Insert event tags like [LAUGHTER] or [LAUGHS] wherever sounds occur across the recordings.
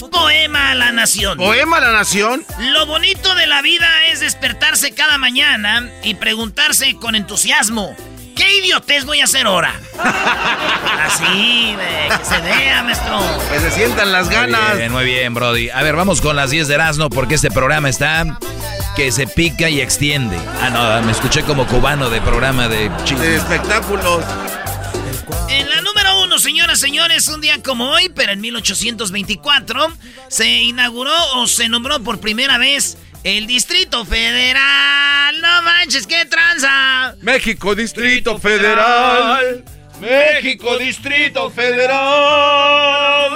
Es poema a la nación. ¿Poema a la nación? Lo bonito de la vida es despertarse cada mañana y preguntarse con entusiasmo, ¿qué idiotez voy a hacer ahora? [LAUGHS] Así, que se vea, maestro. Que se sientan las ganas. Muy bien, muy bien, Brody. A ver, vamos con las 10 de Erasmo porque este programa está que se pica y extiende. Ah, no, me escuché como cubano de programa de chismes. De espectáculos. En la número uno, señoras, señores, un día como hoy, pero en 1824, se inauguró o se nombró por primera vez el Distrito Federal. No manches, qué tranza. México Distrito Federal. México Distrito Federal.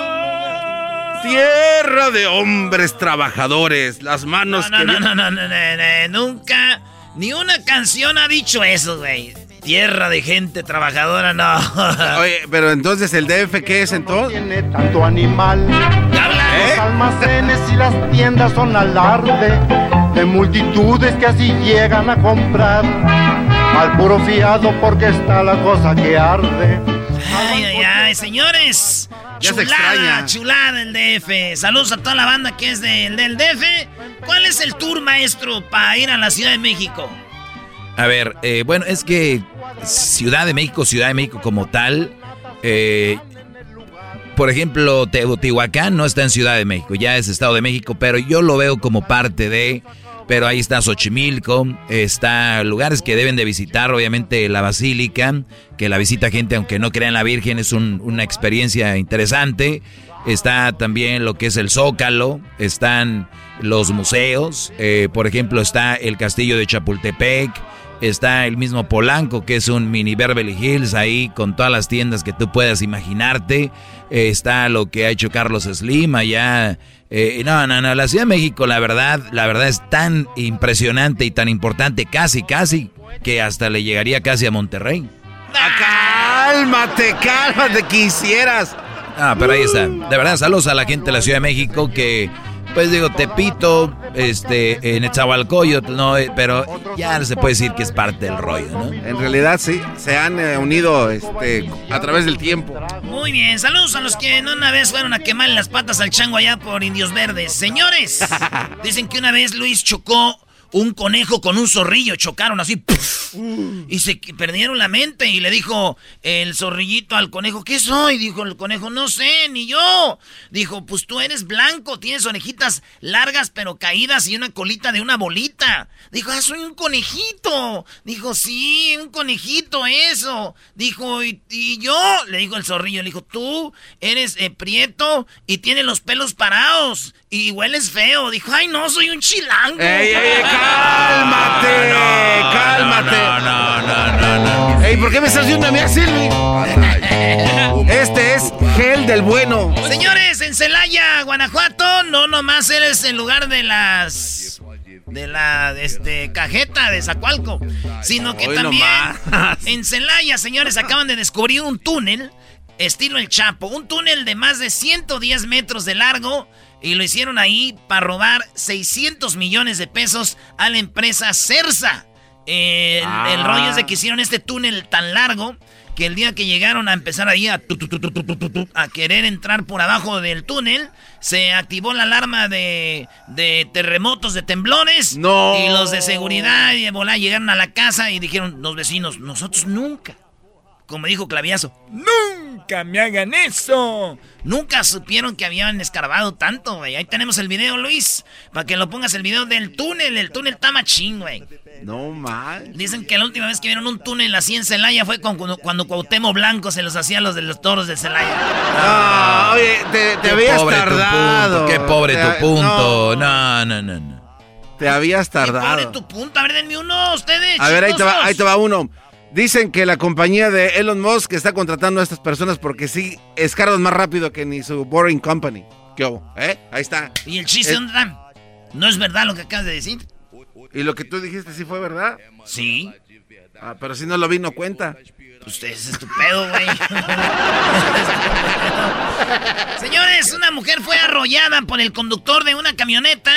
Tierra de hombres trabajadores. Las manos No, que. no, no, no, no, no, no, nunca, ni una canción ha dicho eso, güey. Tierra de gente trabajadora, no. [LAUGHS] Oye, pero entonces el DF, ¿qué es entonces? Tiene tanto animal. Los almacenes y las tiendas son alarde de multitudes que así llegan a comprar. Al puro fiado porque está la cosa que arde. Ay, ay, ay, señores. Ya se chulada, extraña. chulada el DF. Saludos a toda la banda que es del, del DF. ¿Cuál es el tour, maestro, para ir a la Ciudad de México? A ver, eh, bueno, es que Ciudad de México, Ciudad de México como tal, eh, por ejemplo, Teotihuacán no está en Ciudad de México, ya es Estado de México, pero yo lo veo como parte de, pero ahí está Xochimilco, está lugares que deben de visitar, obviamente la Basílica, que la visita gente aunque no crea en la Virgen, es un- una experiencia interesante. Está también lo que es el Zócalo, están los museos, eh, por ejemplo está el Castillo de Chapultepec, está el mismo Polanco, que es un mini Beverly Hills ahí con todas las tiendas que tú puedas imaginarte. Eh, está lo que ha hecho Carlos Slim allá. Eh, no, no, no, la Ciudad de México, la verdad, la verdad es tan impresionante y tan importante, casi, casi, que hasta le llegaría casi a Monterrey. Cálmate, cálmate, quisieras. Ah, pero ahí está. De verdad, saludos a la gente de la Ciudad de México que, pues digo, Tepito, este, en Etzahualcoyotl, no, Eh, pero ya se puede decir que es parte del rollo, ¿no? En realidad sí, se han eh, unido este, a través del tiempo. Muy bien, saludos a los que no una vez fueron a quemar las patas al chango allá por Indios Verdes. Señores, [LAUGHS] dicen que una vez Luis chocó un conejo con un zorrillo, chocaron así, y se perdieron la mente, y le dijo el zorrillito al conejo, ¿qué soy? Dijo el conejo, no sé, ni yo. Dijo, pues tú eres blanco, tienes orejitas largas pero caídas y una colita de una bolita. Dijo, ah, soy un conejito. Dijo, sí, un conejito, eso. Dijo, ¿y, yo? Le dijo el zorrillo, le dijo, tú eres eh, prieto y tienes los pelos parados y hueles feo. Dijo, ay, no, soy un chilango. ¡Ey, ey, cálmate! ¡Cálmate! No, no, no, no, ¡Ey, ¿por qué me estás viendo a mí así, [LAUGHS] Este es gel del bueno. Señores, en Celaya, Guanajuato, no nomás eres en lugar de las de la este, cajeta de Zacualco, sino que también en Celaya, señores, acaban de descubrir un túnel estilo El Chapo, un túnel de más de 110 metros de largo y lo hicieron ahí para robar 600 millones de pesos a la empresa Cersa. El, el, rollo es de que hicieron este túnel tan largo que el día que llegaron a empezar ahí a, a querer entrar por abajo del túnel, se activó la alarma de, de terremotos, de temblores. No. Y los de seguridad y de volar llegaron a la casa y dijeron los vecinos, nosotros nunca como dijo Claviazo, ¡Nunca me hagan eso! Nunca supieron que habían escarbado tanto, güey. Ahí tenemos el video, Luis. Para que lo pongas el video del túnel. El túnel está machín, güey. No mal. Dicen que la última vez que vieron un túnel así en Celaya fue cuando, cuando Cuauhtémoc Blanco se los hacía a los de los toros de Celaya. Ah, oye, te, habías tardado. qué pobre tu punto. No. no, no, no, Te habías tardado. Qué pobre tu punto. A ver, denme uno, ustedes. A ver, ahí te, va, ahí te va uno. Dicen que la compañía de Elon Musk está contratando a estas personas porque sí escarban más rápido que ni su Boring Company. ¿Qué hubo? ¿Eh? Ahí está. ¿Y el chiste dónde está? ¿No es verdad lo que acabas de decir? ¿Y lo que tú dijiste sí fue verdad? Sí. Ah, pero si no lo vi, no cuenta. Usted es estupendo, güey. [LAUGHS] Señores, una mujer fue arrollada por el conductor de una camioneta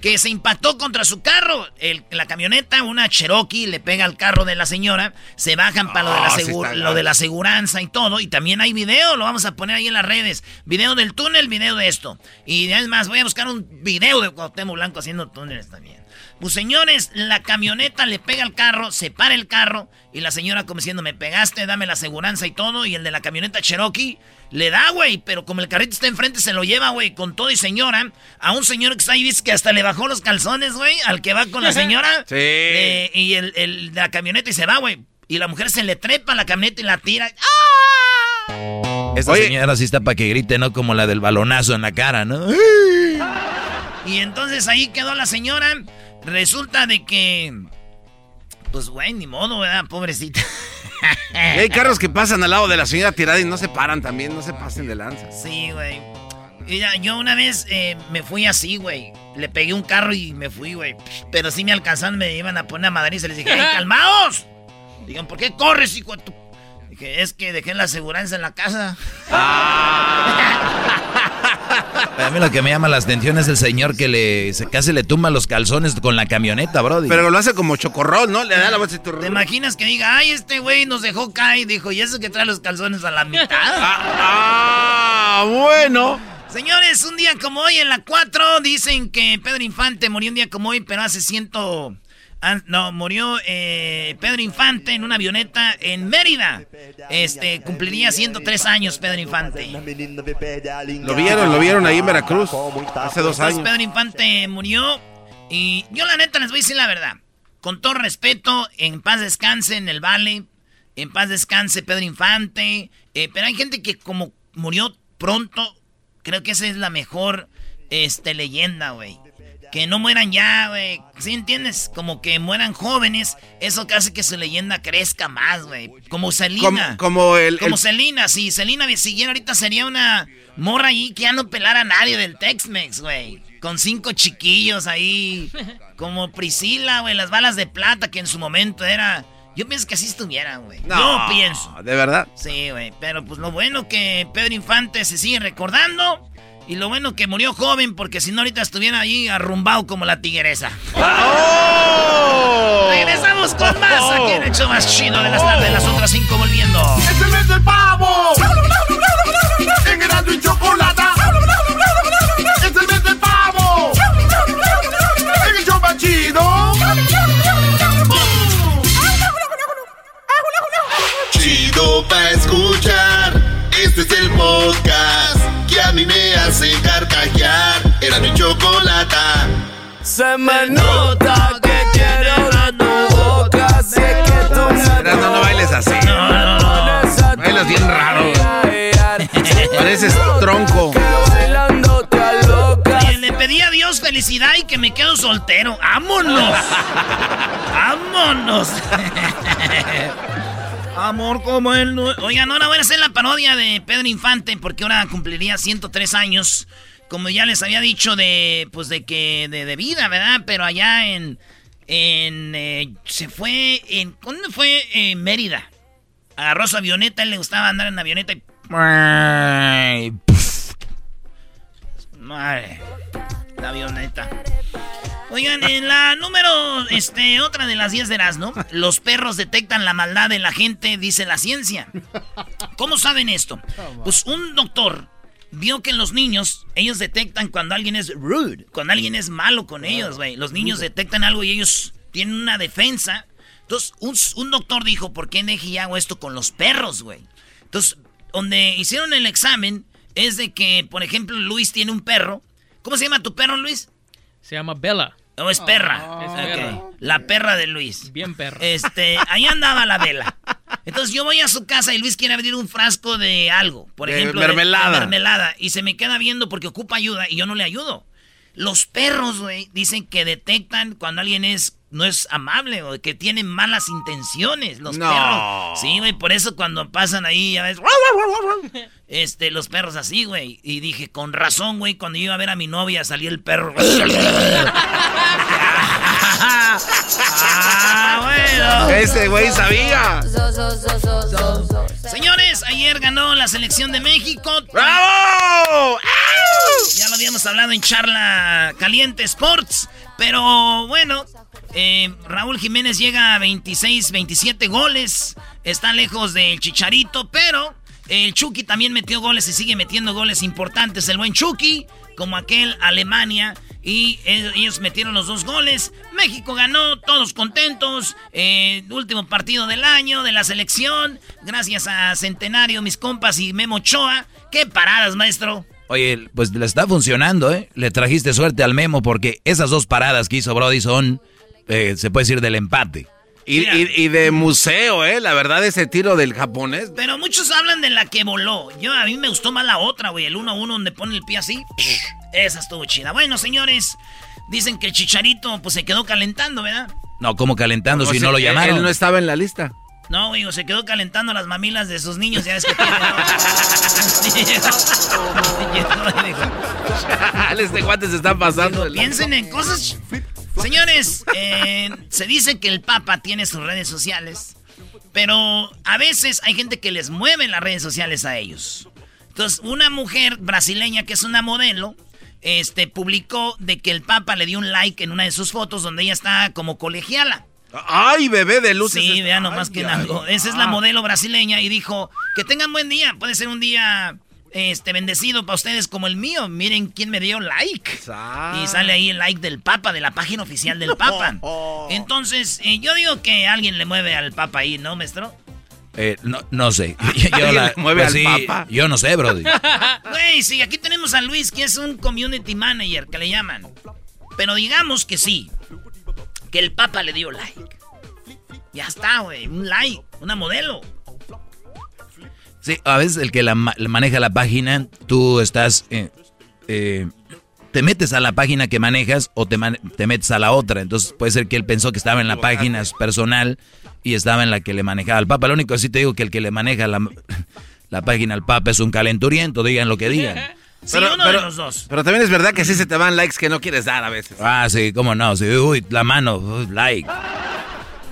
que se impactó contra su carro. la camioneta, una Cherokee, le pega al carro de la señora. Se bajan para lo, de la ah, lo de la aseguranza y todo. Y también hay video, lo vamos a poner ahí en las redes. Video del túnel, video de esto. Y además voy a buscar un video de Cuauhtémoc Blanco haciendo túneles también. Pues señores, la camioneta le pega al carro, se para el carro. Y la señora como diciendo, me pegaste, dame la aseguranza y todo. Y el de la camioneta Cherokee le da, güey, pero como el carrito está enfrente, se lo lleva, güey, con todo y señora. A un señor que está ahí, dice que hasta le bajó los calzones, güey, al que va con la [LAUGHS] señora. sí. y el, el, de la camioneta y se va, güey. Y la mujer se le trepa a la camioneta y la tira. ¡Ah! Esta señora sí está para que grite, ¿no? Como la del balonazo en la cara, ¿no? Y entonces ahí quedó la señora. Resulta de que... Pues, güey, ni modo, ¿verdad? Pobrecita. Y hay carros que pasan al lado de la señora tirada y no se paran también, no se pasen de lanza. Sí, güey. yo una vez eh, me fui así, güey. Le pegué un carro y me fui, güey. Pero sí me alcanzaron, me iban a poner a Madrid y se les dije, ¡Hey, [LAUGHS] calmaos! Digan, ¿por qué corres, hijo de tu que es que dejé la aseguranza en la casa. [LAUGHS] A mí lo que me llama la atención es el señor que le se casi le tumba los calzones con la camioneta, bro. Pero lo hace como chocorrol, ¿no? Le da la voz ¿Te imaginas que diga, ay, este güey nos dejó caer? Dijo, ¿y eso que trae los calzones a la mitad? ah, bueno. Señores, un día como hoy en la 4 dicen que Pedro Infante murió un día como hoy, pero hace ciento... No, murió eh, Pedro Infante en una avioneta en Mérida. Este, cumpliría 103 años Pedro Infante. Lo vieron, lo vieron ahí en Veracruz hace dos años. Pedro Infante murió y yo la neta les voy a decir la verdad. Con todo respeto, en paz descanse en el Vale, en paz descanse Pedro Infante. Eh, pero hay gente que como murió pronto, creo que esa es la mejor este, leyenda, güey que no mueran ya, güey. ¿Sí entiendes? Como que mueran jóvenes. Eso hace que su leyenda crezca más, güey. Como Selina. Como, el. Como Selina. Si Selina siguiera ahorita sería una morra ahí que ya no pelara a nadie del Tex-Mex, güey. Con cinco chiquillos ahí. Como Priscila, güey. Las balas de plata que en su momento era. Yo pienso que así estuviera, güey. No, Yo pienso. ¿De verdad? Sí, güey. Pero pues lo bueno que Pedro Infante se sigue recordando. Y lo bueno que murió joven, porque si no ahorita estuviera ahí arrumbado como la tigresa. ¡Oh! Regresamos con más aquí en el hecho más chido de las tardes, las otras cinco volviendo. ¡Este mes del pavo! ¡En grano y chocolate! ¡Es el pavo! ¡En el show más chido! Chido pa' escuchar, este es el podcast hace carcajear. Era mi chocolata. Se me nota que quiero una tu boca. Sé que tú no, no bailes así. No, no, no. Bailas bien raro. [LAUGHS] Pareces tronco. Le pedí a Dios felicidad y que me quedo soltero. ¡Vámonos! [LAUGHS] ¡Vámonos! [LAUGHS] Amor como él no... Oigan, ahora voy a hacer la parodia de Pedro Infante porque ahora cumpliría 103 años. Como ya les había dicho de, pues de que, de, vida, ¿verdad? Pero allá en, en, eh, se fue, en, ¿dónde fue? En Mérida. Agarró su avioneta, él le gustaba andar en avioneta y... Madre, la avioneta. Oigan, en la número, este, otra de las 10 de ¿no? los perros detectan la maldad de la gente, dice la ciencia. ¿Cómo saben esto? Pues un doctor vio que en los niños, ellos detectan cuando alguien es rude, cuando alguien es malo con ellos, güey. Los niños detectan algo y ellos tienen una defensa. Entonces, un, doctor dijo, ¿por qué Neji hago esto con los perros, güey? Entonces, donde hicieron el examen es de que, por ejemplo, Luis tiene un perro. ¿Cómo se llama tu perro, Luis? Se llama Bella. No, es perra. es perra. La perra de Luis. Bien perra. Este, ahí andaba la vela. Entonces yo voy a su casa y Luis quiere abrir un frasco de algo. Por ejemplo, mermelada. mermelada. Y se me queda viendo porque ocupa ayuda y yo no le ayudo. Los perros, güey, dicen que detectan cuando alguien es no es amable o que tiene malas intenciones los perros. Sí, güey, por eso cuando pasan ahí ya ves este los perros así, güey, y dije, con razón, güey, cuando iba a ver a mi novia salía el perro. [LAUGHS] ah, bueno. Ese güey sabía. Señores, ayer ganó la selección de México. ¡Bravo! Ya lo habíamos hablado en charla caliente Sports, pero bueno, eh, Raúl Jiménez llega a 26, 27 goles. Está lejos del Chicharito, pero el Chucky también metió goles y sigue metiendo goles importantes. El buen Chucky, como aquel Alemania. Y ellos metieron los dos goles. México ganó, todos contentos. Eh, último partido del año de la selección. Gracias a Centenario, mis compas y Memo Choa. ¡Qué paradas, maestro! Oye, pues le está funcionando, ¿eh? Le trajiste suerte al Memo porque esas dos paradas que hizo Brody son eh, se puede decir, del empate. Y, de museo, ¿eh? La verdad, ese tiro del japonés. Pero muchos hablan de la que voló. Yo, a mí me gustó más la otra, güey. El 1 1 donde pone el pie así. [LAUGHS] Esa estuvo chida. Bueno, señores, dicen que el chicharito, pues se quedó calentando, ¿verdad? No, como calentando si no lo llamaron? Él no estaba en la lista. No, güey, se quedó calentando las mamilas de sus niños. Ya ves que [LAUGHS] este guante se está pasando. Piensen en cosas Señores, eh, se dice que el Papa tiene sus redes sociales, pero a veces hay gente que les mueve las redes sociales a ellos. Entonces, una mujer brasileña que es una modelo, este, publicó de que el Papa le dio un like en una de sus fotos donde ella está como colegiala. ¡Ay, bebé de luces! Sí, vean nomás que algo. Esa es la modelo brasileña y dijo que tengan buen día. Puede ser un día este bendecido para ustedes como el mío. Miren quién me dio like. Y sale ahí el like del Papa, de la página oficial del Papa. [LAUGHS] Entonces, eh, yo digo que alguien le mueve al Papa ahí, ¿no, maestro? Eh, no, no sé. [LAUGHS] Yo, la, mueve pues al Papa? Yo no sé, Brody. [LAUGHS] Güey, sí, aquí tenemos a Luis, que es un community manager, que le llaman. Pero digamos que sí, que el Papa le dio like. Ya está, güey, un like, una modelo. Sí, a veces el que la, maneja la página, tú estás... Eh, eh, te metes a la página que manejas o te, te metes a la otra. Entonces puede ser que él pensó que estaba en la página personal y estaba en la que le manejaba al Papa. Lo único que te digo que el que le maneja la, [LAUGHS] la página al Papa es un calenturiento, digan lo que digan. Sí, pero, uno de los dos. Pero también es verdad que sí se te van likes que no quieres dar a veces. Ah, sí, cómo no. Sí, uy, la mano, like.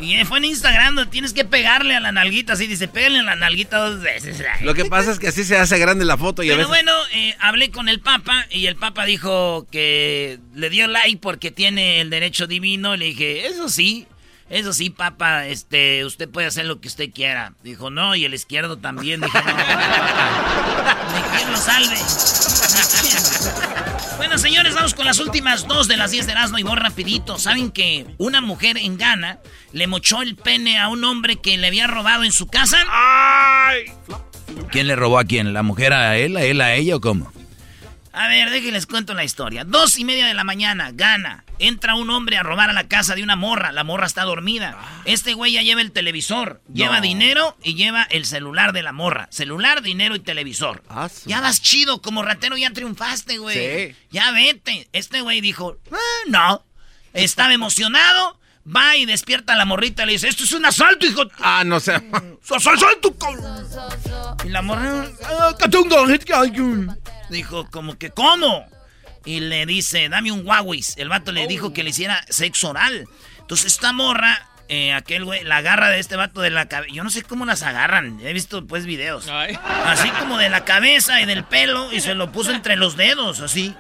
Y fue en Instagram tienes que pegarle a la nalguita, así dice, pégale a la nalguita dos veces. [LAUGHS] Lo que pasa es que así se hace grande la foto y Pero bueno, eh, hablé con el Papa y el Papa dijo que le dio like porque tiene el derecho divino. Le dije, eso sí, eso sí, Papa, este, usted puede hacer lo que usted quiera. Dijo, no, y el izquierdo también. Dije, no, ¿de quién lo salve? [LAUGHS] Bueno, señores, vamos con las últimas dos de las 10 de Erasmo y voy rapidito. ¿Saben que una mujer en Ghana le mochó el pene a un hombre que le había robado en su casa? ¡Ay! ¿Quién le robó a quién? ¿La mujer a él, a él a ella o cómo? A ver, déjenles cuento la historia. Dos y media de la mañana, gana. Entra un hombre a robar a la casa de una morra. La morra está dormida. Este güey ya lleva el televisor. Lleva dinero y lleva el celular de la morra. Celular, dinero y televisor. Ah, Ya vas chido, como ratero ya triunfaste, güey. Sí. Ya vete. Este güey dijo, "Ah, no. Estaba emocionado. Va y despierta a la morrita y le dice, esto es un asalto, hijo. Ah, no sé. [LAUGHS] ¡Asalto, cabrón! Y la morra, Dijo, como que, ¿cómo? Y le dice, dame un Huawei. El vato le dijo que le hiciera sexo oral. Entonces esta morra, eh, aquel güey, la agarra de este vato de la cabeza. Yo no sé cómo las agarran. He visto pues videos. Así como de la cabeza y del pelo y se lo puso entre los dedos, así.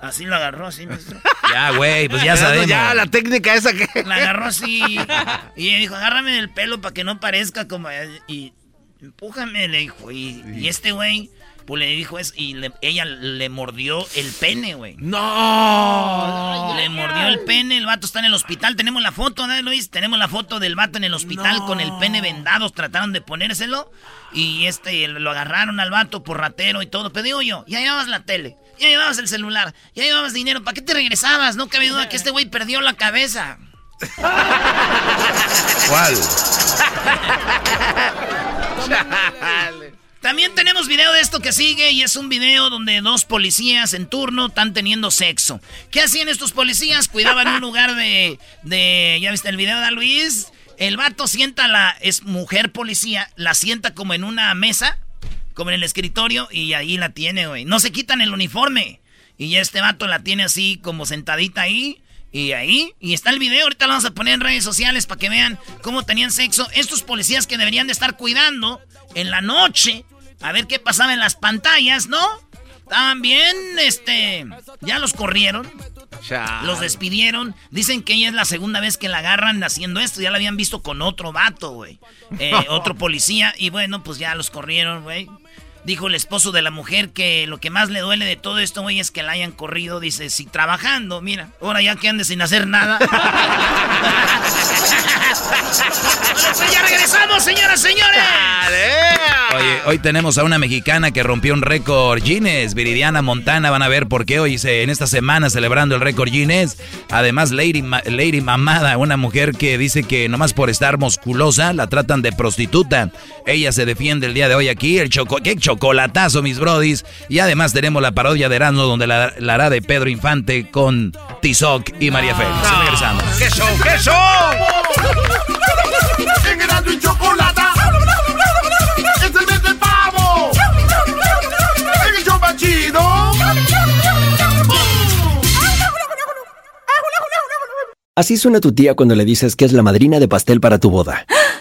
Así lo agarró, así, maestro. Ya, güey, pues ya sabemos. Ya, la técnica esa que. La agarró así. Y dijo, agárrame del pelo para que no parezca como... Y empújame, le dijo. Y, y este güey, pues le dijo eso. Y le- ella le mordió el pene, güey. ¡No! Le mordió el pene, el vato está en el hospital. Tenemos la foto, ¿no, Luis? Tenemos la foto del vato en el hospital con el pene vendado. Trataron de ponérselo. Y este, lo agarraron al vato por ratero y todo. Pero digo yo, ya llevabas la tele, ya llevabas el celular, ya llevabas dinero. ¿Para qué te regresabas? No cabe duda que este güey perdió la cabeza. ¿Cuál? [LAUGHS] También tenemos video de esto que sigue y es un video donde dos policías en turno están teniendo sexo. ¿Qué hacían estos policías? Cuidaban un [LAUGHS] lugar de, de... ¿Ya viste el video de Luis? El vato sienta a la... Es mujer policía, la sienta como en una mesa, como en el escritorio y ahí la tiene, güey. No se quitan el uniforme. Y ya este vato la tiene así como sentadita ahí. Y ahí, y está el video, ahorita lo vamos a poner en redes sociales para que vean cómo tenían sexo. Estos policías que deberían de estar cuidando en la noche, a ver qué pasaba en las pantallas, ¿no? Bien, este, ya los corrieron, los despidieron. Dicen que ella es la segunda vez que la agarran haciendo esto, ya la habían visto con otro vato, güey. Eh, [LAUGHS] otro policía, y bueno, pues ya los corrieron, güey. Dijo el esposo de la mujer que lo que más le duele de todo esto, güey, es que la hayan corrido. Dice, si trabajando, mira, ahora ya que ande sin hacer nada. [LAUGHS] Bueno, ya regresamos, señoras, señores. Oye, hoy tenemos a una mexicana que rompió un récord Guinness, Viridiana Montana. Van a ver por qué hoy se, en esta semana celebrando el récord Guinness. Además, Lady, Lady Mamada, una mujer que dice que nomás por estar musculosa la tratan de prostituta. Ella se defiende el día de hoy aquí. El choco, qué chocolatazo, mis brodis. Y además tenemos la parodia de Erasmo donde la, la hará de Pedro Infante con Tizoc y María Félix. Regresamos. ¡Qué show, qué show! Mes pavo. El. Así suena tu tía cuando le dices que es la madrina de pastel para tu boda.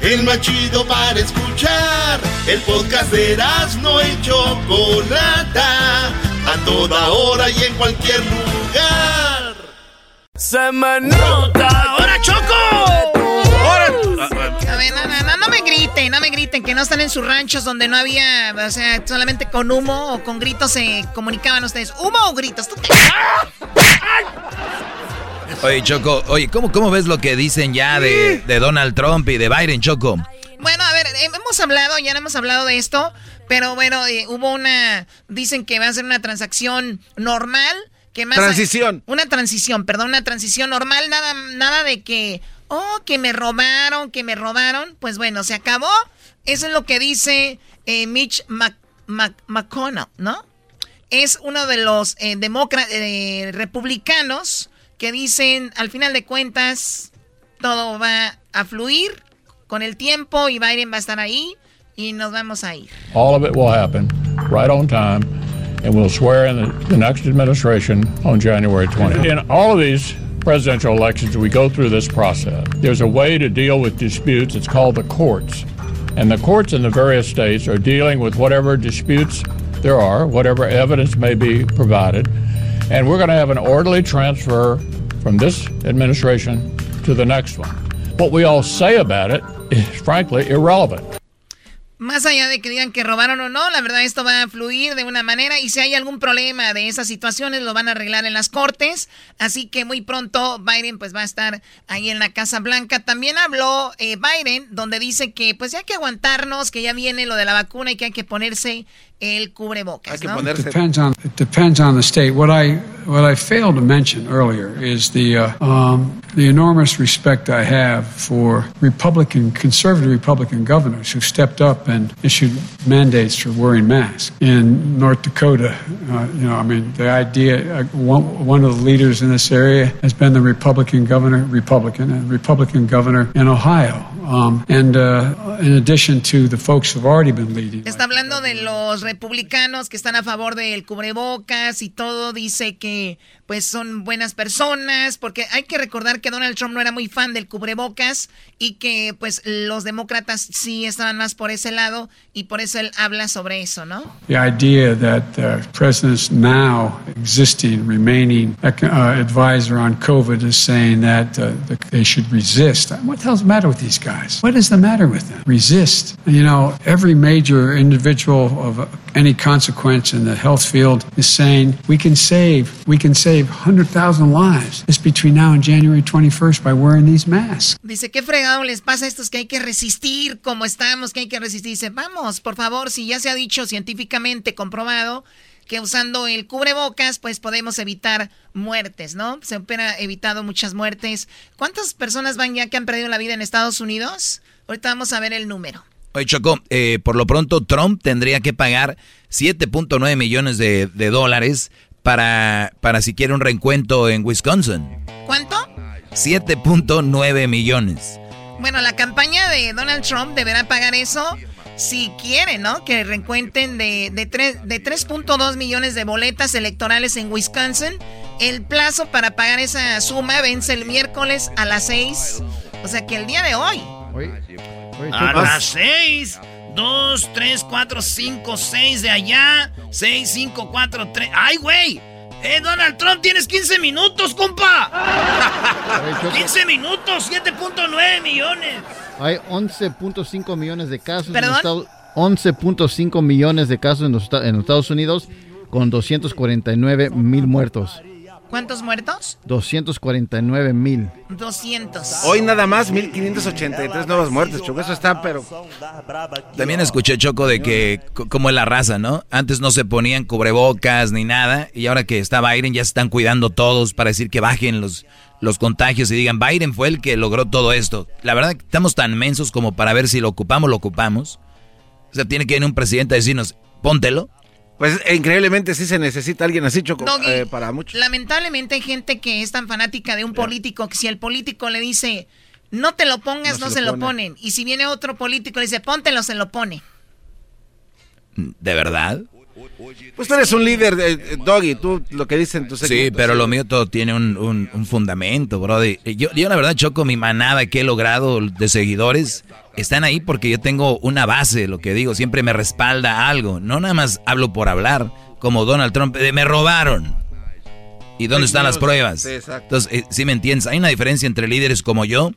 El más chido para escuchar. El podcast de Erasmo y Chocolata. A toda hora y en cualquier lugar. Se me nota. ¡Ahora, Choco! A ver, no, no, no, no me griten, no me griten, que no están en sus ranchos donde no había, o sea, solamente con humo o con gritos se comunicaban ustedes. ¿Humo o gritos? ¿Tú qué? Oye, Choco, oye, ¿cómo, cómo ves lo que dicen ya de, de Donald Trump y de Biden, Choco? Bueno, a ver, eh, hemos hablado, ya no hemos hablado de esto, pero bueno, eh, hubo una, dicen que va a ser una transacción normal, que más... Transición. una transición, perdón, una transición normal, nada, nada de que, oh, que me robaron, que me robaron, pues bueno, se acabó. Eso es lo que dice eh, Mitch McConnell, ¿no? Es uno de los eh, republicanos que dicen, al final de cuentas, todo va a fluir con el tiempo y Biden va a estar ahí y nos vamos a ir. All of it will happen right on time and we'll swear in the, the next administration on January 20th. In all of these presidential elections, we go through this process. There's a way to deal with disputes. It's called the courts. And the courts in the various states are dealing with whatever disputes there are, whatever evidence may be provided. And we're going to have an orderly transfer from this administration to the next one. What we all say about it is frankly irrelevant. Más allá de que digan que robaron o no, la verdad esto va a fluir de una manera y si hay algún problema de esas situaciones lo van a arreglar en las cortes, así que muy pronto Biden pues va a estar ahí en la Casa Blanca. También habló eh, Biden donde dice que pues ya hay que aguantarnos, que ya viene lo de la vacuna y que hay que ponerse el cubrebocas. Hay que ponerse. Depends on, it depends on the state. What I what I failed to mention earlier is the uh, um, the enormous respect I have for Republican, conservative Republican governors who stepped up and issued mandates for wearing masks. In North Dakota, uh, you know, I mean, the idea. Uh, one, one of the leaders in this area has been the Republican governor, Republican, and Republican governor in Ohio. Um, and uh, in addition to the folks who've already been leading. Está hablando de los republicanos que están a favor del cubrebocas y todo. Dice que pues son buenas personas, porque hay que recordar que Donald Trump no era muy fan del cubrebocas y que pues los demócratas sí estaban más por ese lado y por eso él habla sobre eso, ¿no? The idea that the president's now existing, remaining uh, advisor on COVID is saying that uh, they should resist. What the hell's the matter with these guys? What is the matter with them? Resist. You know, every major individual of any consequence in the health field is saying we can save, we can save 100,000 lives just between now and January 21st by wearing these masks. Dice, ¿qué fregado les pasa a estos que hay que resistir como estamos, que hay que resistir? Dice, vamos, por favor, si ya se ha dicho científicamente comprobado que usando el cubrebocas pues podemos evitar muertes, ¿no? Se hubiera evitado muchas muertes. ¿Cuántas personas van ya que han perdido la vida en Estados Unidos? Ahorita vamos a ver el número. Oye, Choco, eh, por lo pronto Trump tendría que pagar 7.9 millones de, de dólares para, para si quiere un reencuentro en Wisconsin. ¿Cuánto? 7.9 millones. Bueno, la campaña de Donald Trump deberá pagar eso si quiere, ¿no? Que reencuentren de, de, de 3.2 millones de boletas electorales en Wisconsin. El plazo para pagar esa suma vence el miércoles a las 6. O sea que el día de hoy. A las 6. 2, 3, 4, 5, 6 de allá. 6, 5, 4, 3. ¡Ay, güey! ¡Eh, Donald Trump, tienes 15 minutos, compa! 15 minutos, 7.9 millones. Hay 11.5 millones de casos. ¿Perdón? 11.5 millones de casos en los, en los Estados Unidos con 249 mil muertos. ¿Cuántos muertos? 249 mil. 200. Hoy nada más 1583 nuevas muertes, Choco. Eso está, pero. También escuché, Choco, de que, como es la raza, ¿no? Antes no se ponían cubrebocas ni nada. Y ahora que está Biden, ya se están cuidando todos para decir que bajen los, los contagios y digan, Biden fue el que logró todo esto. La verdad que estamos tan mensos como para ver si lo ocupamos, lo ocupamos. O sea, tiene que venir un presidente a decirnos, póntelo. Pues increíblemente sí se necesita alguien así, Choco, eh, para muchos. Lamentablemente hay gente que es tan fanática de un político que si el político le dice, no te lo pongas, no, se, lo, ponen. Y si viene otro político y le dice, póntelo, se lo pone. ¿De verdad? Pues tú eres un líder, eh, Doggy, tú lo que dicen tus Sí, pero lo mío todo tiene un, un, fundamento, brother. Yo, yo la verdad, Choco, mi manada que he logrado de seguidores están ahí porque yo tengo una base, lo que digo, siempre me respalda algo. No nada más hablo por hablar, como Donald Trump, me robaron. ¿Y dónde están las pruebas? Entonces, eh, si me entiendes, hay una diferencia entre líderes como yo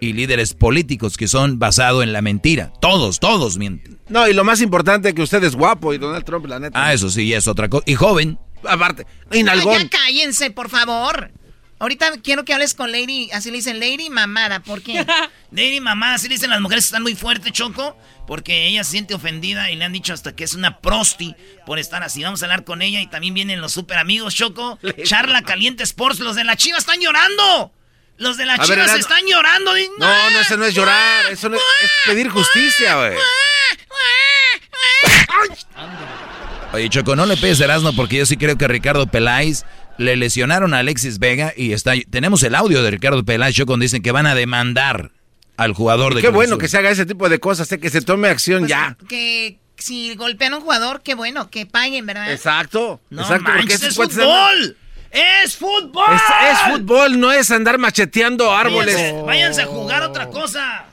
y líderes políticos que son basados en la mentira. Todos, todos mienten. No, y lo más importante es que usted es guapo y Donald Trump, la neta. Ah, eso sí, es otra cosa. Y joven. Aparte, y ya cállense, por favor. Ahorita quiero que hables con Lady, así le dicen Lady Mamada, ¿por qué? [LAUGHS] Lady Mamada, así le dicen las mujeres que están muy fuertes, Choco, porque ella se siente ofendida y le han dicho hasta que es una prosti por estar así. Vamos a hablar con ella y también vienen los super amigos, Choco. [LAUGHS] Charla Caliente Sports, los de la Chiva están llorando. Los de la Chivas están llorando. No, no, eso no es llorar, eso no es, es pedir justicia, güey. Oye, Choco, no le pegues Erasmo porque yo sí creo que Ricardo Peláez le lesionaron a Alexis Vega y está tenemos el audio de Ricardo Peláez, Choco, dicen que van a demandar al jugador de Qué Cruz bueno que se haga ese tipo de cosas, eh, que se tome acción ya. Que si golpean a un jugador, qué bueno, que paguen, ¿verdad? Exacto. No exacto, manches, esos es fútbol. ¡Es fútbol! Es, es fútbol, no es andar macheteando árboles. Váyanse, váyanse a jugar otra cosa.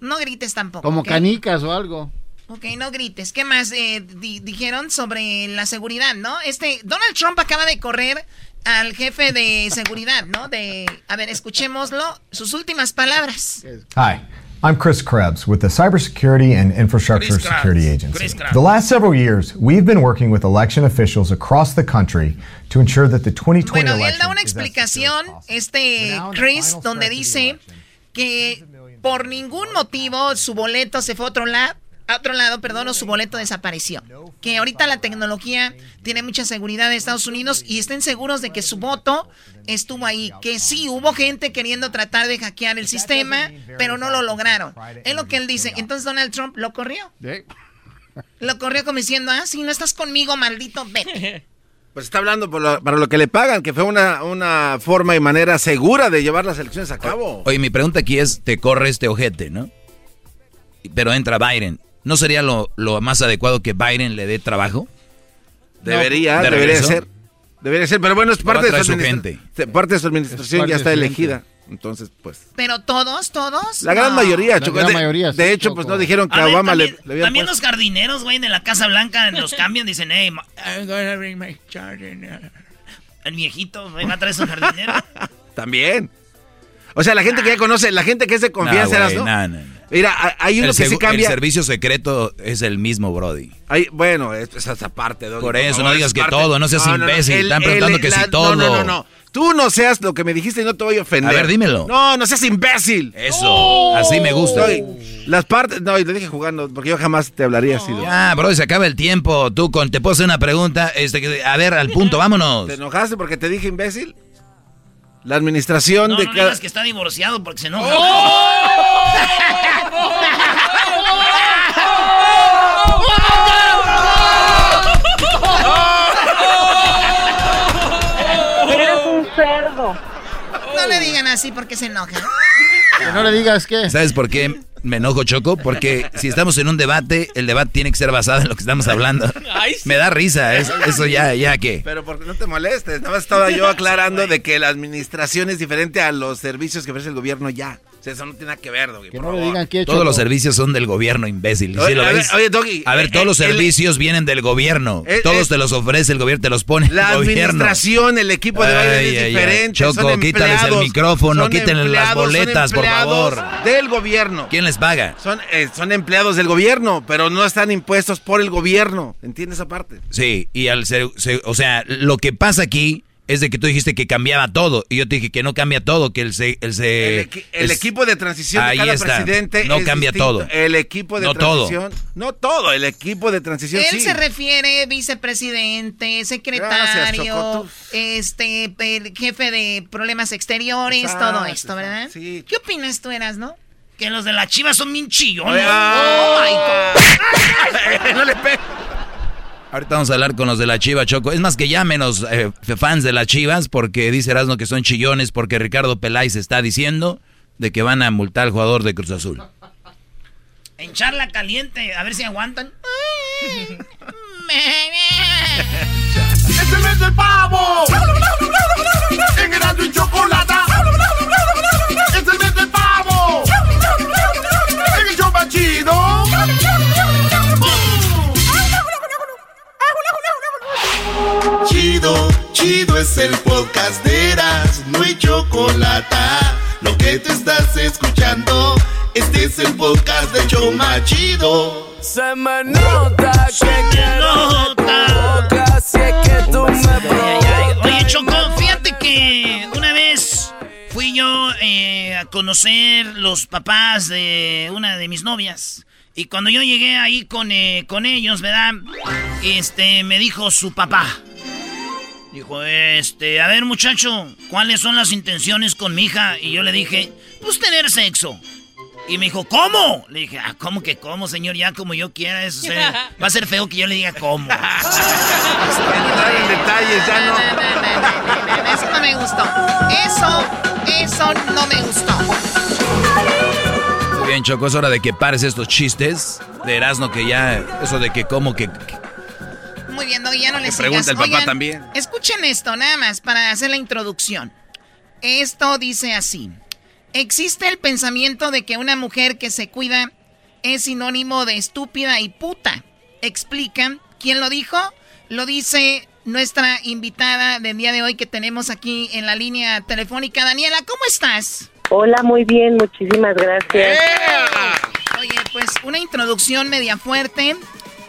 No grites tampoco. Como canicas o algo. Ok, no grites. ¿Qué más eh, di- dijeron sobre la seguridad, no? Este, Donald Trump acaba de correr al jefe de seguridad, ¿no? De, a ver, escuchémoslo, sus últimas palabras. Hi, I'm Chris Krebs with the Cybersecurity and Infrastructure Chris Krebs. Security Agency. The last several years, we've been working with election officials across the country to ensure that the 2020 Bueno, él election da una explicación, este Chris, donde dice que por ningún motivo su boleto se fue a otro lado. A otro lado, perdón, o su boleto desapareció. Que ahorita la tecnología tiene mucha seguridad en Estados Unidos y estén seguros de que su voto estuvo ahí. Que sí, hubo gente queriendo tratar de hackear el sistema, pero no lo lograron. Es lo que él dice. Entonces Donald Trump lo corrió. Lo corrió como diciendo, ah, si no estás conmigo, maldito, vete. Pues está hablando por lo- para lo que le pagan, que fue una, una forma y manera segura de llevar las elecciones a cabo. Oye, mi pregunta aquí es, te corre este ojete, ¿no? Pero entra Biden. ¿No sería lo, lo más adecuado que Biden le dé trabajo? Debería, ¿De debería ser. Debería ser, pero bueno, es parte de su, su administra- parte de su administración, ya está gente. elegida. Entonces, pues. Pero todos, todos. La gran no. mayoría, La gran de, mayoría, de hecho, Choco. pues no dijeron que A ver, Obama también, le, le también puesto- los jardineros, güey, de la Casa Blanca los [LAUGHS] cambian, dicen, hey, I'm gonna bring my jardiner". El viejito, güey, va a traer su jardinero. [LAUGHS] También. O sea, la gente que ya conoce, la gente que es de confianza, No, ¿eras, güey, ¿no? No, no, no. Mira, hay- uno el, que segu- cambia. el servicio secreto es el mismo, Brody. Hay- bueno, es, es esa parte. Doggy, Por eso, no digas que parte- todo, no seas imbécil, están preguntando que si No, todo. no, no, no. Tú no seas lo que me dijiste y no te voy a ofender. A ver, dímelo. No, no seas imbécil. Eso, así me gusta. Doggy, las partes, no, y lo dije jugando, porque yo jamás te hablaría así. Doggy. Ya, Brody, se acaba el tiempo. Tú, con, te puedo hacer una pregunta. Este, a ver, al punto, [LAUGHS] vámonos. ¿Te enojaste porque te dije imbécil? La administración No, de no cada... digas que está divorciado porque se enoja. [LAUGHS] Eres un cerdo. No le digan así porque se enoja. Que no le digas qué. ¿Sabes por qué me enojo, Choco? Porque si estamos en un debate, el debate tiene que ser basado en lo que estamos hablando. Me da risa, es- eso ya, ya que. Pero porque no te molestes, nada más estaba yo [LAUGHS] aclarando de que la administración es diferente a los servicios que ofrece el gobierno ya. O sea, eso no tiene nada que ver, Doggy, Que por no le digan qué, Todos los servicios son del gobierno, imbécil. ¿Sí Oye, lo a ver, oye, Doggy, A ver, eh, todos los el- servicios vienen del gobierno. Eh, Todos te los ofrece el gobierno, te los pone La el gobierno. administración, el equipo de Biden Ay, es ay, ay. diferente. Choco, son quítales el empleados, micrófono, quítenle las boletas, por favor. Del gobierno. ¿Quién les paga? Son, eh, son empleados del gobierno, pero no están impuestos por el gobierno. ¿Entiendes esa parte? Sí, y al ser, se- o sea, lo que pasa aquí es de que tú dijiste que cambiaba todo y yo te dije que no cambia todo, que el se, el se- El, equi- el es- equipo de transición de cada está. presidente No es cambia distinto. todo. El equipo de No todo. transición. No todo, el equipo de transición Él sí. se refiere vicepresidente, secretario, este, el jefe de problemas exteriores, Exacto, todo esto, ¿verdad? Sí. ¿Qué opinas tú, eras, no? Que los de la Chivas son bien chillones. Oye, Oh, my God. [LAUGHS] no le pe- Ahorita vamos a hablar con los de la Chiva, Choco. Es más que ya menos eh, fans de las Chivas, porque dice Erasmo que son chillones, porque Ricardo Peláez está diciendo de que van a multar al jugador de Cruz Azul. En charla caliente, a ver si aguantan. [LAUGHS] ¡Este mes del pavo! ¡En y Chocolata! Chido, chido es el podcast de Erasmo y Chocolata. Lo que te estás escuchando, este es el podcast de Choma Chido. Se me nota que quiero boca, si es que tú me ay. Oye, provocas. Choco, fíjate que una vez eh, a conocer los papás de una de mis novias. Y cuando yo llegué ahí con, eh, con ellos, ¿verdad? Este, me dijo su papá. Dijo, este, a ver muchacho, ¿cuáles son las intenciones con mi hija? Y yo le dije, pues tener sexo. Y me dijo, ¿cómo? Le dije, ah, ¿cómo que cómo, señor? Ya como yo quiera. Eso va a ser feo que yo le diga cómo. [LAUGHS] entrar en detalles, ya no. Eso no me gustó. Eso, eso no me gustó. Bien, Choco, es hora de que pares estos chistes de Erasmo que ya, eso de que cómo que... Muy bien, no, ya no les pregunta el papá Oigan, también. Escuchen esto, nada más, para hacer la introducción. Esto dice así. Existe el pensamiento de que una mujer que se cuida es sinónimo de estúpida y puta. Explican. ¿Quién lo dijo? Lo dice nuestra invitada del día de hoy que tenemos aquí en la línea telefónica. Daniela, ¿cómo estás? Hola, muy bien, muchísimas gracias. Oye, pues una introducción media fuerte.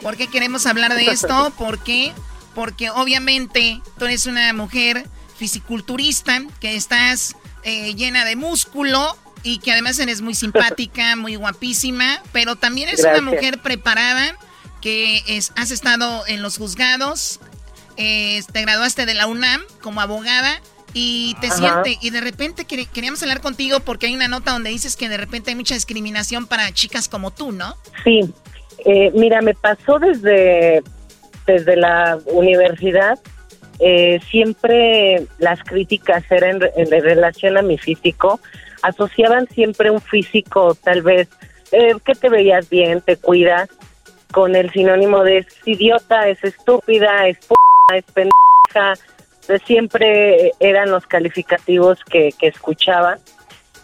¿Por qué queremos hablar de [LAUGHS] esto? ¿Por qué? Porque obviamente tú eres una mujer fisiculturista que estás eh, llena de músculo y que además eres muy simpática, [LAUGHS] muy guapísima, pero también eres una mujer preparada que es, has estado en los juzgados, eh, te graduaste de la UNAM como abogada y te siente y de repente quer- queríamos hablar contigo porque hay una nota donde dices que de repente hay mucha discriminación para chicas como tú, ¿no? Sí, eh, mira, me pasó desde, desde la universidad. eh, siempre las críticas eran en, en relación a mi físico. Asociaban siempre un físico, tal vez, eh, que te veías bien, te cuidas, con el sinónimo de es idiota, es estúpida, es p es pendeja. Siempre eran los calificativos que, que escuchaba.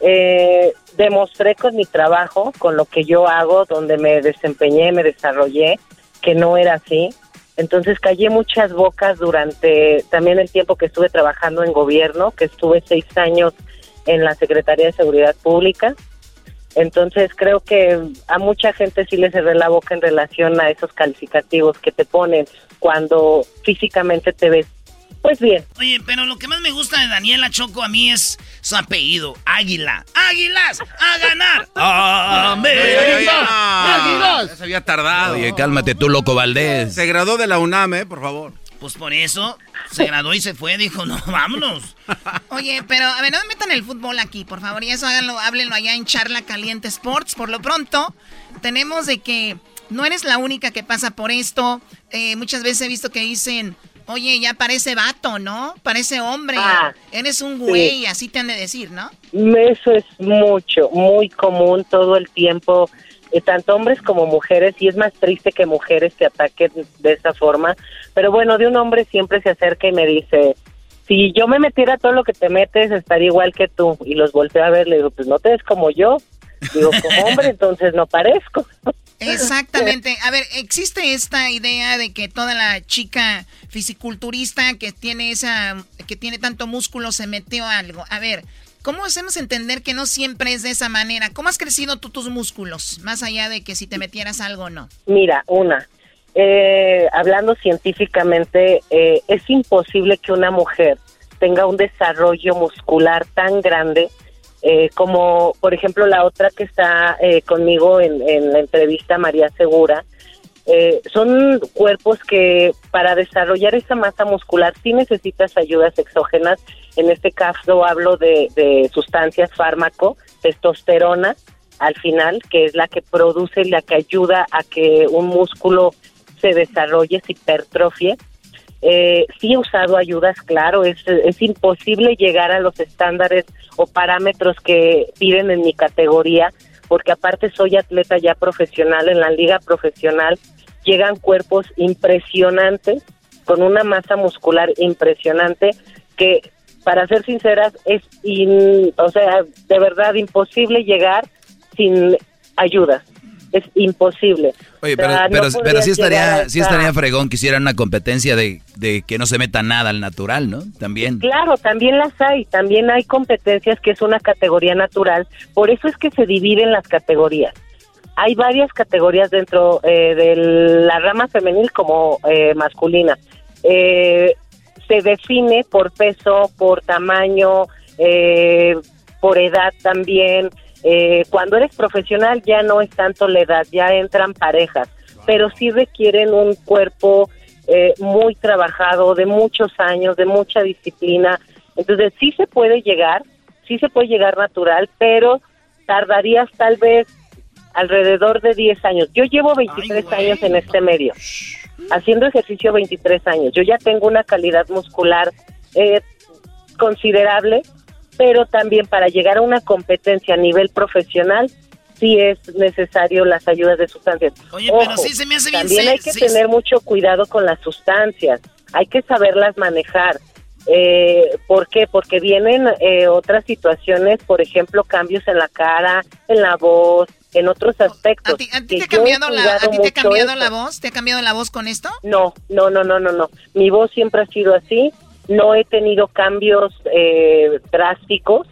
Eh, demostré con mi trabajo, con lo que yo hago, donde me desempeñé, me desarrollé, que no era así. Entonces callé muchas bocas durante también el tiempo que estuve trabajando en gobierno, que estuve seis años en la Secretaría de Seguridad Pública. Entonces creo que a mucha gente sí le cerré la boca en relación a esos calificativos que te ponen cuando físicamente te ves pues bien. Oye, pero lo que más me gusta de Daniela Choco a mí es su apellido, Águila. ¡Águilas! ¡A ganar! [LAUGHS] ¡América! Ya se había tardado. Oye, cálmate tú, loco Valdés. Se graduó de la UNAM, eh, por favor. Pues por eso se graduó y se fue. Dijo, no, vámonos. [LAUGHS] Oye, pero a ver, no me metan el fútbol aquí, por favor, y eso háganlo, háblenlo allá en Charla Caliente Sports. Por lo pronto, tenemos de que no eres la única que pasa por esto. Eh, muchas veces he visto que dicen, oye, ya parece vato, ¿no? Parece hombre. Ah, Eres un sí. güey, así te han de decir, ¿no? Eso es mucho, muy común todo el tiempo, eh, tanto hombres como mujeres, y es más triste que mujeres te ataquen de esa forma. Pero bueno, de un hombre siempre se acerca y me dice, si yo me metiera todo lo que te metes, estaría igual que tú. Y los volteo a ver, le digo, pues no te ves como yo. Digo, como hombre, [LAUGHS] entonces no parezco. Exactamente. A ver, existe esta idea de que toda la chica fisiculturista que tiene esa, que tiene tanto músculo se metió a algo. A ver, ¿cómo hacemos entender que no siempre es de esa manera? ¿Cómo has crecido tú tus músculos? Más allá de que si te metieras algo o no. Mira, una, eh, hablando científicamente, eh, es imposible que una mujer tenga un desarrollo muscular tan grande eh, como, por ejemplo, la otra que está eh, conmigo en, la entrevista, María Segura. Eh, son cuerpos que para desarrollar esa masa muscular sí necesitas ayudas exógenas. En este caso hablo de, de sustancias fármaco, testosterona, al final, que es la que produce, la que ayuda a que un músculo se desarrolle, se hipertrofie. Eh, sí he usado ayudas, claro, es, es imposible llegar a los estándares o parámetros que piden en mi categoría, porque aparte soy atleta ya profesional, en la liga profesional llegan cuerpos impresionantes, con una masa muscular impresionante, que para ser sinceras es, in- o sea, de verdad imposible llegar sin ayudas. Es imposible. Oye, O pero, no podrías sí estaría, sí estaría fregón que hicieran una competencia de, de que no se meta nada al natural, ¿no? También. Claro, también las hay, también hay competencias que es una categoría natural, por eso es que se dividen las categorías. Hay varias categorías dentro eh, de la rama femenil como eh, masculina. Eh, se define por peso, por tamaño, eh, por edad también. Eh, cuando eres profesional ya no es tanto la edad, ya entran parejas, pero sí requieren un cuerpo eh, muy trabajado, de muchos años, de mucha disciplina. Entonces sí se puede llegar, sí se puede llegar natural, pero tardarías tal vez alrededor de 10 años. Yo llevo 23 años en este medio, haciendo ejercicio 23 años. Yo ya tengo una calidad muscular eh, considerable, pero también para llegar a una competencia a nivel profesional sí es necesario las ayudas de sustancias. Oye, pero sí se me hace bien También hay que tener mucho cuidado con las sustancias, hay que saberlas manejar. Eh, ¿Por qué? Porque vienen eh, otras situaciones, por ejemplo, cambios en la cara, en la voz, en otros aspectos. ¿A ti, te ha cambiado, la, ¿a ti te ha cambiado la voz? ¿Te ha cambiado la voz con esto? No, no, no, no, no, no. Mi voz siempre ha sido así. No he tenido cambios eh, drásticos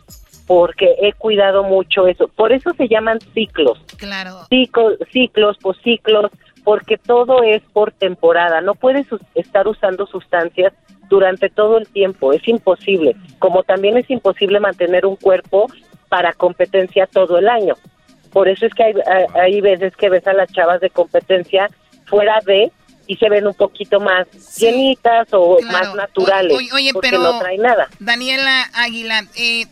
porque he cuidado mucho eso. Por eso se llaman ciclos. Claro. Ciclos, ciclos, posciclos, porque todo es por temporada. No puedes estar usando sustancias durante todo el tiempo, es imposible. Como también es imposible mantener un cuerpo para competencia todo el año. Por eso es que hay, hay veces que ves a las chavas de competencia fuera de y se ven un poquito más llenitas o más naturales. oye, porque pero no trae nada. Daniela Águila, eh,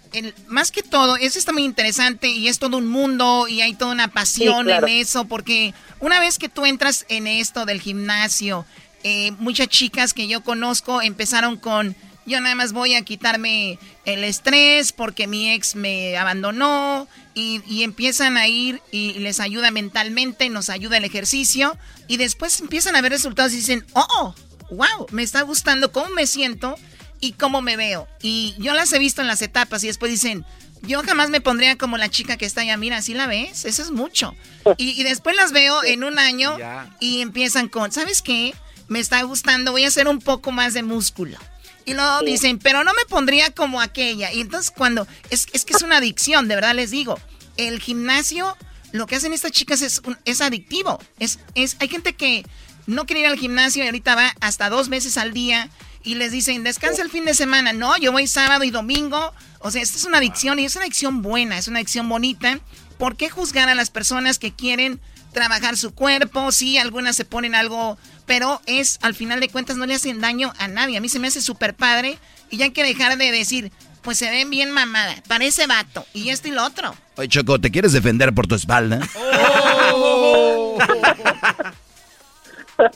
más que todo, eso está muy interesante y es todo un mundo y hay toda una pasión en eso, porque una vez que tú entras en esto del gimnasio, eh, muchas chicas que yo conozco empezaron con yo nada más voy a quitarme el estrés porque mi ex me abandonó y, empiezan a ir y les ayuda mentalmente, nos ayuda el ejercicio y después empiezan a ver resultados y dicen, oh, wow, me está gustando cómo me siento y cómo me veo. Y yo las he visto en las etapas y después dicen, yo jamás me pondría como la chica que está allá, mira, ¿sí la ves? Eso es mucho. [LAUGHS] Y, y después las veo en un año y empiezan con, ¿sabes qué? Me está gustando, voy a hacer un poco más de músculo y luego dicen, pero no me pondría como aquella. Y entonces cuando, es, es que es una adicción, de verdad les digo. El gimnasio, lo que hacen estas chicas es, es adictivo. Es, es, hay gente que no quiere ir al gimnasio y ahorita va hasta dos veces al día y les dicen, descansa el fin de semana. No, yo voy sábado y domingo. O sea, esta es una adicción y es una adicción buena, es una adicción bonita. ¿Por qué juzgar a las personas que quieren trabajar su cuerpo? Sí, algunas se ponen algo pero es, al final de cuentas, no le hacen daño a nadie. A mí se me hace súper padre y ya hay que dejar de decir, pues se ven bien mamada, parece vato, y esto y lo otro. Oye, Choco, ¿te quieres defender por tu espalda? Oh.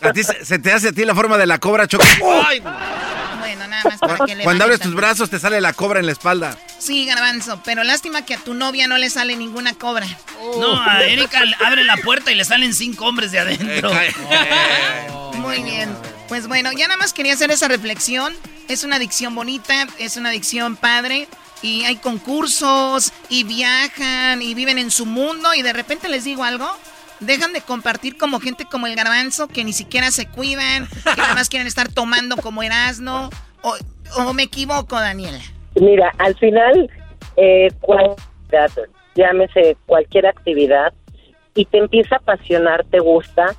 ¿A ti se, te hace a ti la forma de la cobra, Choco? Ay. Bueno, nada más para que le Cuando abres tus brazos te sale la cobra en la espalda. Sí, garbanzo, pero lástima que a tu novia no le sale ninguna cobra. No, a Erika abre la puerta y le salen cinco hombres de adentro. Muy bien. Pues bueno, ya nada más quería hacer esa reflexión. Es una adicción bonita, es una adicción padre. Y hay concursos y viajan y viven en su mundo y de repente les digo algo. Dejan de compartir como gente como el garbanzo que ni siquiera se cuidan, que nada más quieren estar tomando como Erasmo. O, o me equivoco, Daniela. Mira, al final, eh, llámese cualquier actividad, y te empieza a apasionar, te gusta,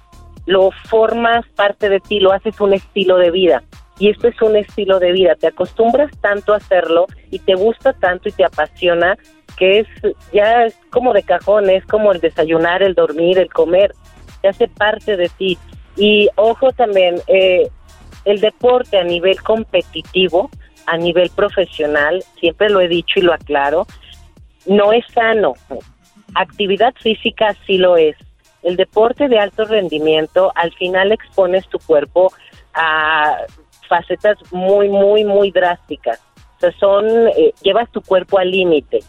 lo formas parte de ti, lo haces un estilo de vida. Y esto es un estilo de vida, te acostumbras tanto a hacerlo y te gusta tanto y te apasiona que es ya es como de cajón, es como el desayunar, el dormir, el comer, te hace parte de ti. Y ojo también, eh, el deporte a nivel competitivo a nivel profesional, siempre lo he dicho y lo aclaro, no es sano. Actividad física sí lo es. El deporte de alto rendimiento, al final expones tu cuerpo a facetas muy, muy, muy drásticas. O sea, son, eh, llevas tu cuerpo al límite.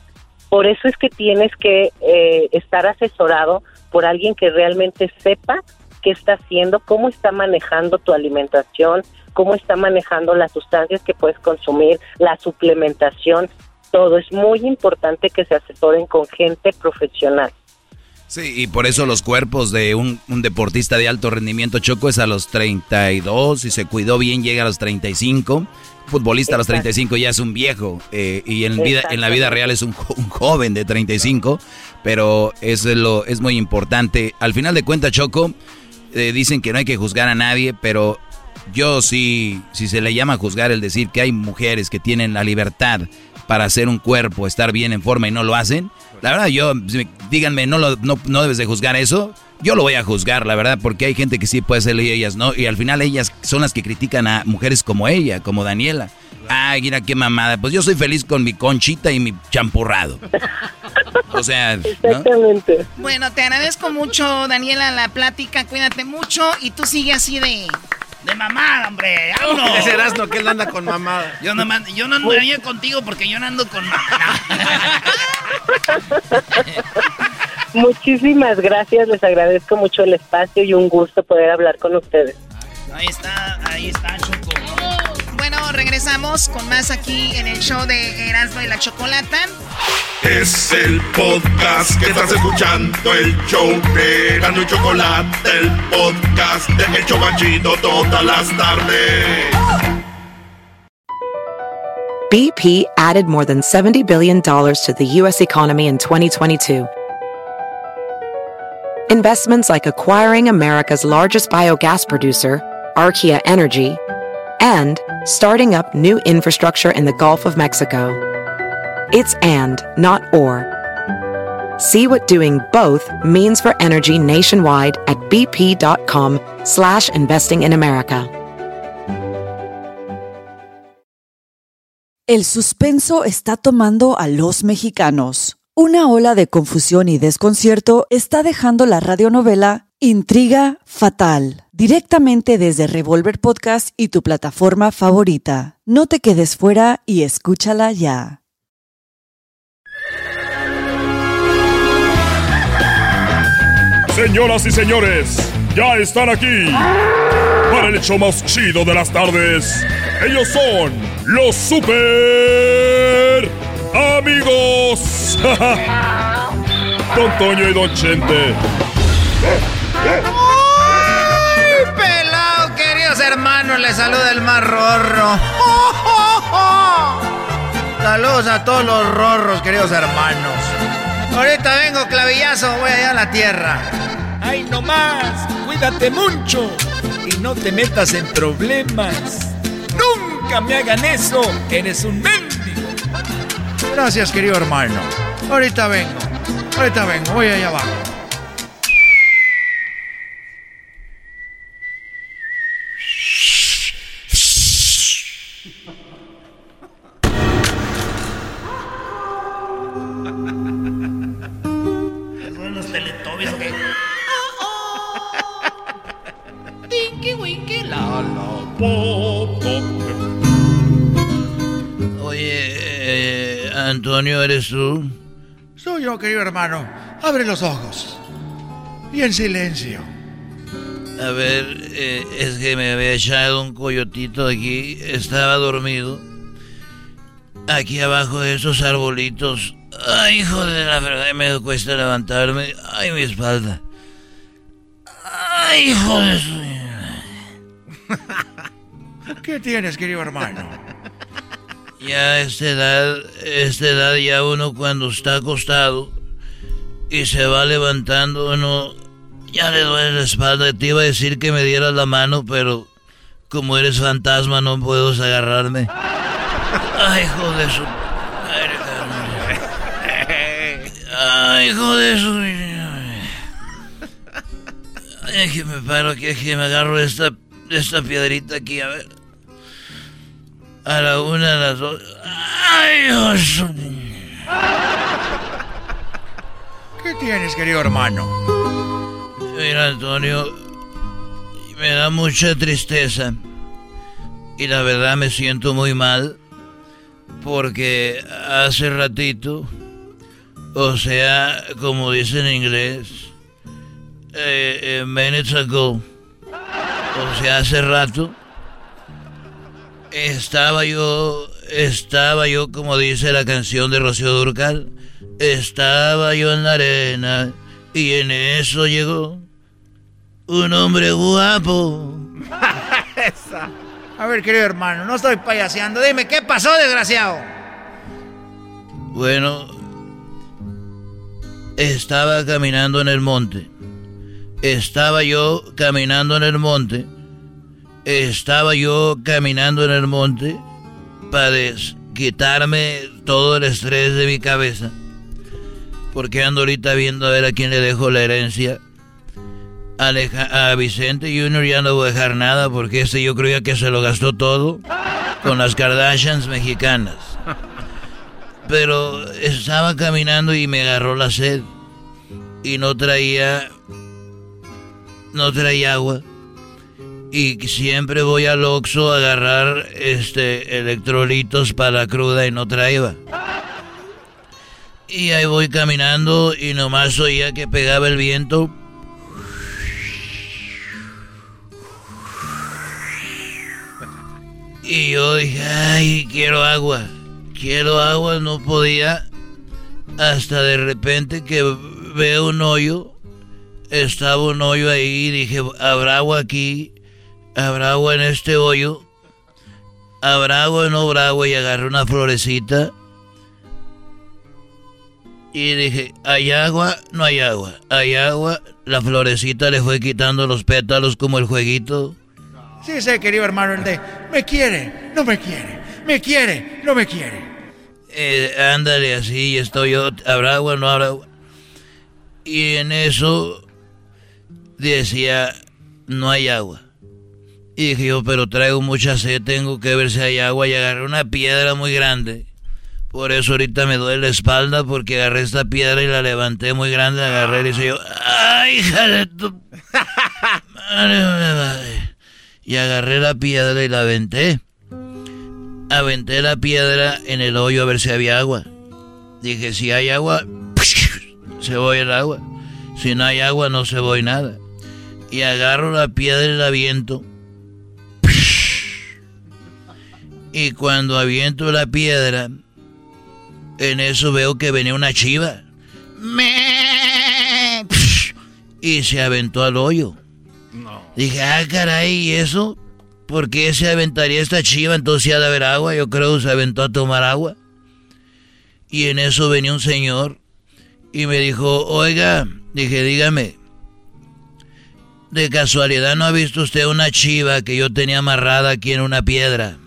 Por eso es que tienes que eh, estar asesorado por alguien que realmente sepa qué está haciendo, cómo está manejando tu alimentación, cómo está manejando las sustancias que puedes consumir, la suplementación, todo. Es muy importante que se asesoren con gente profesional. Sí, y por eso los cuerpos de un, deportista de alto rendimiento choco es a los 32, y se cuidó bien llega a los 35. Futbolista a los 35 ya es un viejo eh, y en, vida, en la vida real es un, joven de 35, pero eso es, lo, es muy importante. Al final de cuentas, Choco, eh, dicen que no hay que juzgar a nadie, pero yo sí, si se le llama juzgar el decir que hay mujeres que tienen la libertad para hacer un cuerpo, estar bien en forma y no lo hacen, la verdad yo, díganme, no, lo, no, no debes de juzgar eso. Yo lo voy a juzgar, la verdad, porque hay gente que sí puede ser y ellas no. Y al final ellas son las que critican a mujeres como ella, como Daniela. Ay, mira qué mamada. Pues yo soy feliz con mi conchita y mi champurrado. O sea, Exactamente. Bueno, te agradezco mucho, Daniela, la plática. Cuídate mucho y tú sigue así de... De mamada, hombre. ¡Vámonos! Ese Erasmo que él anda con mamada. Yo no, yo no andaría contigo porque yo no ando con mamada. [LAUGHS] Muchísimas gracias, les agradezco mucho el espacio y un gusto poder hablar con ustedes. Ahí está, ahí está, regresamos con más aquí en el show de Erasmo y la Chocolata. Es el podcast que estás escuchando, el show de Erasmo y Chocolate, el podcast de El todas las tardes. BP added more than $70 billion to the U.S. economy in 2022. Investments like acquiring America's largest biogas producer, Archaea Energy, and starting up new infrastructure in the Gulf of Mexico. It's and, not or. See what doing both means for energy nationwide at bp.com slash investing in America. El suspenso está tomando a los mexicanos. Una ola de confusión y desconcierto está dejando la radionovela Intriga Fatal, directamente desde Revolver Podcast y tu plataforma favorita. No te quedes fuera y escúchala ya. Señoras y señores, ya están aquí para el hecho más chido de las tardes. Ellos son los super amigos. [LAUGHS] Don Toño y Don Chente. ¡Ay, pelado, queridos hermanos! Les saluda el más rorro. Saludos a todos los rorros, queridos hermanos. Ahorita vengo, clavillazo, voy allá a la tierra. ¡Ay, no más! ¡Cuídate mucho! Y no te metas en problemas. ¡Nunca me hagan eso! ¡Eres un mendigo! Gracias, querido hermano. Ahorita vengo. Ahorita vengo, voy allá abajo. ¿Son los teletubbies qué? Tinky Winky La, Oye, eh, Antonio, ¿eres tú? Soy yo, querido hermano. Abre los ojos. Y en silencio. A ver, eh, es que me había echado un coyotito aquí. Estaba dormido. Aquí abajo de esos arbolitos. Ay, hijo de la verdad, me cuesta levantarme. Ay, mi espalda. Ay, hijo de su... [LAUGHS] ¿Qué tienes, querido hermano? Ya a esta edad, esta edad ya uno cuando está acostado y se va levantando, uno ya le duele la espalda. Te iba a decir que me dieras la mano, pero como eres fantasma no puedo agarrarme. [LAUGHS] Ay, hijo de su... hijo de su... Ay, que me paro aquí, es que me agarro esta, esta piedrita aquí, a ver. A la una, a las dos. ¡Ay, su- ¿Qué tienes, querido hermano? Mira, Antonio, me da mucha tristeza. Y la verdad me siento muy mal. Porque hace ratito, o sea, como dicen en inglés, eh, eh, minutes ago, o sea, hace rato, estaba yo, estaba yo, como dice la canción de Rocío Durcal, estaba yo en la arena y en eso llegó un hombre guapo. [LAUGHS] A ver, querido hermano, no estoy payaseando. Dime, ¿qué pasó, desgraciado? Bueno, estaba caminando en el monte. Estaba yo caminando en el monte. Estaba yo caminando en el monte. Padez, quitarme todo el estrés de mi cabeza. Porque ando ahorita viendo a ver a quién le dejo la herencia. a Vicente Junior ya no voy a dejar nada porque este yo creía que se lo gastó todo con las Kardashians mexicanas. Pero estaba caminando y me agarró la sed. Y no traía. No traía agua. Y siempre voy al Oxxo a agarrar este electrolitos para la cruda y no traía. Y ahí voy caminando y nomás oía que pegaba el viento. Y yo dije, ay, quiero agua. Quiero agua, no podía. Hasta de repente que veo un hoyo. Estaba un hoyo ahí y dije, ¿habrá agua aquí? ¿Habrá agua en este hoyo? ¿Habrá agua o no habrá agua? Y agarré una florecita. Y dije, ¿hay agua? No hay agua. ¿Hay agua? La florecita le fue quitando los pétalos como el jueguito. Sí, sé, querido hermano, el de me quiere, no me quiere, me quiere, no me quiere. Eh, ándale así, estoy yo, ¿habrá agua? No habrá agua. Y en eso decía, no hay agua. Y dije yo, pero traigo mucha sed, tengo que ver si hay agua. Y agarré una piedra muy grande. Por eso ahorita me duele la espalda, porque agarré esta piedra y la levanté muy grande. Agarré y dije yo, ¡ay, hija de tu... Y agarré la piedra y la aventé. Aventé la piedra en el hoyo a ver si había agua. Dije, si hay agua, [LAUGHS] se voy el agua. Si no hay agua, no se voy nada. Y agarro la piedra y la aviento [LAUGHS] Y cuando aviento la piedra, en eso veo que venía una chiva. [LAUGHS] Y se aventó al hoyo. Dije, ah, caray, ¿y eso? ¿Por qué se aventaría esta chiva? Entonces ha de haber agua. Yo creo que se aventó a tomar agua. Y en eso venía un señor y me dijo, oiga, dije, dígame, de casualidad no ha visto usted una chiva que yo tenía amarrada aquí en una piedra.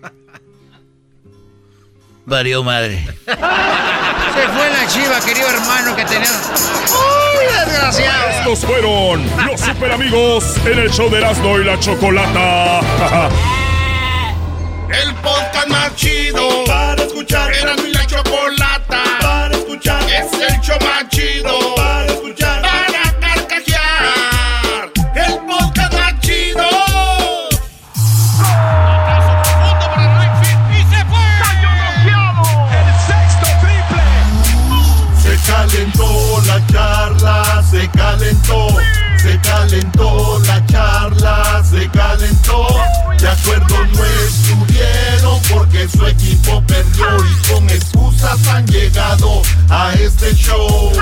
[LAUGHS] Varió madre. [LAUGHS] Se fue la chiva, querido hermano, que tenemos. ¡Uy, desgraciado! Estos fueron los super amigos en el show de Erasmo y la Chocolata. [LAUGHS] el podcast más chido para escuchar. Erasmo y la Chocolata para escuchar. Es el show más chido para escuchar. Calentó, la charla se calentó. De acuerdo no estuvieron porque su equipo perdió y con excusas han llegado a este show.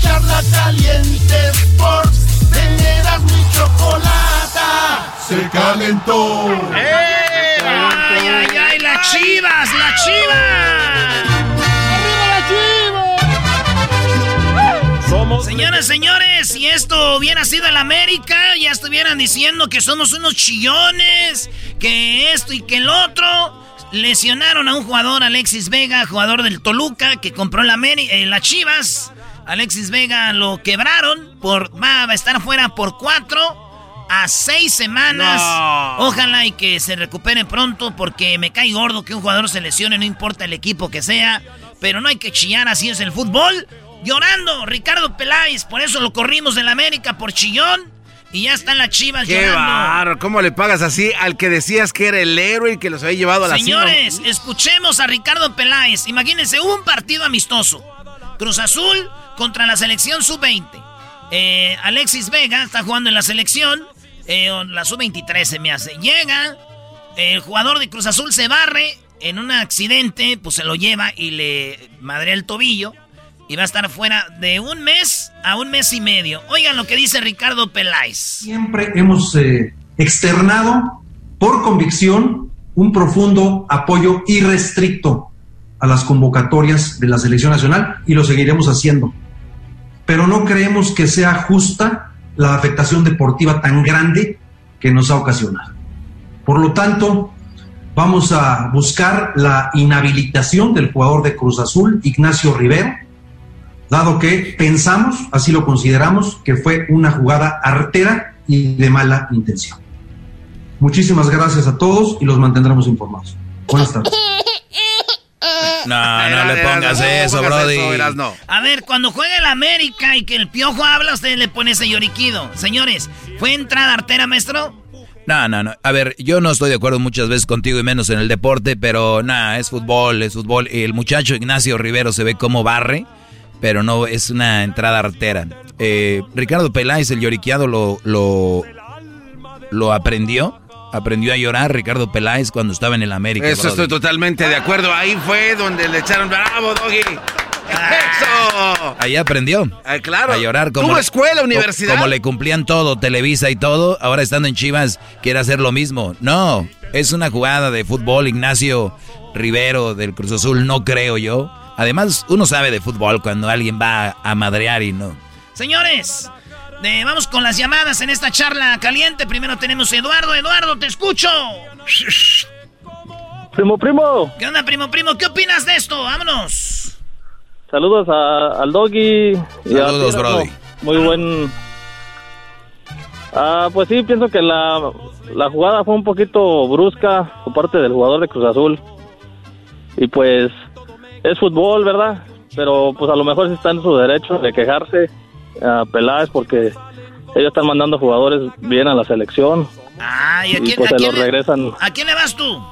Charla caliente Sports, teneras mi chocolata, se calentó. ¡Ay, ay, ay! ¡Las chivas, las chivas! Señoras, señores, si esto hubiera sido el América, ya estuvieran diciendo que somos unos chillones, que esto y que el otro. Lesionaron a un jugador, Alexis Vega, jugador del Toluca, que compró la eh, las Chivas. Alexis Vega lo quebraron, por, va a estar fuera por cuatro a seis semanas. Ojalá y que se recupere pronto porque me cae gordo que un jugador se lesione, no importa el equipo que sea. Pero no hay que chillar, así es el fútbol llorando Ricardo Peláez. Por eso lo corrimos de la América por chillón. Y ya están las chivas Qué llorando. ¿Cómo le pagas así al que decías que era el héroe y que los había llevado a la Señores, escuchemos a Ricardo Peláez. Imagínense, un partido amistoso. Cruz Azul contra la selección sub-20. Eh, Alexis Vega está jugando en la selección. Eh, la sub-23 se me hace. Llega, el jugador de Cruz Azul se barre. En un accidente, pues se lo lleva y le madre el tobillo y va a estar fuera de un mes a un mes y medio. Oigan lo que dice Ricardo Peláez. Siempre hemos eh, externado por convicción un profundo apoyo irrestricto a las convocatorias de la selección nacional y lo seguiremos haciendo. Pero no creemos que sea justa la afectación deportiva tan grande que nos ha ocasionado. Por lo tanto, vamos a buscar la inhabilitación del jugador de Cruz Azul, Ignacio Rivero, dado que pensamos, así lo consideramos, que fue una jugada artera y de mala intención. Muchísimas gracias a todos y los mantendremos informados. Buenas tardes. [LAUGHS] No, no le pongas eso, Brody. A ver, cuando juega el América y que el piojo habla, usted le pone ese lloriquido. Señores, ¿fue entrada artera, maestro? No, no, no. A ver, yo no estoy de acuerdo muchas veces contigo y menos en el deporte, pero nada, es fútbol, es fútbol. Y el muchacho Ignacio Rivero se ve como barre, pero no es una entrada artera. Eh, Ricardo Peláez, el lloriqueado, lo, lo, lo aprendió. Aprendió a llorar Ricardo Peláez cuando estaba en el América. Eso estoy totalmente de acuerdo. Ahí fue donde le echaron bravo, Doggy. ¡Eso! Ahí aprendió. Ah, claro. A llorar como. ¿Tuvo escuela, universidad? Como le cumplían todo, Televisa y todo. Ahora estando en Chivas, quiere hacer lo mismo. No, es una jugada de fútbol. Ignacio Rivero del Cruz Azul, no creo yo. Además, uno sabe de fútbol cuando alguien va a madrear y no. Señores, eh, vamos con las llamadas en esta charla caliente. Primero tenemos a Eduardo. Eduardo, te escucho. Primo, primo. ¿Qué onda, primo, primo? ¿Qué opinas de esto? Vámonos. Saludos a- al Doggy. Saludos. Brody. Muy buen. Ah, pues sí, pienso que la, la jugada fue un poquito brusca por parte del jugador de Cruz Azul. Y pues es fútbol, ¿verdad? Pero pues a lo mejor sí está en su derecho de quejarse a Peláez porque ellos están mandando jugadores bien a la selección. Ah, ¿y a y quién, pues a se quién los le, regresan ¿a quién le vas tú?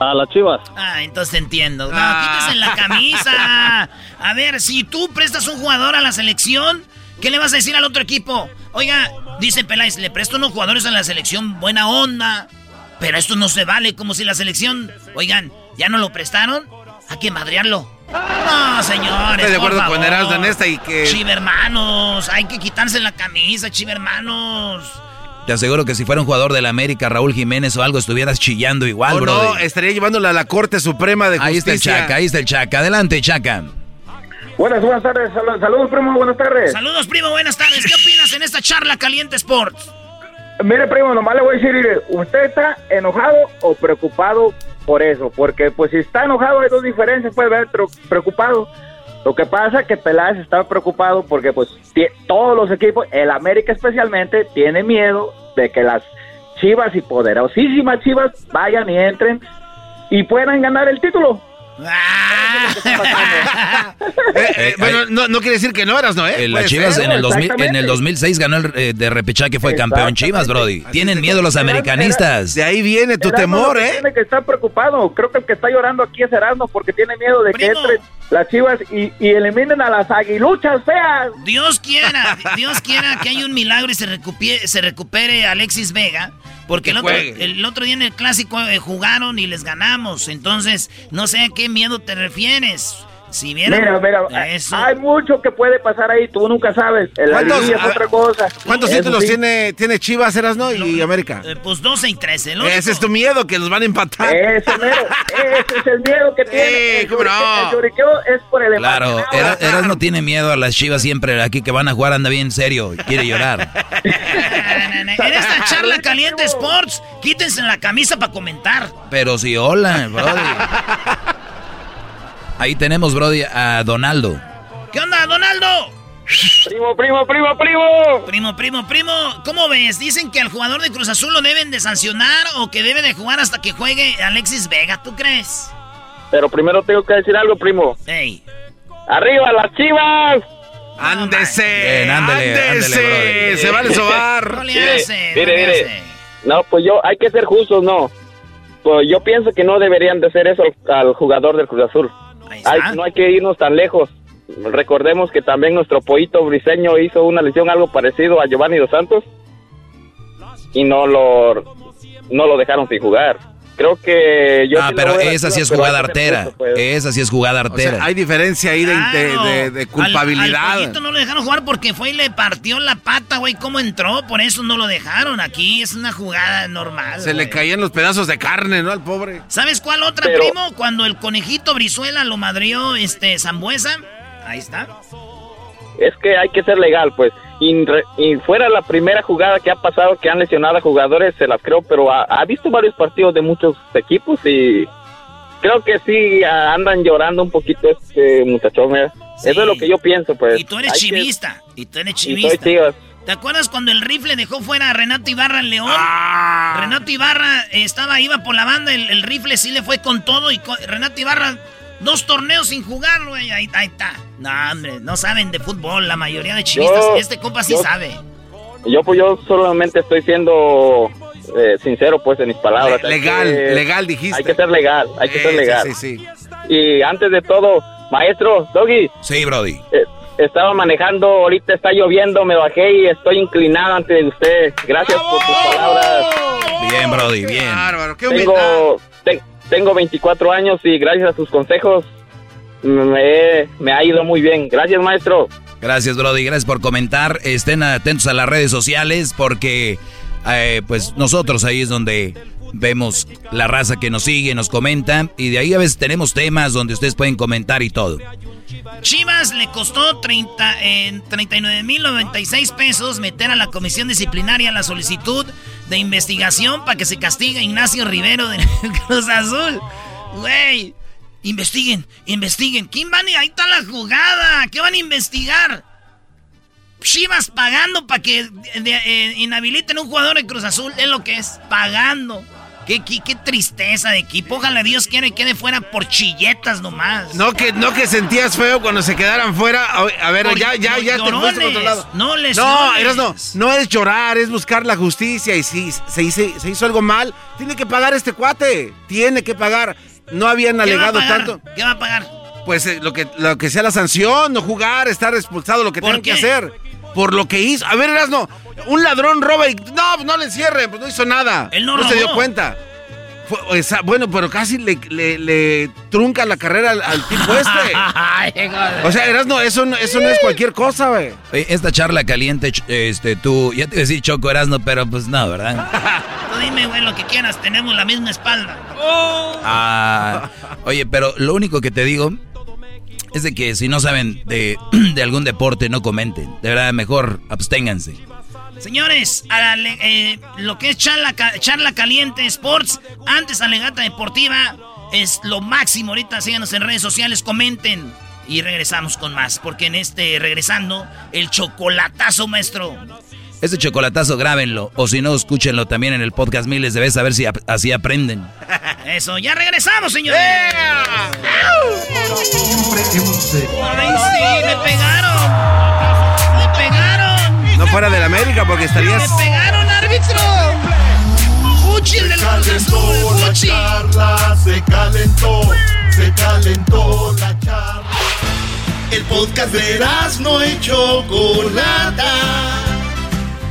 a las chivas. Ah, entonces te entiendo. No, quítese la camisa. A ver, si tú prestas un jugador a la selección, ¿qué le vas a decir al otro equipo? Oiga, dice Peláez, le presto unos jugadores a la selección, buena onda. Pero esto no se vale, como si la selección, oigan, ¿ya no lo prestaron? Hay que madrearlo. No, señores. Estoy de acuerdo con. Erasmo en esta y que- Chivermanos, hay que quitarse la camisa, chivermanos. Te aseguro que si fuera un jugador del América, Raúl Jiménez o algo, estuvieras chillando igual, Oh, Brody. no, estaría llevándola a la Corte Suprema de Ahí está el Justicia. Chaca, ahí está el Chaca. Adelante, Chaca. Buenas, buenas tardes. Sal- Saludos, primo. Buenas tardes. Saludos, primo, buenas tardes. ¿Qué opinas en esta charla caliente Sports? Mire, primo, nomás le voy a decir, ¿usted está enojado o preocupado por eso? Porque, pues, si está enojado hay dos diferencias, puede tro- preocupado. Lo que pasa es que Peláez estaba preocupado porque, pues, todos los equipos, el América especialmente, tiene miedo de que las chivas y poderosísimas chivas vayan y entren y puedan ganar el título. Eh, [LAUGHS] bueno, no, no quiere decir que no eras, ¿no? ¿eh? Eh, las Chivas ser. en el, 2000, en el exactamente. 2006 ganó el eh, de repechaje, fue campeón Chivas, Brody. Tienen miedo los americanistas. De ahí viene tu temor, ¿eh? Tiene que estar preocupado. Creo que el que está llorando aquí es Erasmo porque tiene miedo de que entren las chivas y, y eliminen a las aguiluchas feas. Dios quiera, Dios quiera que haya un milagro y se recupere, se recupere Alexis Vega. Porque el otro, el otro día en el clásico eh, jugaron y les ganamos. Entonces, no sé a qué miedo te refieres. Si vieran Mira, mira, eso. hay mucho que puede pasar ahí, tú nunca sabes. El ¿Cuántos- liguilla es otra cosa. ¿Cuántos Eso títulos sí. tiene, tiene Chivas, Erasno y América? Eh, pues 12 y 13. Lo Ese es tu miedo, que los van a empatar. Ese mero, ese es el miedo que tiene. [LAUGHS] El, ¿cómo no? lloriqueo, el lloriqueo es por el Claro. Eras, Eras no tiene miedo a las Chivas siempre aquí que van a jugar, anda bien serio, y quiere llorar. [LAUGHS] En esta charla caliente Sports, quítense la camisa para comentar. Pero sí, hola, Brody. [LAUGHS] Ahí tenemos, Brody, a Donaldo. ¿Qué onda, Donaldo? Primo, primo, primo, primo. Primo, primo, primo. ¿Cómo ves? Dicen que al jugador de Cruz Azul lo deben de sancionar o que debe de jugar hasta que juegue Alexis Vega. ¿Tú crees? Pero primero tengo que decir algo, primo. Ey. ¡Arriba las chivas! ¡Ándese! Bien, ándele, ¡Ándese! ándele. ¡Se vale sobar! [LAUGHS] No le Mire, no mire, le mire. hace. No, pues yo, hay que ser justos, ¿no? Pues yo pienso que no deberían de hacer eso al, al jugador del Cruz Azul. Ahí está. Hay- no hay que irnos tan lejos. Recordemos que también nuestro pollito briseño hizo una lesión algo parecido a Giovanni Dos Santos y no lo, no lo dejaron sin jugar. Creo que yo... Ah, pero las esa sí es jugada artera. pues. Esa sí es jugada O artera. sea, hay diferencia ahí de, de- Claro. de- de Al- culpabilidad. Al, pollito no lo dejaron jugar porque fue y le partió la pata, güey. ¿Cómo entró? Por eso no lo dejaron. Aquí es una jugada normal. Se le caían los pedazos de carne, ¿no? Al pobre. ¿Sabes cuál otra, Pero- primo? Cuando el conejito Brizuela lo madrió este Zambuesa. Ahí está. es que hay que ser legal, pues. Y, fuera la primera jugada que ha pasado que han lesionado a jugadores, se las creo, pero ha, visto varios partidos de muchos equipos y creo que sí andan llorando un poquito este muchachón. ¿eh? Eso es lo que yo pienso, pues. Y tú eres chivista, y tú eres chivista. ¿Te acuerdas cuando el rifle dejó fuera a Renato Ibarra en León? Ah. Renato Ibarra estaba, iba por la banda, el, rifle sí le fue con todo y Renato Ibarra dos torneos sin jugar, güey. Ahí, está. No, hombre, no saben de fútbol la mayoría de chivistas. este compa sí sabe. Yo pues yo solamente estoy siendo eh, sincero pues en mis palabras. legal, legal dijiste. Hay que ser legal, hay que ser legal. Sí, sí, Y antes de todo, maestro, Doggy. Sí, Brody. Eh, estaba manejando, ahorita está lloviendo, me bajé y estoy inclinado ante usted. Gracias por sus palabras. Bien, Brody, bien. Bárbaro, qué tengo, tengo 24 años y gracias a sus consejos me, me ha ido muy bien. Gracias, maestro. Gracias, Brody. Gracias por comentar. Estén atentos a las redes sociales porque eh, pues nosotros ahí es donde vemos la raza que nos sigue, nos comenta y de ahí a veces tenemos temas donde ustedes pueden comentar y todo. Chivas le costó 30, en 39 mil 96 pesos meter a la comisión disciplinaria la solicitud de investigación para que se castigue a Ignacio Rivero de [LAUGHS] Cruz Azul. Güey, investiguen, investiguen. ¿Quién van? Ahí está la jugada. ¿Qué van a investigar? Chivas pagando para que eh, inhabiliten a un jugador de Cruz Azul. Es lo que es, pagando. Qué, qué, tristeza de equipo. Ojalá Dios quiera y quede fuera por chilletas nomás. No que, no que sentías feo cuando se quedaran fuera. A, ver, ya, ya, ya te fuiste otro lado. No les No, no, no es llorar, es buscar la justicia. Y si se, hizo, se hizo algo mal, tiene que pagar este cuate. Tiene que pagar. No habían alegado tanto. ¿Qué va a pagar? Pues eh, lo, que, lo que sea la sanción, no jugar, estar expulsado, lo que tengan que hacer. Por lo que hizo. A ver, Erasno, un ladrón roba y. No, no le encierren, pues no hizo nada. Él no, se dio cuenta. bueno, pero casi le, trunca la carrera al, tipo este. [LAUGHS] o sea, Erasno, eso, eso no es cualquier cosa, güey. Esta charla caliente, este, tú, ya te iba a decir Choco Erasno, pero pues no, ¿verdad? [LAUGHS] tú dime, güey, lo que quieras, tenemos la misma espalda. Ah, oye, pero lo único que te digo es de que si no saben [CLEARS THROAT] de, algún deporte, no comenten. De verdad, mejor absténganse. Señores, eh, lo que es charla, charla Caliente Sports, antes Alegata Deportiva, es lo máximo. Ahorita síganos en redes sociales, comenten. Y regresamos con más, porque en este, regresando, el chocolatazo, maestro. Este chocolatazo grábenlo, o si no, escúchenlo también en el podcast miles de veces a ver si así aprenden. [LAUGHS] Eso, ya regresamos, señores. ¡Ay, sí, me pegaron! ¡Me pegaron! No fuera de la América porque estarías... ¡Me pegaron, árbitro! ¡Fuchi, el del ¡Fuchi! charla se calentó, se calentó la charla. El podcast de no hecho Chocolata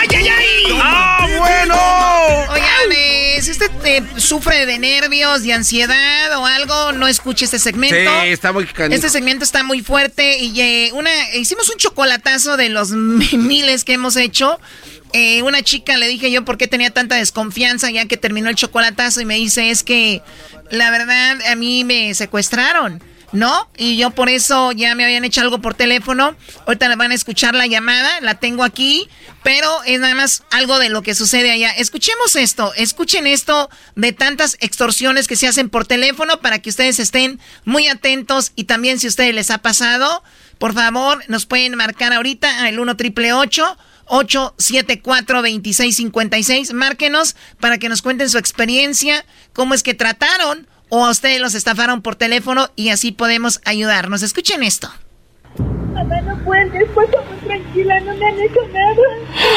¡Ay, ay, ay! ¡Ah, bueno! Oigan, eh, si usted eh, sufre de nervios, de ansiedad o algo, no escuche este segmento. Sí, está muy canijo. Este segmento está muy fuerte y eh, una, hicimos un chocolatazo de los [LAUGHS] miles que hemos hecho. Eh, una chica le dije yo por qué tenía tanta desconfianza ya que terminó el chocolatazo y me dice es que la verdad a mí me secuestraron. ¿No? Y yo por eso ya me habían hecho algo por teléfono. Ahorita van a escuchar la llamada, la tengo aquí, pero es nada más algo de lo que sucede allá. Escuchemos esto, escuchen esto de tantas extorsiones que se hacen por teléfono para que ustedes estén muy atentos y también si a ustedes les ha pasado, por favor, nos pueden marcar ahorita al 1 triple 874-2656. Márquenos para que nos cuenten su experiencia, cómo es que trataron o a ustedes los estafaron por teléfono y así podemos ayudarnos. Escuchen esto. Mamá, no puedes, pues tranquila, no me han hecho nada.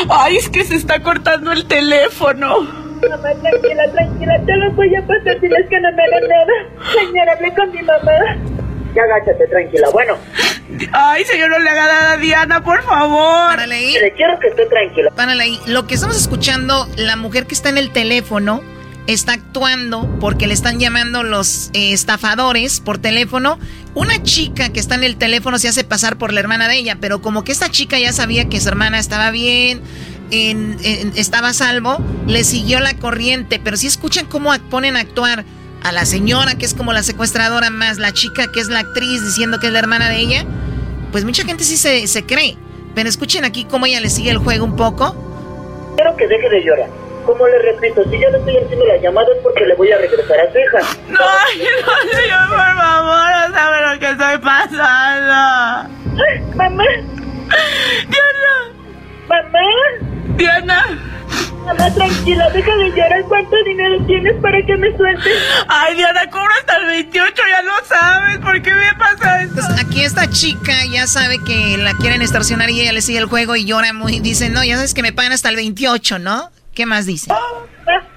Ay, es que se está cortando el teléfono. Mamá, tranquila, tranquila, te lo voy a pasar, diles que no me hagan nada. Señora, hablé con mi mamá. Ya agáchate, tranquila, bueno. Ay, señor, no le haga nada a Diana, por favor. Párale ahí. Le quiero que esté tranquila. Párale ahí. Lo que estamos escuchando, la mujer que está en el teléfono está actuando porque le están llamando los eh, estafadores por teléfono. Una chica que está en el teléfono se hace pasar por la hermana de ella, pero como que esta chica ya sabía que su hermana estaba bien, estaba salvo, le siguió la corriente, pero si escuchan cómo ponen a actuar a la señora que es como la secuestradora más la chica que es la actriz diciendo que es la hermana de ella, pues mucha gente sí se, se cree. Pero escuchen aquí cómo ella le sigue el juego un poco. Quiero que deje de llorar. Como le repito, si yo le estoy haciendo la llamada es porque le voy a regresar a su hija. No, no, señor, por favor, no sabe lo que estoy pasando. Mamá. Diana. Mamá. Diana. Mamá, tranquila, deja de llorar. ¿Cuánto dinero tienes para que me sueltes? Ay, Diana, cobro hasta el 28, ya lo sabes. ¿Por qué me pasa esto? Pues aquí esta chica ya sabe que la quieren extorsionar y ella le sigue el juego y llora muy. Dice, no, ya sabes que me pagan hasta el 28, ¿no? ¿Qué más dice?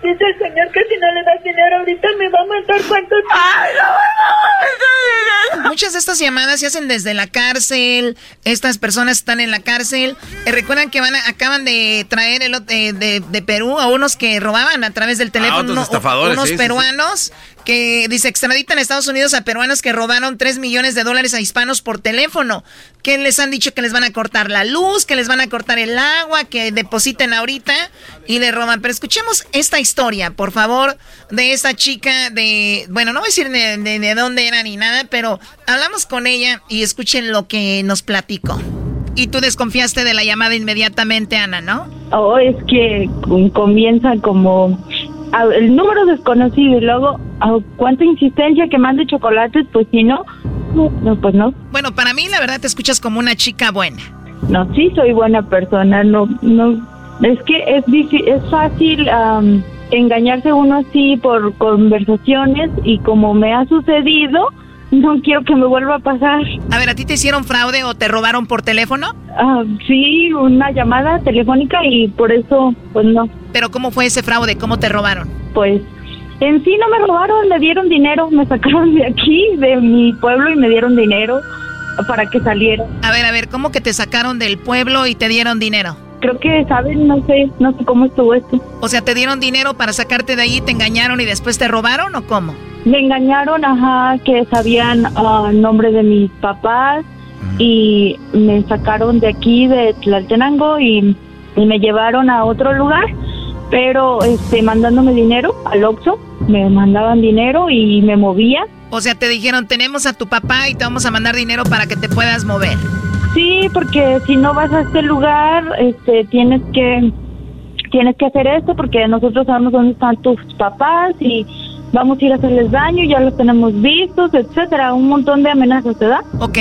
dice el señor que si no le das dinero ahorita me va a matar cuánto Ay, no, Muchas de estas llamadas se hacen desde la cárcel. Estas personas están en la cárcel. Eh, recuerdan que van acaban de traer el, de, de, Perú a unos que robaban a través del teléfono. unos peruanos que dice extraditan a Estados Unidos a peruanos que robaron 3 millones de dólares a hispanos por teléfono. Que les han dicho que les van a cortar la luz, que les van a cortar el agua, que depositen ahorita y le roban. Pero escuchemos esta historia, por favor, de esta chica de, bueno, no voy a decir de, dónde era ni nada, pero hablamos con ella y escuchen lo que nos platicó. Y tú desconfiaste de la llamada inmediatamente, Ana, ¿no? Oh, es que comienza como el número desconocido y luego cuánta insistencia que mande chocolates, pues si no, no, pues no. Bueno, para mí la verdad te escuchas como una chica buena. No, sí soy buena persona, no, no, es que es es fácil engañarse uno así por conversaciones y como me ha sucedido, no quiero que me vuelva a pasar. A ver, ¿a ti te hicieron fraude o te robaron por teléfono? Ah, sí, una llamada telefónica y por eso, pues no. ¿Pero cómo fue ese fraude? ¿Cómo te robaron? Pues en sí no me robaron, me dieron dinero, me sacaron de aquí, de mi pueblo y me dieron dinero para que saliera. A ver, a ver, ¿cómo que te sacaron del pueblo y te dieron dinero? Creo que, ¿saben? No sé, no sé cómo estuvo esto. O sea, ¿te dieron dinero para sacarte de ahí, te engañaron y después te robaron o cómo? Me engañaron, ajá, que sabían uh, nombre de mis papás y me sacaron de aquí, de Tlaltenango y, y me llevaron a otro lugar, pero este mandándome dinero al Oxxo, me mandaban dinero y me movía. O sea, te dijeron, tenemos a tu papá y te vamos a mandar dinero para que te puedas mover. Sí, porque si no vas a este lugar, este, tienes que tienes que hacer esto porque nosotros sabemos dónde están tus papás y vamos a ir a hacerles daño, ya los tenemos vistos, etcétera, un montón de amenazas, ¿verdad? Ok.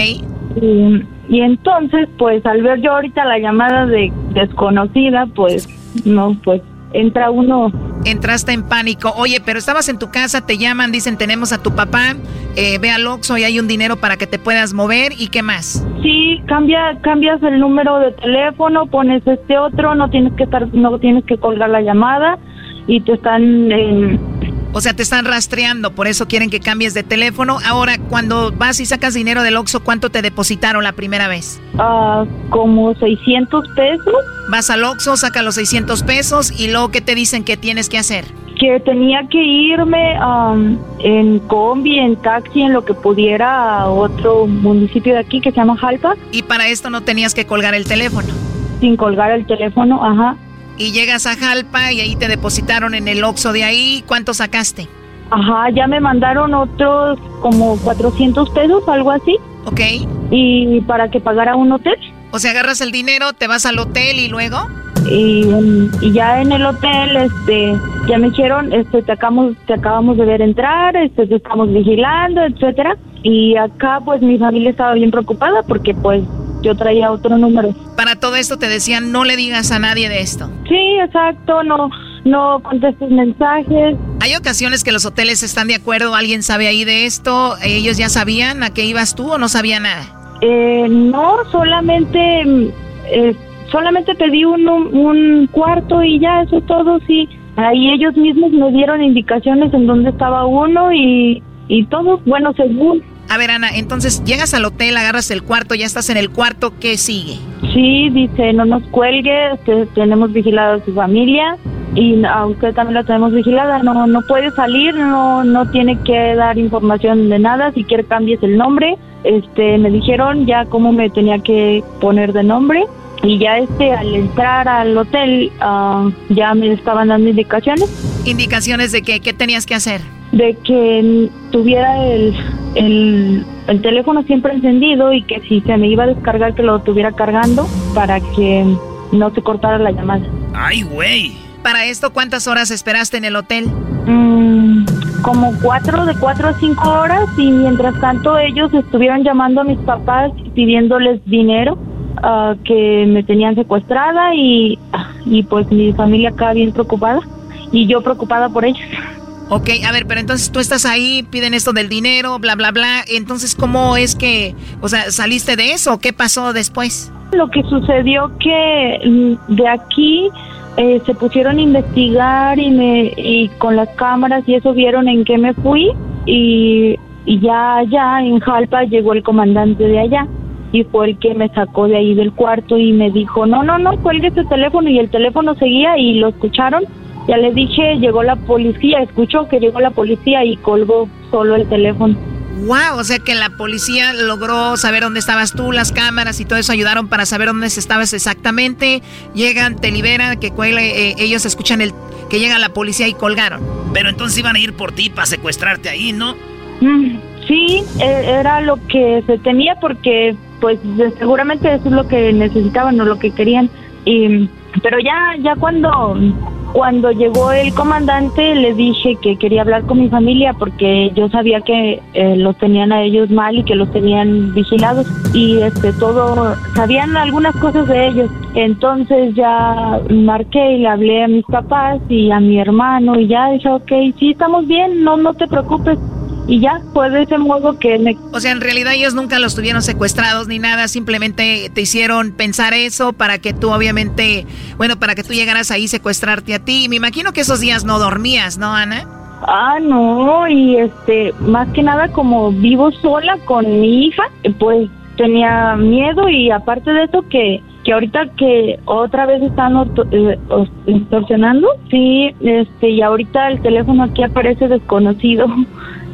Y, y entonces, pues al ver yo ahorita la llamada de desconocida, pues no, pues entra uno. Entraste en pánico. Oye, pero estabas en tu casa, te llaman, dicen tenemos a tu papá, eh, ve al Oxxo y hay un dinero para que te puedas mover y qué más. Sí, cambia, cambias el número de teléfono, pones este otro, no tienes que estar, no tienes que colgar la llamada y te están eh, o sea, te están rastreando, por eso quieren que cambies de teléfono. Ahora, cuando vas y sacas dinero del Oxxo, ¿cuánto te depositaron la primera vez? Ah, como 600 pesos. Vas al Oxxo, saca los 600 pesos y luego, ¿qué te dicen que tienes que hacer? Que tenía que irme en combi, en taxi, en lo que pudiera a otro municipio de aquí que se llama Jalpa. Y para esto no tenías que colgar el teléfono. Sin colgar el teléfono, ajá y llegas a Jalpa y ahí te depositaron en el Oxxo de ahí. ¿Cuánto sacaste? Ajá, ya me mandaron otros como 400 pesos, algo así. Ok. ¿Y para que pagara un hotel? O sea, agarras el dinero, te vas al hotel y luego... Y, ya en el hotel, este, ya me dijeron, este, te acabamos, te acabamos de ver entrar, este, te estamos vigilando, etcétera. Y acá, pues, mi familia estaba bien preocupada porque, pues, yo traía otro número. Para todo esto te decían, no le digas a nadie de esto. Sí, exacto, no, no contestes mensajes. Hay ocasiones que los hoteles están de acuerdo, alguien sabe ahí de esto, ellos ya sabían a qué ibas tú o no sabía nada. Eh, no, solamente, eh, solamente pedí un, un cuarto y ya, eso todo, sí. Ahí ellos mismos me dieron indicaciones en dónde estaba uno y, y todo, bueno, según a ver, Ana, entonces llegas al hotel, agarras el cuarto, ya estás en el cuarto, ¿qué sigue? Sí, dice, no nos cuelgue, tenemos vigilado a su familia y a usted también la tenemos vigilada, no no puede salir, no no tiene que dar información de nada, si quiere cambies el nombre. Este, me dijeron ya cómo me tenía que poner de nombre y ya este al entrar al hotel ah, ya me estaban dando indicaciones indicaciones de que qué tenías que hacer de que tuviera el, el, el teléfono siempre encendido y que si se me iba a descargar que lo tuviera cargando para que no se cortara la llamada. ¡Ay, güey! Para esto, ¿cuántas horas esperaste en el hotel? Mm, como cuatro, de cuatro a cinco horas y mientras tanto ellos estuvieron llamando a mis papás pidiéndoles dinero ah, que me tenían secuestrada y, y pues mi familia acá bien preocupada y yo preocupada por ellos. Ok, a ver, pero entonces tú estás ahí, piden esto del dinero, bla, bla, bla. Entonces, ¿cómo es que, o sea, saliste de eso? ¿Qué pasó después? Lo que sucedió que mm, de aquí eh, se pusieron a investigar y, me, y con las cámaras y eso vieron en qué me fui y, y ya allá en Jalpa llegó el comandante de allá y fue el que me sacó de ahí del cuarto y me dijo, no, no, no, cuelgue ese teléfono y el teléfono seguía y lo escucharon ya le dije, llegó la policía, escuchó que llegó la policía y colgó solo el teléfono. Wow, o sea que la policía logró saber dónde estabas tú, las cámaras y todo eso ayudaron para saber dónde estabas exactamente. Llegan, te liberan, que cuele, eh, ellos escuchan el que llega la policía y colgaron. Pero entonces iban a ir por ti para secuestrarte ahí, ¿no? Mm, sí, e, era lo que se tenía porque pues seguramente eso es lo que necesitaban o lo que querían. Y, pero ya, ya cuando cuando llegó el comandante le dije que quería hablar con mi familia porque yo sabía que eh, los tenían a ellos mal y que los tenían vigilados y este todo sabían algunas cosas de ellos. Entonces ya marqué y le hablé a mis papás y a mi hermano y ya dije, ok, sí estamos bien, no no te preocupes y ya fue de ese modo que me... O sea, en realidad ellos nunca los tuvieron secuestrados ni nada, simplemente te hicieron pensar eso para que tú obviamente, bueno, para que tú llegaras ahí secuestrarte a ti. Me imagino que esos días no dormías, ¿no, Ana? Ah, no, y este, más que nada como vivo sola con mi hija, pues tenía miedo y aparte de eso que que ahorita que otra vez están eh, extorsionando, sí, este, y ahorita el teléfono aquí aparece desconocido. [LAUGHS]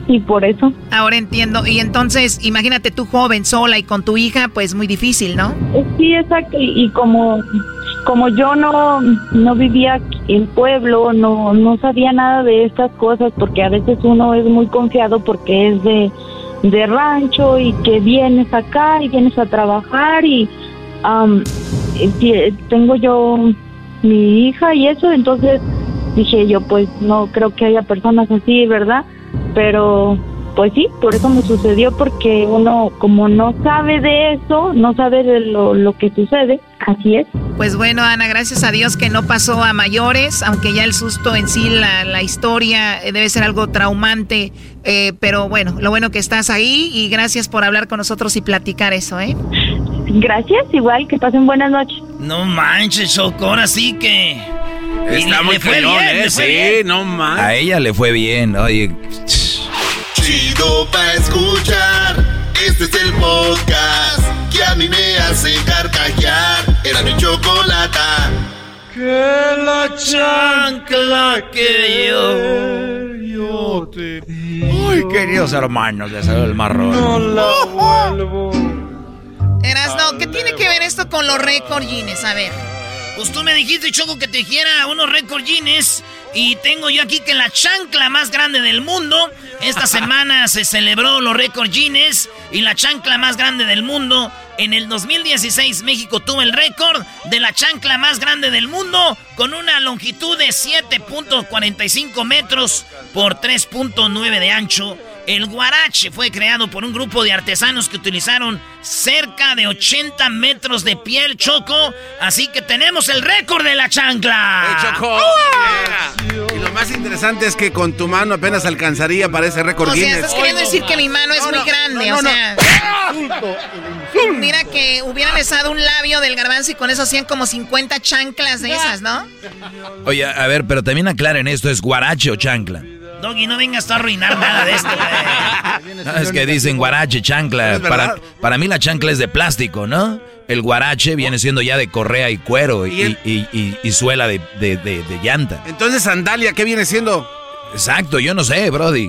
y por eso. Ahora entiendo. Y entonces, imagínate tú joven, sola y con tu hija, pues muy difícil, ¿no? Sí, exacto. Y como, como yo no, no vivía en pueblo, no, no sabía nada de estas cosas, porque a veces uno es muy confiado porque es de, de rancho y que vienes acá y vienes a trabajar y tengo yo mi hija y eso, entonces dije yo, pues no creo que haya personas así, ¿verdad? Pero pues sí, por eso me sucedió, porque uno como no sabe de eso, no sabe de lo, que sucede, así es. Pues bueno, Ana, gracias a Dios que no pasó a mayores, aunque ya el susto en sí, la, la historia eh, debe ser algo traumante, eh, pero bueno, lo bueno que estás ahí y gracias por hablar con nosotros y platicar eso, ¿eh? Gracias, igual, que pasen buenas noches. No manches, Choco, ahora sí que... Está muy cañón, ¿eh? Sí, no manches. A ella le fue bien, oye... Chido pa' escuchar. Este es el podcast que a mí me hace carcajear. Era mi chocolata. Que la chancla que yo, yo te. Ay, queridos hermanos de el Marrón. No la [LAUGHS] vuelvo. Erasno, ¿qué tiene que ver esto con los récord Guinness? A ver. Pues tú me dijiste, Choco, que te dijera unos récord Guinness y tengo yo aquí que la chancla más grande del mundo. Esta [LAUGHS] semana se celebró los récord Guinness y la chancla más grande del mundo. En el 2016 México tuvo el récord de la chancla más grande del mundo con una longitud de 7.45 metros por 3.9 de ancho el guarache fue creado por un grupo de artesanos que utilizaron cerca de 80 metros de piel choco, así que tenemos el récord de la chancla. choco! Y lo más interesante es que con tu mano apenas alcanzaría para ese récord O sea, estás queriendo decir que mi mano es muy grande, o sea... Mira que hubieran besado un labio del garbanzo y con eso hacían como 50 chanclas de esas, ¿no? Oye, a ver, pero también aclaren esto, ¿es guarache o chancla? Doggy, no vengas a arruinar nada de esto, güey. [LAUGHS] es que dicen guarache, chancla. Para, para mí la chancla es de plástico, ¿no? El guarache viene siendo ya de correa y cuero y, y, suela de, llanta. Entonces, sandalia, ¿qué viene siendo? Exacto, yo no sé, Brody.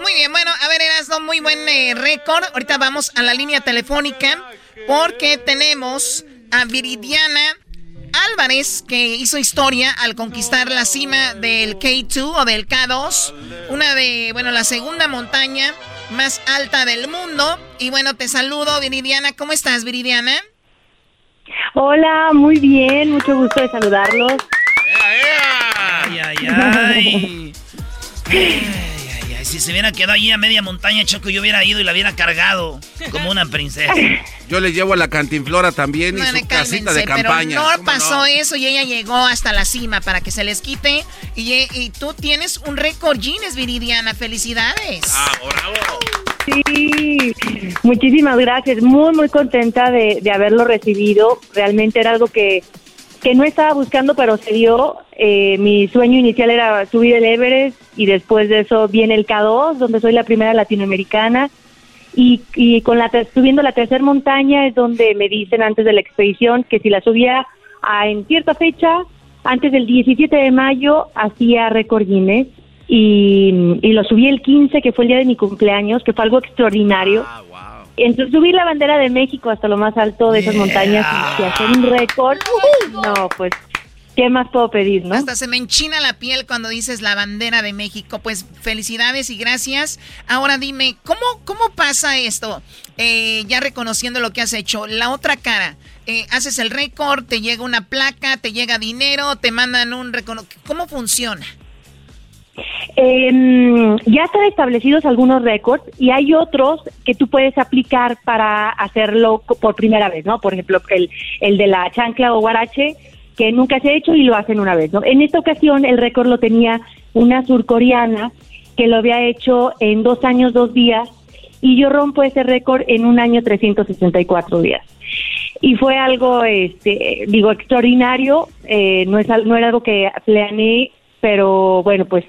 Muy bien, bueno, a ver, eras muy buen eh, récord. Ahorita vamos a la línea telefónica porque tenemos a Viridiana Álvarez, que hizo historia al conquistar la cima del K2 o del K2, una de, bueno, la segunda montaña más alta del mundo. Y bueno, te saludo, Viridiana. ¿Cómo estás, Viridiana? Hola, muy bien, mucho gusto de saludarlos. Ay, ay, ay. [LAUGHS] Si se hubiera quedado allí a media montaña, Choco, yo hubiera ido y la hubiera cargado como una princesa. [LAUGHS] Yo le llevo a la cantinflora también y su casita de campaña. Pero no pasó eso y ella llegó hasta la cima para que se les quite. Y, y tú tienes un récord Guinness, Viridiana. ¡Felicidades! ¡Bravo, bravo! Sí, muchísimas gracias. Muy, muy contenta de, de haberlo recibido. Realmente era algo que que no estaba buscando, pero se dio. Eh, mi sueño inicial era subir el Everest y después de eso viene el K2, donde soy la primera latinoamericana. Y, y con la subiendo la tercera montaña es donde me dicen antes de la expedición que si la subía a, en cierta fecha, antes del 17 de mayo, hacía récord Guinness. Y, y, lo subí el 15, que fue el día de mi cumpleaños, que fue algo extraordinario. Ah, entonces, subir la bandera de México hasta lo más alto de esas montañas y, hacer un récord, no, pues, ¿qué más puedo pedir, no? Hasta se me enchina la piel cuando dices la bandera de México. Pues felicidades y gracias. Ahora dime, ¿cómo, cómo pasa esto? Eh, ya reconociendo lo que has hecho, la otra cara. Eh, haces el récord, te llega una placa, te llega dinero, te mandan un reconocimiento. ¿Cómo funciona? Eh, ya están establecidos algunos récords y hay otros que tú puedes aplicar para hacerlo por primera vez, ¿no? Por ejemplo, el, el de la chancla o guarache, que nunca se ha hecho y lo hacen una vez, ¿no? En esta ocasión el récord lo tenía una surcoreana que lo había hecho en dos años, dos días, y yo rompo ese récord en un año 364 días. Y fue algo, este, digo, extraordinario, eh, no, es, no era algo que planeé pero bueno, pues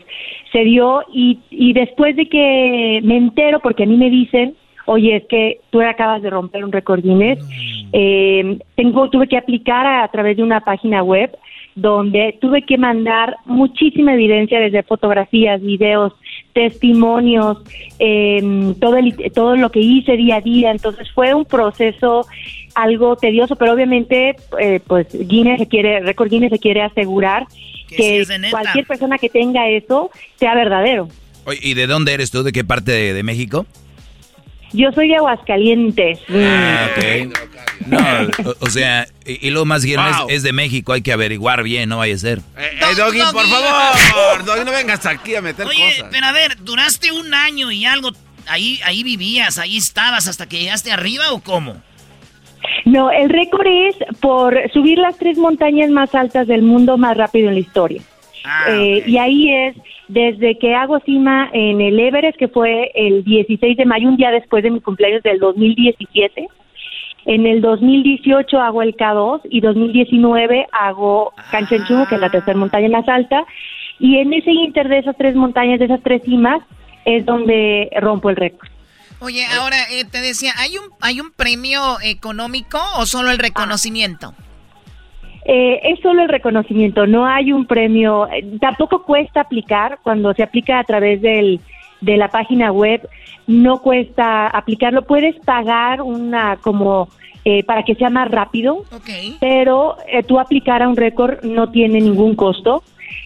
se dio y, y después de que me entero, porque a mí me dicen, oye, es que tú acabas de romper un récord Guinness, eh, tengo, tuve que aplicar a, través de una página web donde tuve que mandar muchísima evidencia desde fotografías, videos, testimonios, eh, todo, el, todo lo que hice día a día. Entonces fue un proceso algo tedioso, pero obviamente, eh, pues Guinness se quiere, Record Guinness se quiere asegurar que, cualquier persona que tenga eso sea verdadero. ¿y de dónde eres tú? ¿De qué parte de, México? Yo soy de Aguascalientes. Ah, ok. No, o, sea, y, lo más Guinness es de México, hay que averiguar bien, no vaya a ser. Eh, eh Doggy, por favor, Doggy, no vengas aquí a meter Oye, cosas. pero a ver, duraste un año y algo, ahí, ahí vivías, ahí estabas hasta que llegaste arriba o cómo? No, el récord es por subir las tres montañas más altas del mundo más rápido en la historia. Ah, eh, y ahí es desde que hago cima en el Everest, que fue el 16 de mayo, un día después de mi cumpleaños del 2017. En el 2018 hago el K2 y 2019 hago Kanchenjunga, que es la tercera montaña más alta. Y en ese inter de esas tres montañas, de esas tres cimas, es donde rompo el récord. Oye, ahora eh, te decía, ¿hay un, ¿hay un premio económico o solo el reconocimiento? Eh, es solo el reconocimiento, no hay un premio, eh, tampoco cuesta aplicar cuando se aplica a través del, de la página web, no cuesta aplicarlo, puedes pagar una como para que sea más rápido, pero tú aplicar a un récord no tiene ningún costo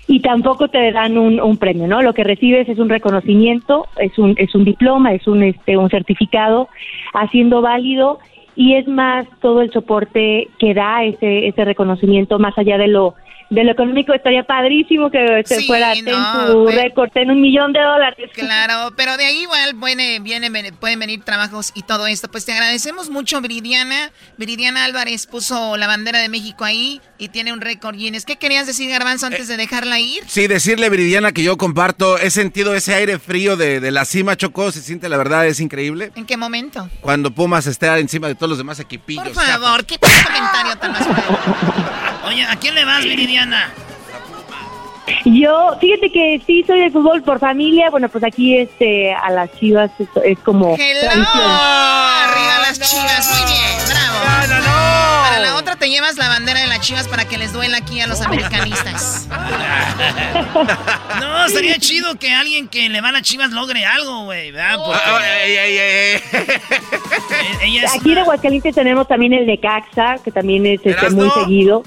y tampoco te dan un, premio, ¿no? Lo que recibes es un reconocimiento, es un, es un diploma, es un, este, un certificado haciendo válido y es más todo el soporte que da ese, ese reconocimiento más allá de lo de lo económico estaría padrísimo que se fuera en tu récord en un millón de dólares. Claro, pero de ahí igual viene, viene, pueden venir trabajos y todo esto. Pues te agradecemos mucho, Viridiana. Viridiana Álvarez puso la bandera de México ahí y tiene un récord Guinness. ¿Qué querías decir, Garbanzo, antes de dejarla ir? Sí, decirle, Viridiana, que yo comparto, he sentido ese aire frío de, de la cima, Chocó, se siente, la verdad, es increíble. ¿En qué momento? Cuando Pumas esté encima de todos los demás equipillos. Por favor, ¿qué comentario tan más Oye, ¿a quién le vas, Viridiana? Yo, fíjate que sí soy de fútbol por familia. Bueno, pues aquí este a las Chivas es, como Hello. Arriba las Chivas, muy bien, bravo. Para la otra te llevas la bandera de la chivas para que les duela aquí a los americanistas. [LAUGHS] no, sería chido que alguien que le va a las chivas logre algo, güey, ¿verdad? Oh. Porque... [LAUGHS] Es Aquí en Aguascalientes tenemos también el Necaxa, que también es este, muy seguido.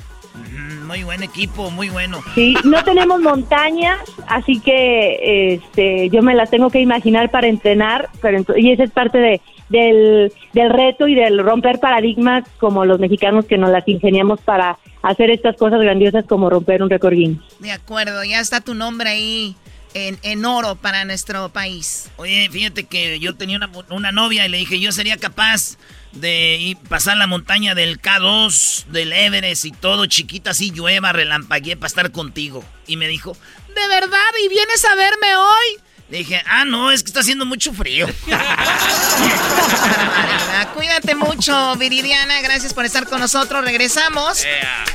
Muy buen equipo, muy bueno. Sí, no tenemos montañas, así que este, yo me las tengo que imaginar para entrenar, pero ent- y esa es parte de, del, del reto y del romper paradigmas como los mexicanos que nos las ingeniamos para hacer estas cosas grandiosas como romper un récord Guinness. De acuerdo, ya está tu nombre ahí en, en oro para nuestro país. Oye, fíjate que yo tenía una, una novia y le dije, yo sería capaz de ir, pasar la montaña del K2, del Everest y todo, chiquita, así llueva, relampaguee para estar contigo. Y me dijo, ¿de verdad? ¿Y vienes a verme hoy? Le dije, ah, no, es que está haciendo mucho frío. [LAUGHS] [LAUGHS] Cuídate mucho, Viridiana. Gracias por estar con nosotros. Regresamos.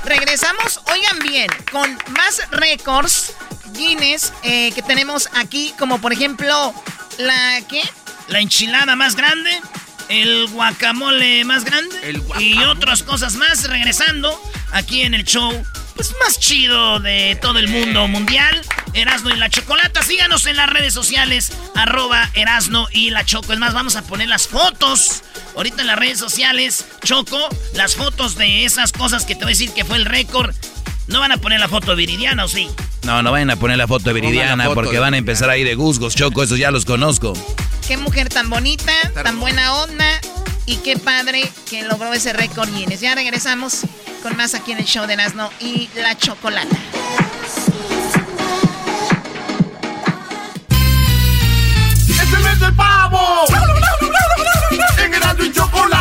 Regresamos, oigan bien, con más récords Guinness eh, que tenemos aquí, como por ejemplo, la ¿qué? La enchilada más grande, el guacamole más grande y otras cosas más regresando aquí en el show pues más chido de todo el mundo mundial. Erasno y la Chocolata. Síganos en las redes sociales, arroba Erasno y la Choco. Es más, vamos a poner las fotos. Ahorita en las redes sociales, Choco, las fotos de esas cosas que te voy a decir que fue el récord. ¿No van a poner la foto de Viridiana o sí? No, no vayan a poner la foto de Viridiana foto porque de van a empezar ahí de gusgos, Choco, esos ya los conozco. Qué mujer tan bonita, tan buena onda y qué padre que logró ese récord Guinness. Ya regresamos con más aquí en el show de Erasno y la Chocolata. ¡Es el mes del pavo! [LAUGHS] En y Chocolata.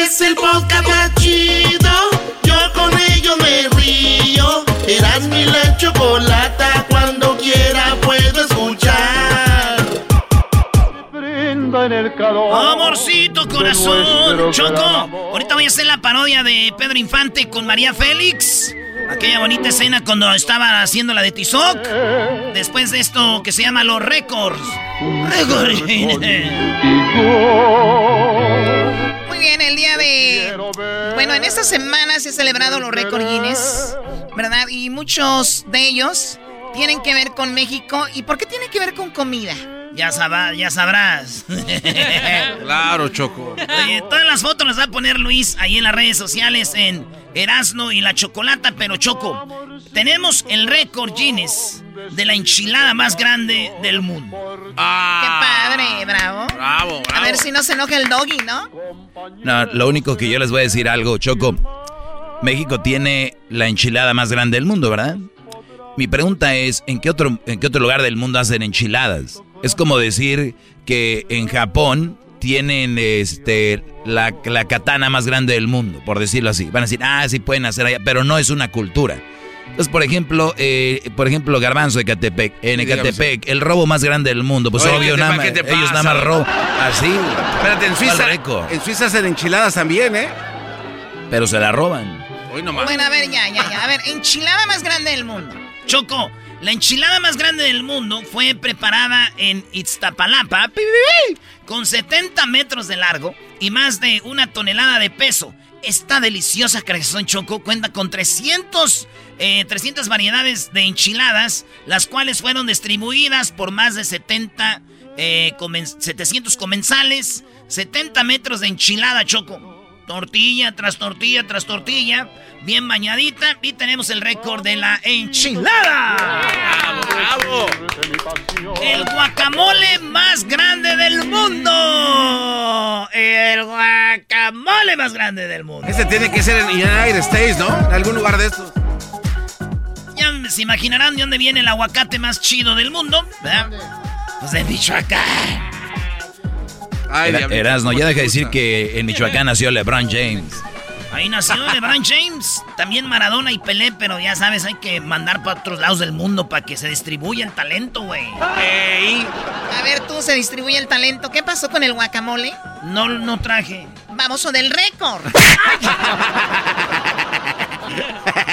Es el podcast más chido. Yo con ello me río. Eras mi la chocolata. Cuando quiera puedo escuchar. Amorcito corazón, Choco. Ahorita voy a hacer la parodia de Pedro Infante con María Félix. Aquella bonita escena cuando estaba haciendo la de Tizoc. Después de esto que se llama Los Récords. Récords. [LAUGHS] Bien, el día de... Bueno, en esta semana se ha celebrado los récord Guinness, ¿verdad? Y muchos de ellos tienen que ver con México. ¿Y por qué tienen que ver con comida? Ya, sabrás, ya sabrás. [LAUGHS] Claro, Choco. Oye, todas las fotos las va a poner Luis ahí en las redes sociales en Erasno y la Chocolata, pero Choco, tenemos el récord Guinness de la enchilada más grande del mundo. ¡Qué padre! ¡Bravo! Bravo, A ver si no se enoja el doggy, ¿no? No, lo único que yo les voy a decir algo, Choco. México tiene la enchilada más grande del mundo, ¿verdad? Mi pregunta es, ¿en qué otro, en qué otro lugar del mundo hacen enchiladas? Es como decir que en Japón tienen este la, la katana más grande del mundo, por decirlo así. Van a decir, ah, sí pueden hacer allá, pero no es una cultura. Entonces, por ejemplo, eh, por ejemplo, Garbanzo de Ecatepec. En Ecatepec, el robo más grande del mundo. Pues Oye, obvio, ¿qué te nada más- ellos nada más roban. Así. Espérate, en Suiza, en Suiza hacen enchiladas también, ¿eh? Pero se la roban. Hoy nomás. Bueno, a ver, ya, ya, ya. A ver, enchilada más grande del mundo. Choco, la enchilada más grande del mundo fue preparada en Iztapalapa con 70 metros de largo y más de una tonelada de peso. Esta deliciosa creación Choco cuenta con 300, eh, 300 variedades de enchiladas, las cuales fueron distribuidas por más de 70, eh, comen- 700 comensales, 70 metros de enchilada Choco. Tortilla tras tortilla tras tortilla, bien bañadita. Y tenemos el récord de la enchilada. ¡Bravo, El guacamole más grande del mundo. El guacamole más grande del mundo. Ese tiene que ser en United States, ¿no? En algún lugar de estos. Ya se imaginarán de dónde viene el aguacate más chido del mundo, ¿verdad? Pues de Michoacán. Ay, Era, Erasno, ya deja de decir que en Michoacán nació LeBron James. Ahí nació LeBron James, también Maradona y Pelé, pero ya sabes, hay que mandar para otros lados del mundo para que se distribuya el talento, güey. A ver, tú se distribuye el talento. ¿Qué pasó con el guacamole? No, no traje. Vamos o del récord.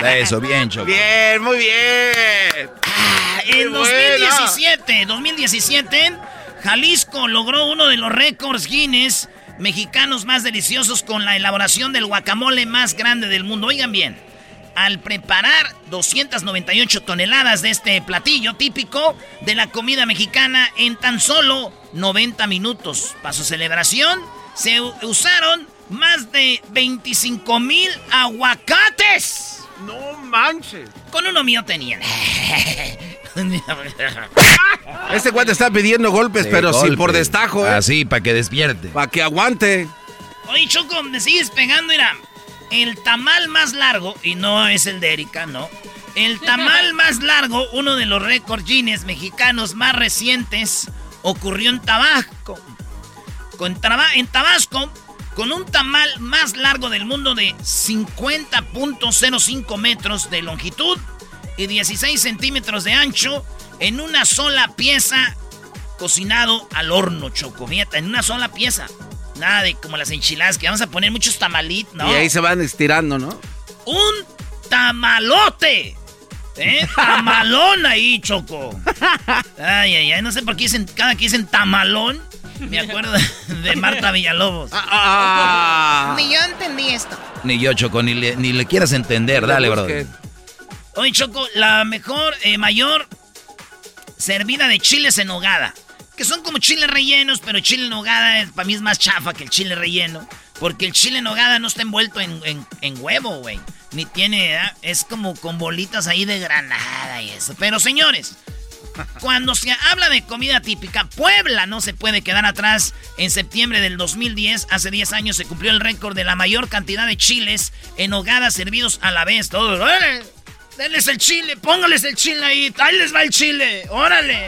Eso, bien, Choco. Bien, muy bien. Ah, en 2017, 2017, Jalisco logró uno de los récords Guinness mexicanos más deliciosos con la elaboración del guacamole más grande del mundo. Oigan bien, al preparar 298 toneladas de este platillo típico de la comida mexicana en tan solo 90 minutos. Para su celebración se usaron más de 25 mil aguacates. No manches. Con uno mío tenían. [LAUGHS] [LAUGHS] Este guante está pidiendo golpes, pero sí por destajo, ¿eh? Así, para que despierte. Para que aguante. Oye, Choco, me sigues pegando, mira. El tamal más largo, y no es el de Erika, no. El tamal [LAUGHS] más largo, uno de los récords Guinness mexicanos más recientes, ocurrió en Tabasco. Con en Tabasco, con un tamal más largo del mundo de 50.05 metros de longitud y 16 centímetros de ancho en una sola pieza cocinado al horno, chocomieta, en una sola pieza. Nada de como las enchiladas, que vamos a poner muchos tamalitos, ¿no? Y ahí se van estirando, ¿no? Un tamalote. ¿Eh? [LAUGHS] Tamalón ahí, Choco. Ay, ay, ay. No sé por qué dicen, cada que dicen tamalón, me acuerdo [LAUGHS] de, Marta Villalobos. Ah, ah, ah. Ni yo entendí esto. Ni yo, Choco, ni le, ni le quieras entender. Dale, bro. Oye, Choco, la mejor, eh, mayor servida de chiles en hogada. Que son como chiles rellenos, pero chile en hogada para mí es más chafa que el chile relleno. Porque el chile en nogada no está envuelto en, huevo, güey. Ni tiene, es como con bolitas ahí de granada y eso. Pero señores, cuando se habla de comida típica, Puebla no se puede quedar atrás. En septiembre del 2010, hace 10 años, se cumplió el récord de la mayor cantidad de chiles en hogada servidos a la vez. Todo. Denles el chile, póngales el chile ahí. Ahí les va el chile. Órale.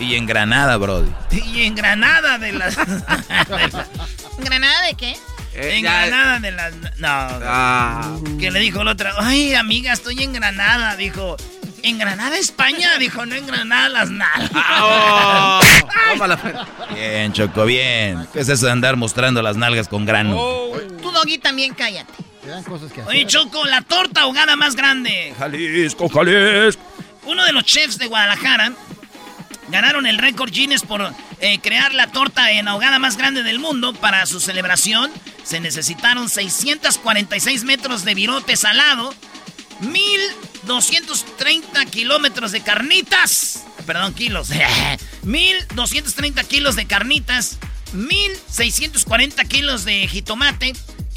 Y en Granada, Brody. Y en Granada de las. [LAUGHS] ¿Granada de qué? Eh, en Granada de las. No. Ah. Que le dijo la otra. Ay, amiga, estoy en Granada. Dijo. ¿En Granada, España? Dijo, no en Granada las nalgas. Oh. bien, Choco, bien. ¿Qué es eso de andar mostrando las nalgas con grano? Oh. Tú, Doggy, también cállate. Oye, Choco, la torta ahogada más grande. Jalisco, Jalisco. Uno de los chefs de Guadalajara ganaron el récord Guinness por eh, crear la torta en ahogada más grande del mundo. Para su celebración se necesitaron 646 metros de virote salado, 1230 kilómetros de carnitas. Perdón, kilos. [LAUGHS] 1230 kilos de carnitas, 1640 kilos de jitomate.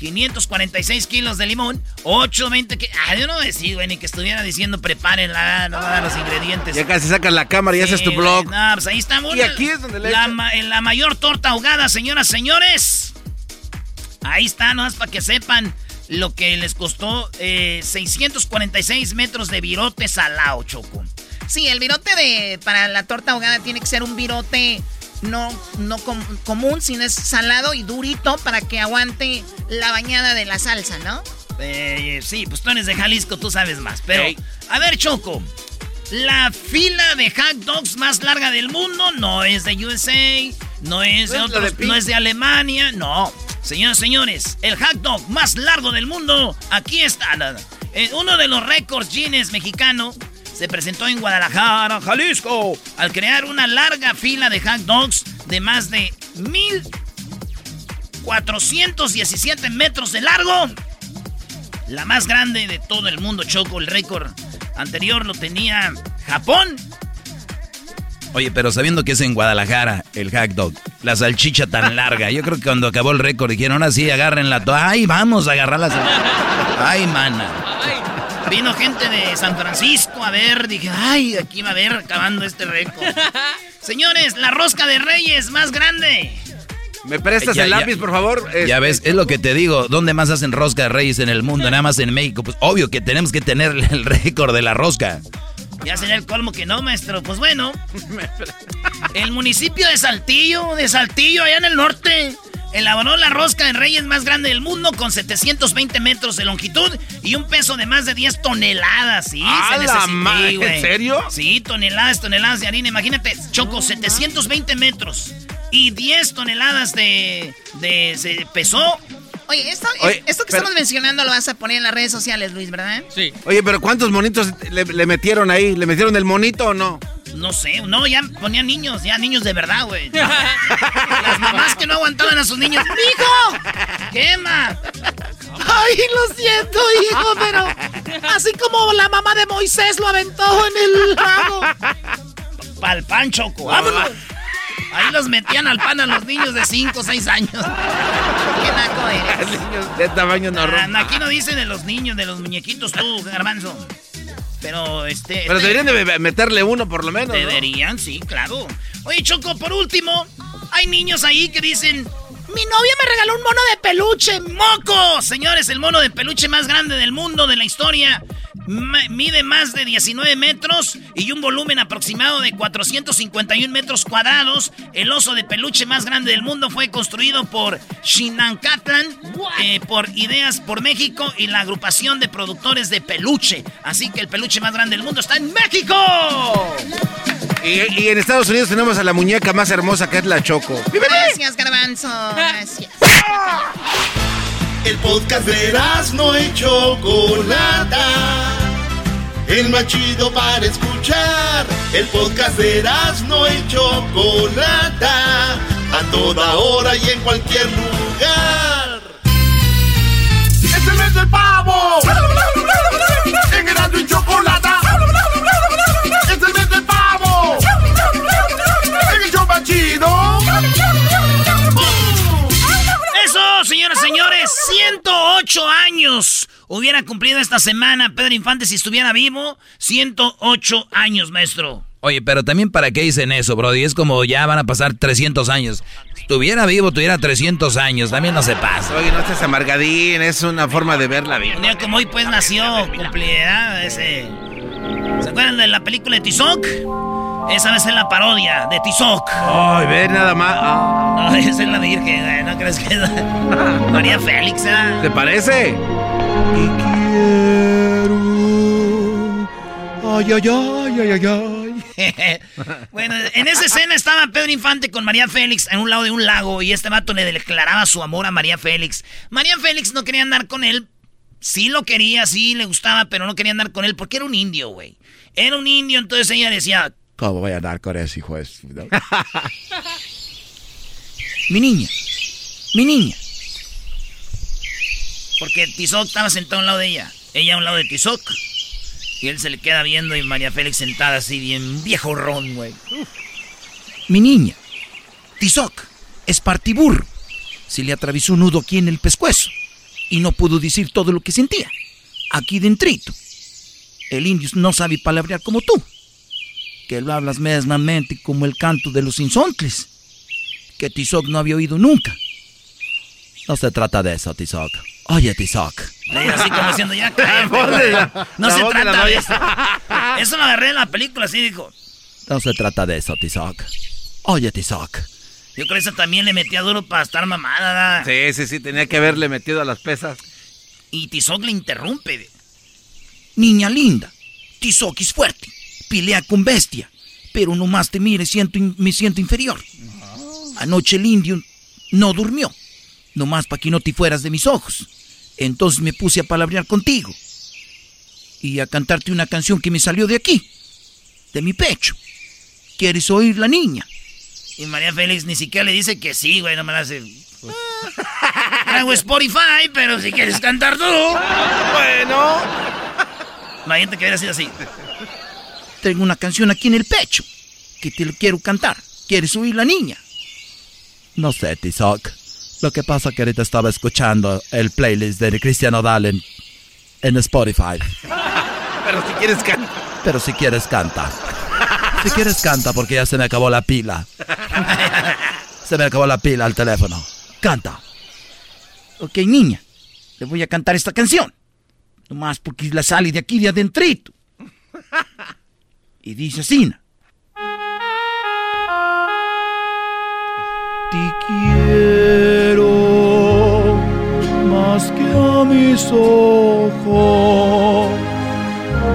546 kilos de limón, 820 que Ah, yo no decía, güey, ni que estuviera diciendo prepárenla, no va a dar los ingredientes. Ya casi sacas la cámara y haces tu blog. No, pues ahí estamos. Y aquí es donde le la, la mayor torta ahogada, señoras, señores. Ahí está, no es para que sepan lo que les costó 646 eh, metros de virote salado, Choco. Sí, el virote de para la torta ahogada tiene que ser un virote no, no común, sino es salado y durito para que aguante la bañada de la salsa, ¿no? Eh, sí, pues tú eres de Jalisco, tú sabes más. Pero, a ver, Choco. La fila de hot dogs más larga del mundo no es de USA, no es de, no es de Alemania, no. Señoras y señores, el hot dog más largo del mundo, aquí está. Eh, uno de los récords Guinness mexicano se presentó en Guadalajara, Jalisco, al crear una larga fila de hot dogs de más de 1417 metros de largo. La más grande de todo el mundo, Choco. El récord anterior lo tenía Japón. Oye, pero sabiendo que es en Guadalajara el hot dog, la salchicha tan [LAUGHS] larga, yo creo que cuando acabó el récord dijeron, así, agarren la ¡Ay, vamos a agarrar la salchicha! [LAUGHS] ¡Ay, mana! Vino gente de San Francisco a ver, dije, ay, aquí va a ver acabando este récord. [LAUGHS] Señores, la rosca de reyes más grande. ¿Me prestas Ya, el ya. lápiz, por favor? Ya Este, ves, es lo que te digo. ¿Dónde más hacen rosca de reyes en el mundo? Nada más en México. Pues obvio que tenemos que tener el récord de la rosca. Ya sería el colmo que no, maestro. Pues bueno, [LAUGHS] el municipio de Saltillo, de Saltillo, allá en el norte, elaboró la rosca de reyes más grande del mundo con 720 metros de longitud y un peso de más de 10 toneladas. Sí, ¡A se necesitó, ¿en serio? Sí, toneladas, toneladas de harina. Imagínate, Choco, 720 metros y 10 toneladas de, de se pesó. Oye, esto, Oye, esto que pero- estamos mencionando lo vas a poner en las redes sociales, Luis, ¿verdad? Sí. Oye, pero ¿cuántos monitos le, le metieron ahí? ¿Le metieron el monito o no? No sé, no, ya ponían niños, ya niños de verdad, güey. [LAUGHS] Las mamás que no aguantaban a sus niños. ¡Mijo! ¡Quema! Ay, lo siento, hijo, pero así como la mamá de Moisés lo aventó en el lago. Pa'l pan, Choco, vámonos. Ahí los metían al pan a los niños de 5 o 6 años. Qué naco eres. [LAUGHS] De tamaño Ah, normal. aquí no dicen de los niños, de los muñequitos tú, garbanzo. Pero este. Pero este- deberían de meterle uno por lo menos. ¿no? Deberían, sí, claro. Oye, Choco, por último, hay niños ahí que dicen. Mi novia me regaló un mono de peluche. ¡Moco! Señores, el mono de peluche más grande del mundo, de la historia. Mide más de 19 metros y un volumen aproximado de 451 metros cuadrados. El oso de peluche más grande del mundo fue construido por Shinancatlan, eh, por Ideas por México y la agrupación de productores de peluche. Así que el peluche más grande del mundo está en México. Y, y en Estados Unidos tenemos a la muñeca más hermosa que es la Choco. Gracias, Garbanzo. Gracias. El podcast de no y Chocolata. El más chido para escuchar. El podcast de no y Chocolata. A toda hora y en cualquier lugar. ¡Es el mes del pavo! En Erasmo y Chocolata. 108 años hubiera cumplido esta semana Pedro Infante si estuviera vivo. 108 años, maestro. Oye, pero también para qué dicen eso, Brody. Es como ya van a pasar 300 años. Si estuviera vivo, tuviera 300 años. También no se pasa. Oye, no estés amargadín, es una forma de ver la vida. Un día como hoy, pues nació, cumplirá ese. ¿Se acuerdan de la película de Tizoc? Esa vez es la parodia de Tizoc. Ay, ve nada más. Ah. No, esa es la Virgen, güey. ¿No crees que es [LAUGHS] María Félix, ¿eh? ¿Te parece? Ay, ay, ay, ay, ay, ay. [LAUGHS] bueno, en esa escena estaba Pedro Infante con María Félix en un lado de un lago y este vato le declaraba su amor a María Félix. María Félix no quería andar con él. Sí lo quería, sí le gustaba, pero no quería andar con él porque era un indio, güey. Era un indio, entonces ella decía, ¿Cómo voy a andar con ese hijo de su- no? [LAUGHS] mi niña, mi niña. Porque Tizoc estaba sentado a un lado de ella, ella a un lado de Tizoc. Y él se le queda viendo y María Félix sentada así bien viejo ron, güey. Mi niña, Tizoc, es partiburro. Se le atravesó un nudo aquí en el pescuezo y no pudo decir todo lo que sentía. Aquí dentrito. El indio no sabe palabrear como tú, que lo hablas mesmamente como el canto de los insontles, que Tizoc no había oído nunca. No se trata de eso, Tizoc. Oye, Tizoc. Le así como diciendo, ya [LAUGHS] cállate, la- No la se de trata de eso. Eso lo agarré en la película, así dijo. No se trata de eso, Tizoc. Oye, Tizoc. Yo creo que esa también le metía duro para estar mamada, ¿verdad? Sí, sí, sí, tenía que haberle metido a las pesas. Y Tizoc le interrumpe. Niña linda, Tizoc es fuerte, pelea con bestia, pero nomás te mire siento in- me siento inferior. Anoche el indio no durmió, nomás para que no te fueras de mis ojos. Entonces me puse a palabrear contigo y a cantarte una canción que me salió de aquí, de mi pecho. ¿Quieres oír la niña? Y María Félix ni siquiera le dice que sí, güey, no me la hace. Ah, Hago Spotify, pero si quieres cantar tú. Bueno. Imagínate que hubiera sido así. Tengo una canción aquí en el pecho que te lo quiero cantar. ¿Quieres oír la niña? No sé, Tizoc. Lo que pasa que ahorita estaba escuchando el playlist de Cristiano Dal en, Spotify. [LAUGHS] Pero si quieres cantar. Pero si quieres canta. Si quieres canta porque ya se me acabó la pila. [LAUGHS] Se me acabó la pila al teléfono. Canta. Ok, niña. Le voy a cantar esta canción. Nomás porque la sale de aquí de adentrito. [LAUGHS] Y dice así. Te quiero más que a mis ojos,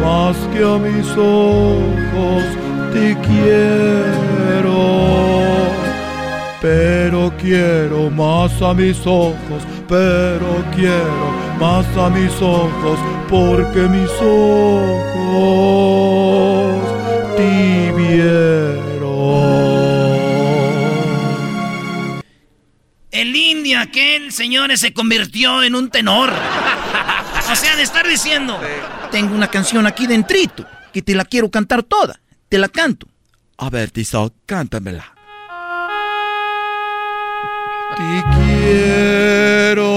más que a mis ojos te quiero. Pero quiero más a mis ojos, pero quiero más a mis ojos, porque mis ojos vieron. El indio aquel, señores, se convirtió en un tenor. O sea, de estar diciendo. Tengo una canción aquí dentrito, que te la quiero cantar toda. Te la canto. A ver, Tizoc, cántamela. Te quiero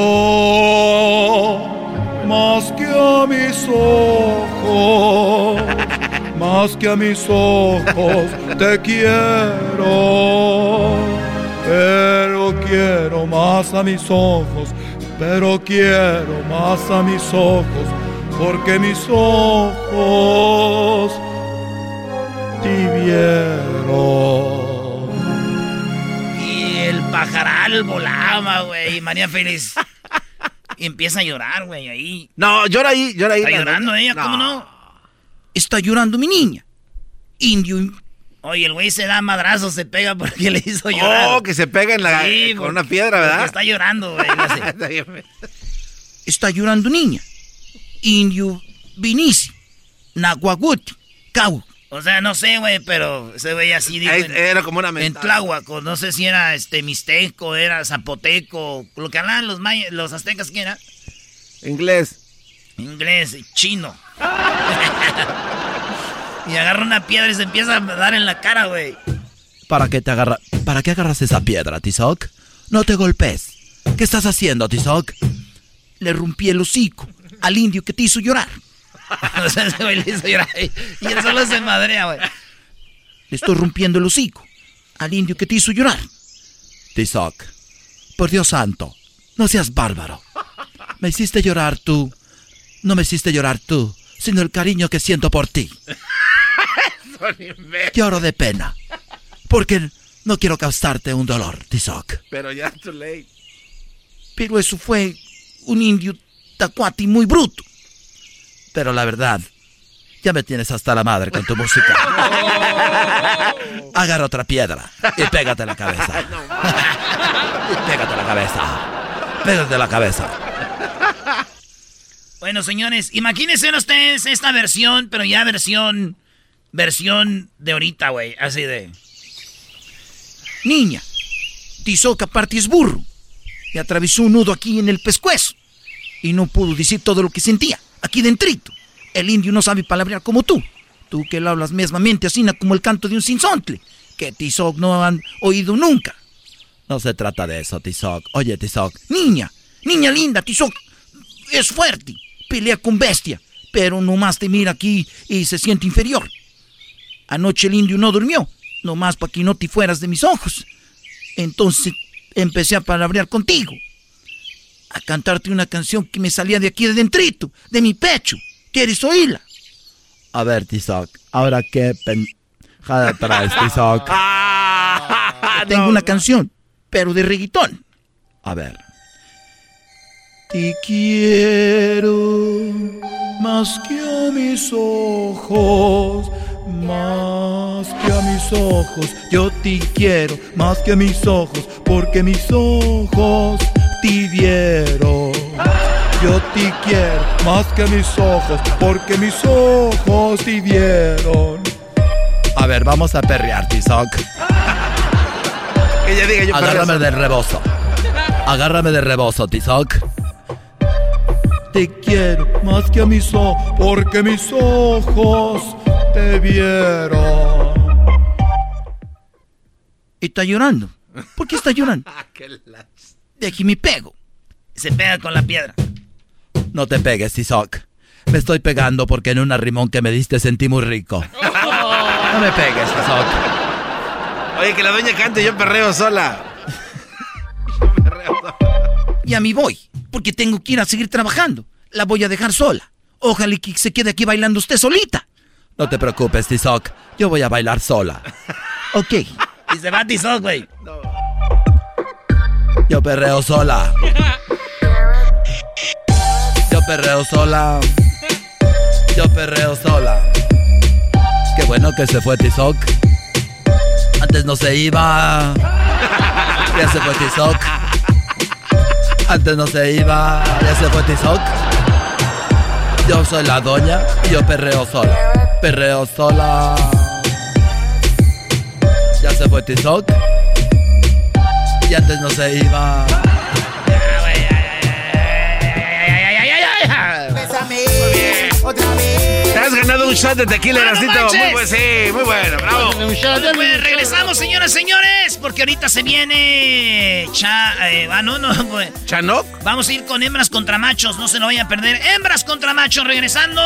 más que a mis ojos, más que a mis ojos te quiero, pero quiero más a mis ojos, pero quiero más a mis ojos, porque mis ojos te vieron. Y el pajaral volaba, güey. María Félix. Y [LAUGHS] empieza a llorar, güey, ahí. No, llora ahí, llora ahí. Está llorando neta. ella, ¿cómo no? Está llorando mi niña. Indio. Oye, el güey se da madrazos, se pega porque [LAUGHS] le hizo llorar. Oh, que se pega en la, Sí, con una piedra, ¿verdad? Está llorando, güey. no sé. [LAUGHS] Está llorando niña. Indio Vinici. Nahuaguti. Cau. O sea, no sé, güey, pero se veía así, digo, en, Era como una en mentada. Tláhuaco. No sé si era este mixteco, era zapoteco, lo que hablaban los mayas, los aztecas, ¿quién era? Inglés. Inglés, chino. [LAUGHS] y agarra una piedra y se empieza a dar en la cara, güey. ¿Para qué te agarra? ¿Para qué agarras esa piedra, Tizoc? No te golpes. ¿Qué estás haciendo, Tizoc? Le rompí el hocico al indio que te hizo llorar. [LAUGHS] o sea, ese güey le hizo llorar. Y él solo se madrea, güey. Le estoy rompiendo el hocico al indio que te hizo llorar. Tizoc, por Dios santo, no seas bárbaro. Me hiciste llorar tú. No me hiciste llorar tú, sino el cariño que siento por ti. [LAUGHS] Lloro de pena. Porque no quiero causarte un dolor, Tizoc. Pero ya too late. Pero eso fue un indio tacuati muy bruto. Pero la verdad, ya me tienes hasta la madre con tu música. [LAUGHS] Agarra otra piedra y pégate la cabeza. [LAUGHS] y pégate la cabeza. Pégate la cabeza. Bueno, señores, imagínense ustedes esta versión, pero ya versión. Versión de ahorita, güey. Así de. Niña, Tizoc aparte es burro. Y atravesó un nudo aquí en el pescuezo. Y no pudo decir todo lo que sentía. Aquí dentrito. El indio no sabe palabrear como tú. Tú que lo hablas mesmamente así como el canto de un sinsontle. Que Tizoc no han oído nunca. No se trata de eso, Tizoc. Oye, Tizoc. Niña, niña linda, Tizoc. Es fuerte. Pelea con bestia. Pero nomás te mira aquí y se siente inferior. Anoche el indio no durmió. Nomás para que no te fueras de mis ojos. Entonces empecé a palabrear contigo. A cantarte una canción que me salía de aquí de dentrito, de mi pecho. ¿Quieres oírla? A ver, Tizoc, ahora qué pendejada traes, Tizoc. [LAUGHS] Tengo una canción, pero de reggaetón. A ver. Te quiero más que a mis ojos, más que a mis ojos. Yo te quiero más que a mis ojos, porque mis ojos te vieron. Yo te quiero más que a mis ojos, porque mis ojos te vieron. A ver, vamos a perrear, Tizoc. [LAUGHS] Que ya diga yo Agárrame de rebozo. Agárrame de rebozo, Tizoc. Te quiero más que a mis ojos, porque mis ojos te vieron. Y está llorando. ¿Por qué está llorando? [LAUGHS] De aquí me pego. Se pega con la piedra. No te pegues, Tizoc. Me estoy pegando porque en un arrimón que me diste sentí muy rico. No me pegues, Tizoc. Oye, que la doña cante, yo perreo sola. [LAUGHS] Ya me voy, porque tengo que ir a seguir trabajando. La voy a dejar sola. Ojalá que se quede aquí bailando usted solita. No te preocupes, Tizoc. Yo voy a bailar sola. Ok. Y se va Tizoc, güey. Yo perreo sola. Yo perreo sola. Yo perreo sola. Qué bueno que se fue Tizoc. Antes no se iba. Ya se fue Tizoc. Antes no se iba. Ya se fue Tizoc. Yo soy la doña y yo perreo sola. Perreo sola. Ya se fue Tizoc. Y antes no se iba. Ganado un shot de tequila, ¡Ah, no muy bueno, sí, muy bueno, bravo. Pues regresamos, señoras y señores, porque ahorita se viene. Cha. Eh, ah, no, no, [LAUGHS] güey. ¿Chanoc? Vamos a ir con hembras contra machos, no se lo vayan a perder. Hembras contra machos, regresando.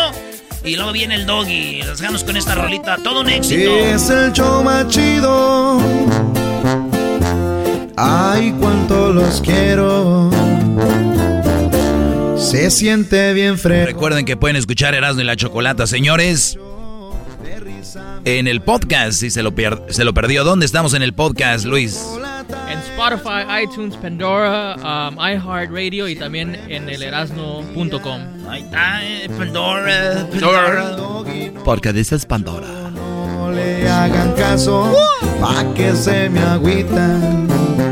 Y luego viene el doggy. Los dejamos con esta rolita. Todo un éxito. Es el show más chido. Ay, cuánto los quiero. Se siente bien fresco. Recuerden que pueden escuchar Erasmo y la Chocolata, señores. En el podcast, si se lo, se lo perdió. ¿Dónde estamos en el podcast, Luis? En Spotify, iTunes, Pandora, um, iHeartRadio y también en el erasno.com. Ahí está, eh, Pandora, Pandora. Porque dices Pandora. No le hagan caso, pa' que se me agüitan.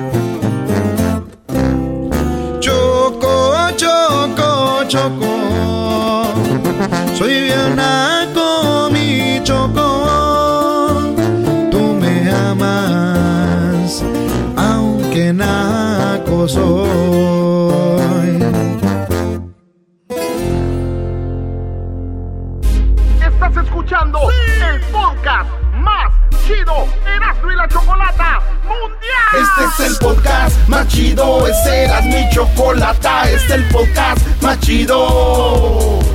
Choco, choco. Soy bien naco, mi choco. Tú me amas, aunque naco soy. Estás escuchando el podcast más Este es el podcast más chido, es Erasmo y Chocolata, este es el podcast más chido.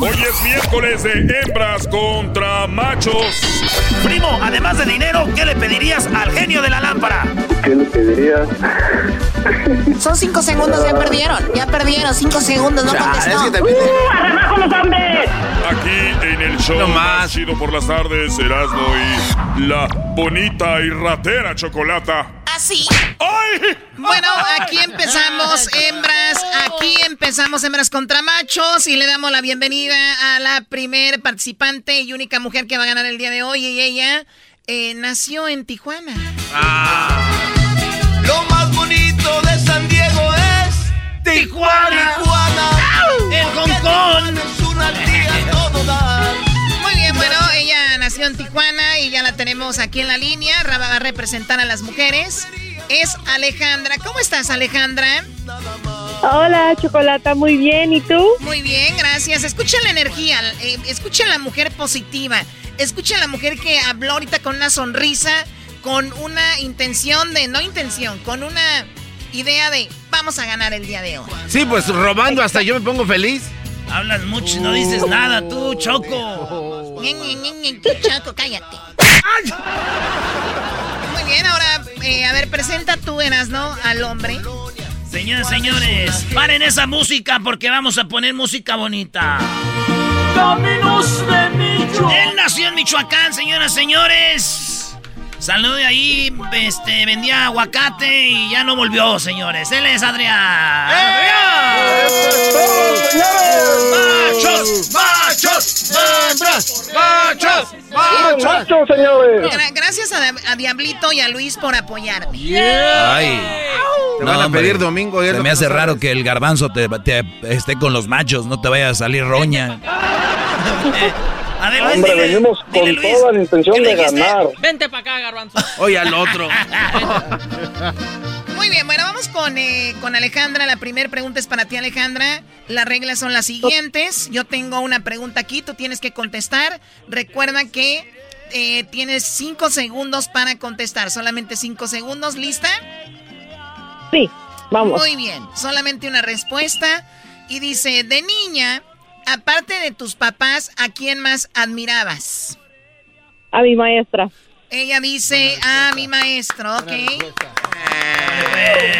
Hoy es miércoles de hembras contra machos. Primo, además de dinero, ¿qué le pedirías al genio de la lámpara? ¿Qué le pedirías? Son cinco segundos, ya perdieron. Ya perdieron, cinco segundos, no contestó. ¡Uh, los hombres! Aquí en el show más chido por las tardes, Erasmo y la bonita y ratera chocolata. Así. Bueno, [LAUGHS] aquí empezamos, hembras. Aquí empezamos, hembras contra machos. Y le damos la bienvenida a la primer participante y única mujer que va a ganar el día de hoy. Y ella eh, nació en Tijuana. Lo más bonito de San Diego es Tijuana. Tijuana. El Hong Kong. Es una tía todo dar. Tijuana y ya la tenemos aquí en la línea. Ra- Va a representar a las mujeres. Es Alejandra. ¿Cómo estás, Alejandra? Hola, Chocolata, muy bien. ¿Y tú? Muy bien, gracias. Escuchen la energía, eh, escuchen la mujer positiva, escuchen la mujer que habló ahorita con una sonrisa, con una intención de, no intención, con una idea de vamos a ganar el día de hoy. Sí, pues robando hasta yo me pongo feliz. Hablas mucho y no dices nada, tú, Choco. Chaco, cállate. Muy bien, ahora, eh, a ver, presenta tú, Eras, ¿no? Al hombre. Señoras, señores, paren esa música porque vamos a poner música bonita. Caminos de Michoacán. Él nació en Michoacán, señoras, señores. Salió de ahí, este, vendía aguacate y ya no volvió, señores. Él es Adrián. ¡Machos! ¡Machos! ¡Machos! ¡Machos! ¡Machos, señores! Gra- gracias a, a Diablito y a Luis por apoyarme. Ay. Te van a hombre. pedir domingo. Se me hace no raro que el garbanzo te, te esté con los machos, no te vaya a salir roña. [LAUGHS] A ver, Hombre, dile- venimos con dile, Luis, toda la intención ¿qué le de ganar. Vente para acá, garbanzo. Oye, al otro. [LAUGHS] Muy bien, bueno, vamos con, eh, con Alejandra. La primera pregunta es para ti, Alejandra. Las reglas son las siguientes. Yo tengo una pregunta aquí, tú tienes que contestar. Recuerda que eh, tienes cinco segundos para contestar. Solamente cinco segundos. ¿Lista? Sí, vamos. Muy bien, solamente una respuesta. Y dice, de niña, aparte de tus papás, ¿a quién más admirabas? A mi maestra. Ella dice, a mi maestro, ok. Eh,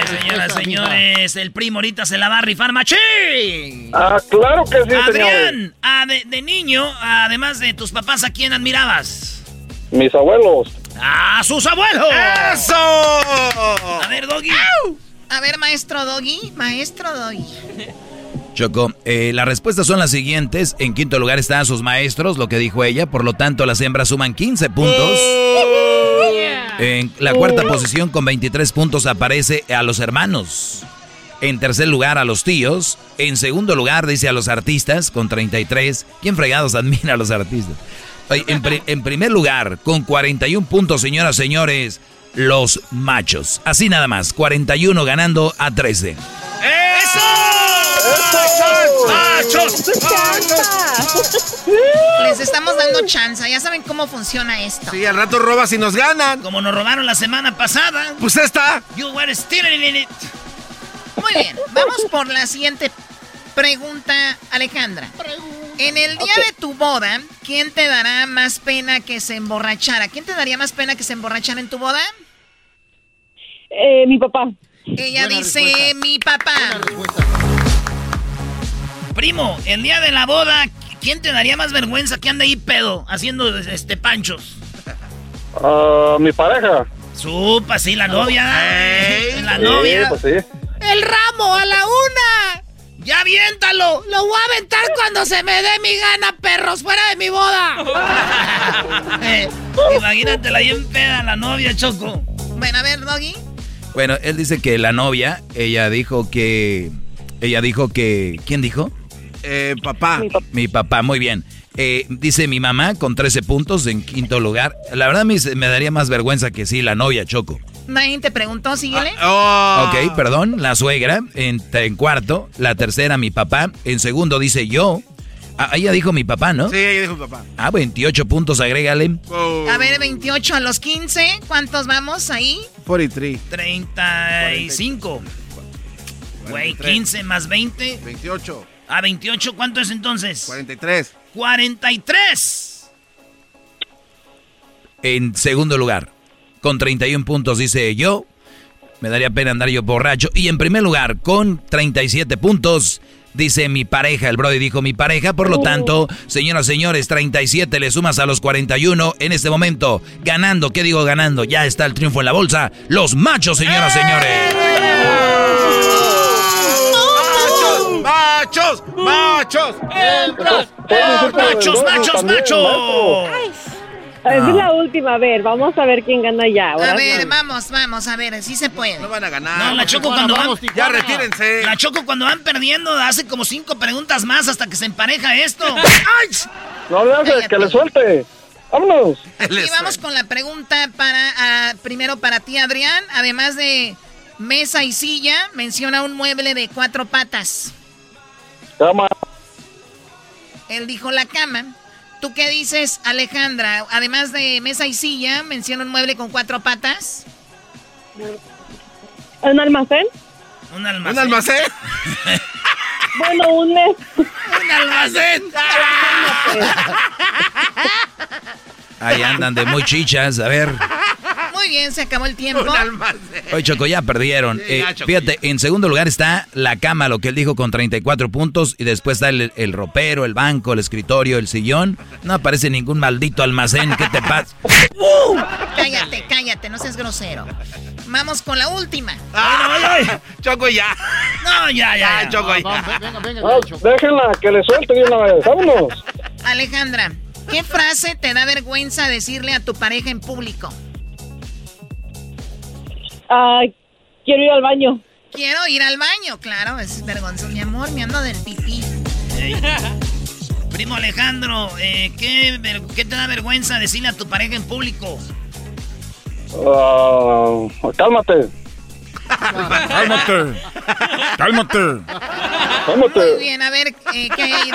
señoras, señores, el primo ahorita se la va a rifar machín. Ah, claro que sí, Adrián, ah, de, de niño, además de tus papás, ¿a quién admirabas? Mis abuelos. ¡A sus abuelos! ¡Eso! A ver, Doggy. A ver, maestro Doggy, maestro Doggy. [LAUGHS] Choco, eh, las respuestas son las siguientes. En quinto lugar están sus maestros, lo que dijo ella. Por lo tanto, las hembras suman 15 puntos. En la cuarta posición, con 23 puntos, aparece a los hermanos. En tercer lugar, a los tíos. En segundo lugar, dice a los artistas, con 33. ¿Quién fregados admira a los artistas? En, pri- en primer lugar, con 41 puntos, señoras, señores, los machos. Así nada más, 41 ganando a 13. ¡Machos! Les estamos dando chance, ya saben cómo funciona esto. Sí, al rato robas y nos ganan. Como nos robaron la semana pasada. Pues esta. You were stealing it. Muy bien, vamos por la siguiente pregunta, Alejandra. En el día de tu boda, ¿quién te dará más pena que se emborrachara? ¿Quién te daría más pena que se emborrachara en tu boda? Eh, mi papá. Ella Buena dice, respuesta. mi papá. Primo, el día de la boda, ¿quién te daría más vergüenza que anda ahí pedo haciendo este panchos? Ah, mi pareja. Supa, sí, la novia. La Sí, novia. pues sí. ¡El ramo a la una! ¡Ya aviéntalo! ¡Lo voy a aventar cuando se me dé mi gana, perros! ¡Fuera de mi boda! [LAUGHS] Eh, Imagínatela bien peda la novia, Choco. Bueno, a ver, Doggy. Bueno, él dice que la novia, ella dijo que... Ella dijo que... ¿Quién dijo? Eh, papá. Mi papá, muy bien. Eh, dice mi mamá con 13 puntos en quinto lugar. La verdad me, me daría más vergüenza que sí, la novia, Choco. Nadie te preguntó, síguele. Ah, Ok, perdón, la suegra en, en cuarto, la tercera mi papá, en segundo dice yo. Ah, ella dijo mi papá, ¿no? Sí, ella dijo papá. Ah, 28 puntos, agrégale. A ver, 28 a los 15. ¿Cuántos vamos ahí? 43. 35. Güey, 15 más 20. 28. A 28, ¿cuánto es entonces? 43. 43. En segundo lugar, con 31 puntos dice yo. Me daría pena andar yo borracho. Y en primer lugar, con 37 puntos, dice mi pareja. El Brody dijo mi pareja. Por lo tanto, señoras, señores, 37 le sumas a los 41 en este momento. Ganando, ¿qué digo ganando? Ya está el triunfo en la bolsa. Los machos, señoras, señores. ¡Machos! ¡Machos! ¡Hembras! ¡Machos, machos, machos! Es la última, a ver, vamos a ver quién gana ya. A ver, vamos, vamos, a ver, sí se puede. No van a ganar. No, la Choco cuando van... Ya retírense. La Choco cuando van perdiendo hace como cinco preguntas más hasta que se empareja esto. [LAUGHS] ¡Ay! No le haces, que le suelte. Vámonos. [LAUGHS] Y vamos con la pregunta para, ah, primero para ti, Adrián. Además de mesa y silla, menciona un mueble de cuatro patas. Cama. Él dijo la cama. ¿Tú qué dices, Alejandra? Además de mesa y silla, menciona un mueble con cuatro patas. ¿Un almacén? Un almacén. ¿Un almacén? [LAUGHS] Bueno, un mes. [LAUGHS] ¡Un almacén! [LAUGHS] Ahí andan de muy chichas. A ver. Muy bien, se acabó el tiempo. Oye, Choco, ya perdieron. Eh, ya, Choco. fíjate, en segundo lugar está la cama, lo que él dijo con 34 puntos. Y después está el, el ropero, el banco, el escritorio, el sillón. No aparece ningún maldito almacén. ¿Qué te pasa? [LAUGHS] Cállate, cállate, no seas grosero. Vamos con la última. Choco ya. No, ya, ya. ya. Choco ya. Ah, déjenla, que le suelte de una vez. Vámonos. Alejandra, ¿qué frase te da vergüenza decirle a tu pareja en público? Ah, quiero ir al baño. Quiero ir al baño, claro, es vergonzoso. Mi amor, me ando del pipí. Primo Alejandro, eh, ¿qué, ver- qué te da vergüenza decirle a tu pareja en público? Ah, cálmate. Cálmate. Cálmate. Muy bien, a ver, eh, ¿qué hay ahí?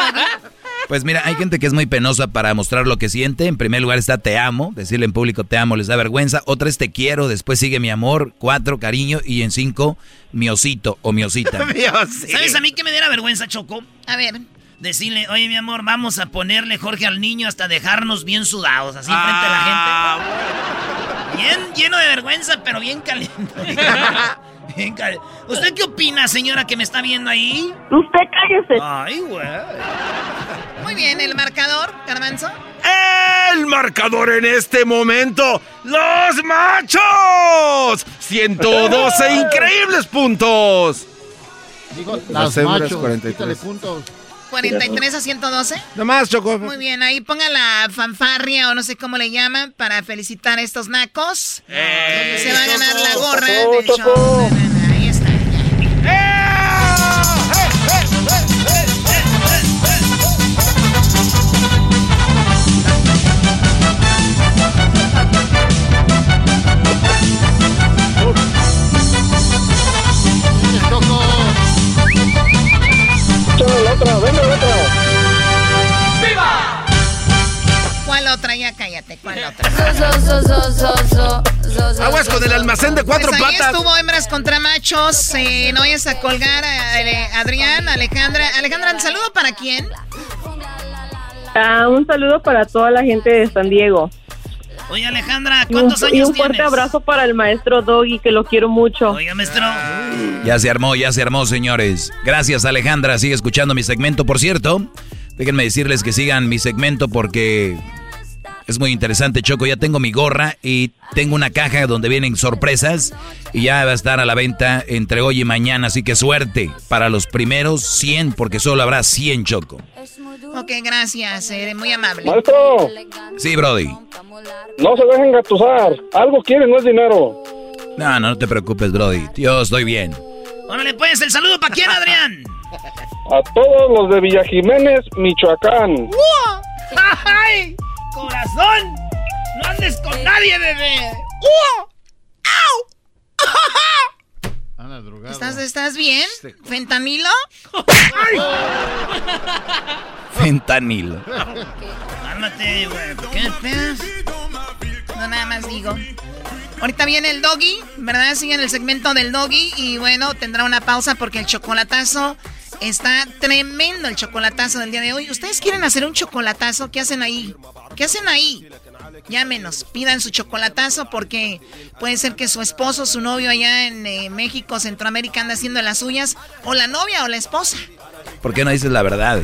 Pues mira, hay gente que es muy penosa para mostrar lo que siente. En primer lugar está te amo, decirle en público te amo les da vergüenza. Otra es te quiero, después sigue mi amor, cuatro cariño y en cinco mi osito o mi osita. [LAUGHS] ¿Sabes a mí que me diera vergüenza, Choco? A ver. Decirle, oye, mi amor, vamos a ponerle Jorge al niño hasta dejarnos bien sudados, así frente a la gente. Bien lleno de vergüenza, pero bien caliente. [LAUGHS] [LAUGHS] ¿Usted qué opina, señora, que me está viendo ahí? Usted cállese. Ay, güey. Muy bien, el marcador, Garbanzo. El marcador en este momento, los machos. 112 [LAUGHS] increíbles puntos. Las Las hembras, machos, 43. quítale puntos. 43 a 112. Nomás, Choco. Muy bien, ahí ponga la fanfarria o no sé cómo le llaman para felicitar a estos nacos. Eh, Se va a ganar la gorra Choco, del Choco. show. Aguas con el almacén de cuatro Pues ahí patas. estuvo hembras contra machos. Eh, no vayas a colgar a, a- Adrián, Alejandra. Alejandra, ¿un saludo para quién? Ah, un saludo para toda la gente de San Diego. Oye, Alejandra, Y un, ¿cuántos y años un fuerte tienes? abrazo para el maestro Doggy, que lo quiero mucho. Oiga, maestro. Ya se armó, ya se armó, señores. Gracias, Alejandra. Sigue escuchando mi segmento. Por cierto, déjenme decirles que sigan mi segmento porque es muy interesante, Choco. Ya tengo mi gorra y tengo una caja donde vienen sorpresas y ya va a estar a la venta entre hoy y mañana. Así que suerte para los primeros 100 porque solo habrá 100, Choco. Ok, gracias. eh, muy amable. Maestro, Sí, Brody. no se dejen gatusar. Algo quieren, no es dinero. No, no, no te preocupes, Brody. Yo estoy bien. Órale, pues, el saludo para quién, Adrián. A todos los de Villa Jiménez, Michoacán. [LAUGHS] ¡Ay! ¡Corazón! ¡No andes con nadie, bebé! ¿Estás, ¿Estás bien? ¿Fentanilo? Fentanilo. Cálmate, güey. ¿Por qué me pegas? No, nada más digo. Ahorita viene el doggy, ¿verdad? Siguen el segmento del doggy y bueno, tendrá una pausa porque el chocolatazo está tremendo, el chocolatazo del día de hoy. ¿Ustedes quieren hacer un chocolatazo? ¿Qué hacen ahí? ¿Qué hacen ahí? Llámenos, pidan su chocolatazo porque puede ser que su esposo, su novio allá en eh, México, Centroamérica anda haciendo las suyas, o la novia o la esposa. ¿Por qué no dices la verdad?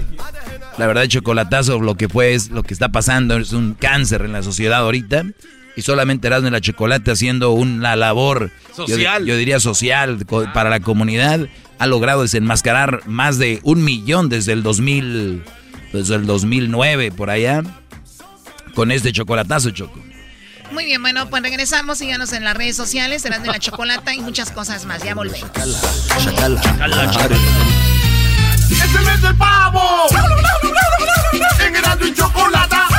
La verdad, chocolatazo, lo que fue es lo que está pasando, es un cáncer en la sociedad ahorita. Y solamente Erasmo y la Chocolate haciendo una labor Social. Yo, diría social para la comunidad. Ha logrado desenmascarar más de un millón desde el 2000, desde el 2009 por allá. Con este chocolatazo, Choco. Muy bien, bueno, pues regresamos, síganos en las redes sociales, serán de la chocolata y muchas cosas más. Ya volvemos. ¡Es el mes del pavo! ¡En Erasmo y Chocolata!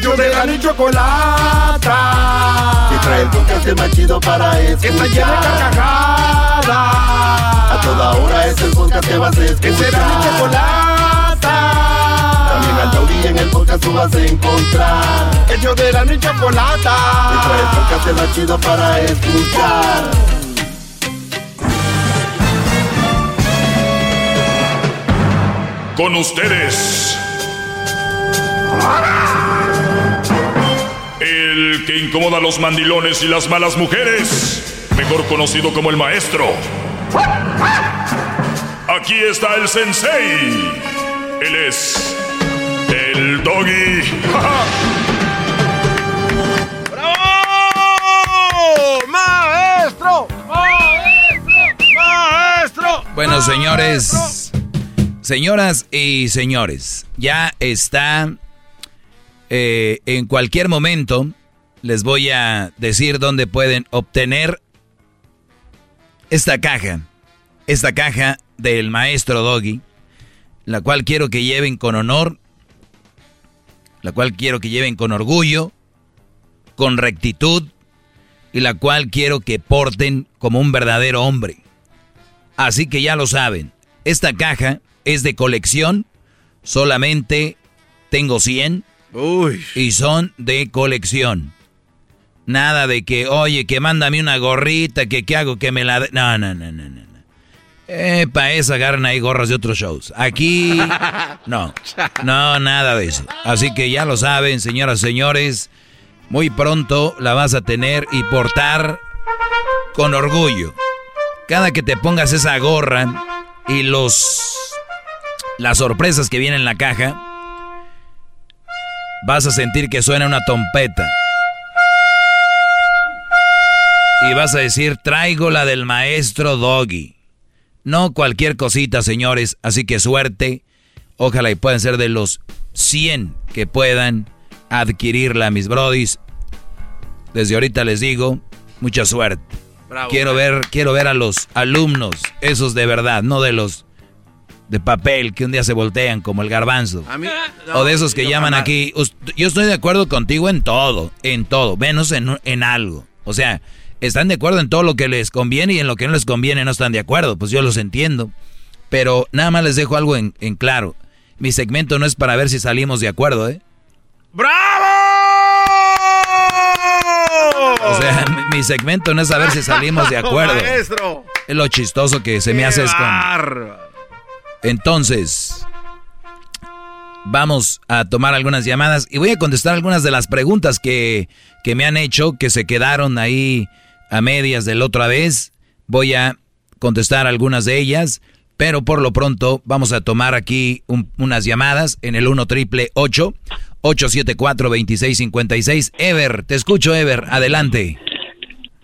Ellos de la y chocolata. Que trae el podcast el más chido para escuchar. Que está llena de carcajadas. A toda hora es el podcast que vas a escuchar. Que será mi chocolata. También al taurí en el podcast tú vas a encontrar. Ellos de la y chocolata. Que trae el podcast el más chido para escuchar. Con ustedes. El que incomoda a los mandilones y las malas mujeres. Mejor conocido como el maestro. aquí está el sensei. Él es el doggy. [LAUGHS] ¡Bravo! ¡Maestro! ¡Maestro! ¡Maestro! Bueno, señores, señoras y señores, ya está eh, en cualquier momento. Les voy a decir dónde pueden obtener esta caja. Esta caja del maestro Doggy. La cual quiero que lleven con honor. La cual quiero que lleven con orgullo. Con rectitud. Y la cual quiero que porten como un verdadero hombre. Así que ya lo saben. Esta caja es de colección. Solamente tengo 100. Y son de colección. Nada de que, oye, que mándame una gorrita, que qué hago, que me la... No, no, no, no, no. Eh, para eso agarran ahí gorras de otros shows. Aquí, no, no, nada de eso. Así que ya lo saben, señoras y señores, muy pronto la vas a tener y portar con orgullo. Cada que te pongas esa gorra y los... las sorpresas que vienen en la caja, vas a sentir que suena una trompeta. Y vas a decir, traigo la del maestro Doggy. No cualquier cosita, señores. Así que suerte. Ojalá y puedan ser de los 100 que puedan adquirirla, mis brodis. Desde ahorita les digo, mucha suerte. quiero ver, quiero ver a los alumnos, esos de verdad, no de los de papel que un día se voltean como el garbanzo. o de esos que llaman aquí. Yo estoy de acuerdo contigo en todo, en todo, menos en, en algo. O sea, están de acuerdo en todo lo que les conviene y en lo que no les conviene no están de acuerdo. Pues yo los entiendo. Pero nada más les dejo algo en, claro. Mi segmento no es para ver si salimos de acuerdo, ¿eh? ¡Bravo! O sea, [LAUGHS] mi, segmento no es a ver si salimos de [LAUGHS] acuerdo. Es lo chistoso que se me hace es con... Entonces, vamos a tomar algunas llamadas y voy a contestar algunas de las preguntas que, que me han hecho, que se quedaron ahí a medias de la otra vez. Voy a contestar algunas de ellas, pero por lo pronto vamos a tomar aquí unas llamadas en el 1 triple 874 2656. Ever, te escucho, Ever, adelante.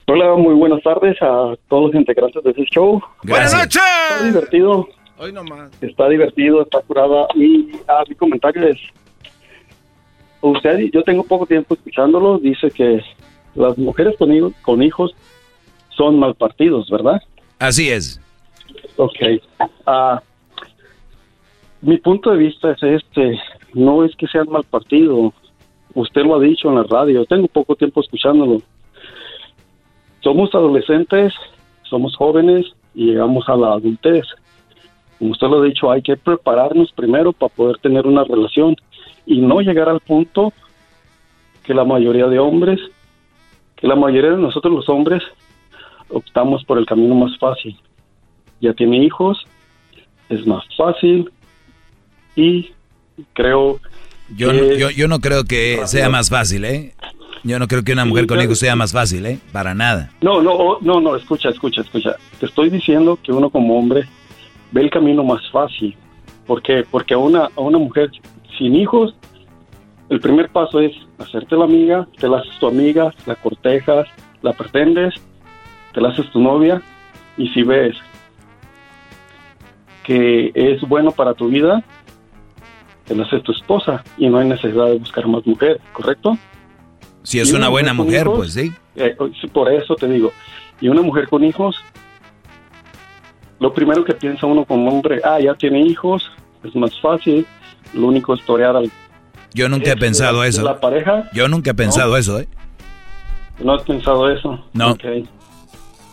Hola, muy buenas tardes a todos los integrantes de este show. Buenas noches. Está divertido. Hoy nomás. Está divertido, está curada. Y a mi comentario es, usted, yo tengo poco tiempo escuchándolo, dice que las mujeres con, hijos, con hijos son mal partidos, ¿verdad? Así es. Ok. Ah, mi punto de vista es este, no es que sean mal partido, usted lo ha dicho en la radio, tengo poco tiempo escuchándolo. Somos adolescentes, somos jóvenes y llegamos a la adultez. Como usted lo ha dicho, hay que prepararnos primero para poder tener una relación y no llegar al punto que la mayoría de hombres que la mayoría de nosotros los hombres optamos por el camino más fácil. Ya tiene hijos, es más fácil y creo yo, yo, yo no creo que sea más fácil, ¿eh? Yo no creo que una mujer con hijos sea más fácil, ¿eh? Para nada. No, no, no, no, escucha, escucha, escucha. Te estoy diciendo que uno como hombre ve el camino más fácil. ¿Por qué? Porque a una, a una mujer sin hijos el primer paso es hacerte la amiga, te la haces tu amiga, la cortejas, la pretendes, te la haces tu novia y si ves que es bueno para tu vida, te la haces tu esposa y no hay necesidad de buscar más mujer, ¿correcto? Si es una, buena mujer, pues eh, sí. por eso te digo. Y una mujer con hijos, lo primero que piensa uno como hombre, ah, ya tiene hijos, es más fácil, lo único es torear al yo nunca he este, pensado eso. ¿La pareja? Yo nunca he pensado eso, ¿eh? ¿No has pensado eso? No.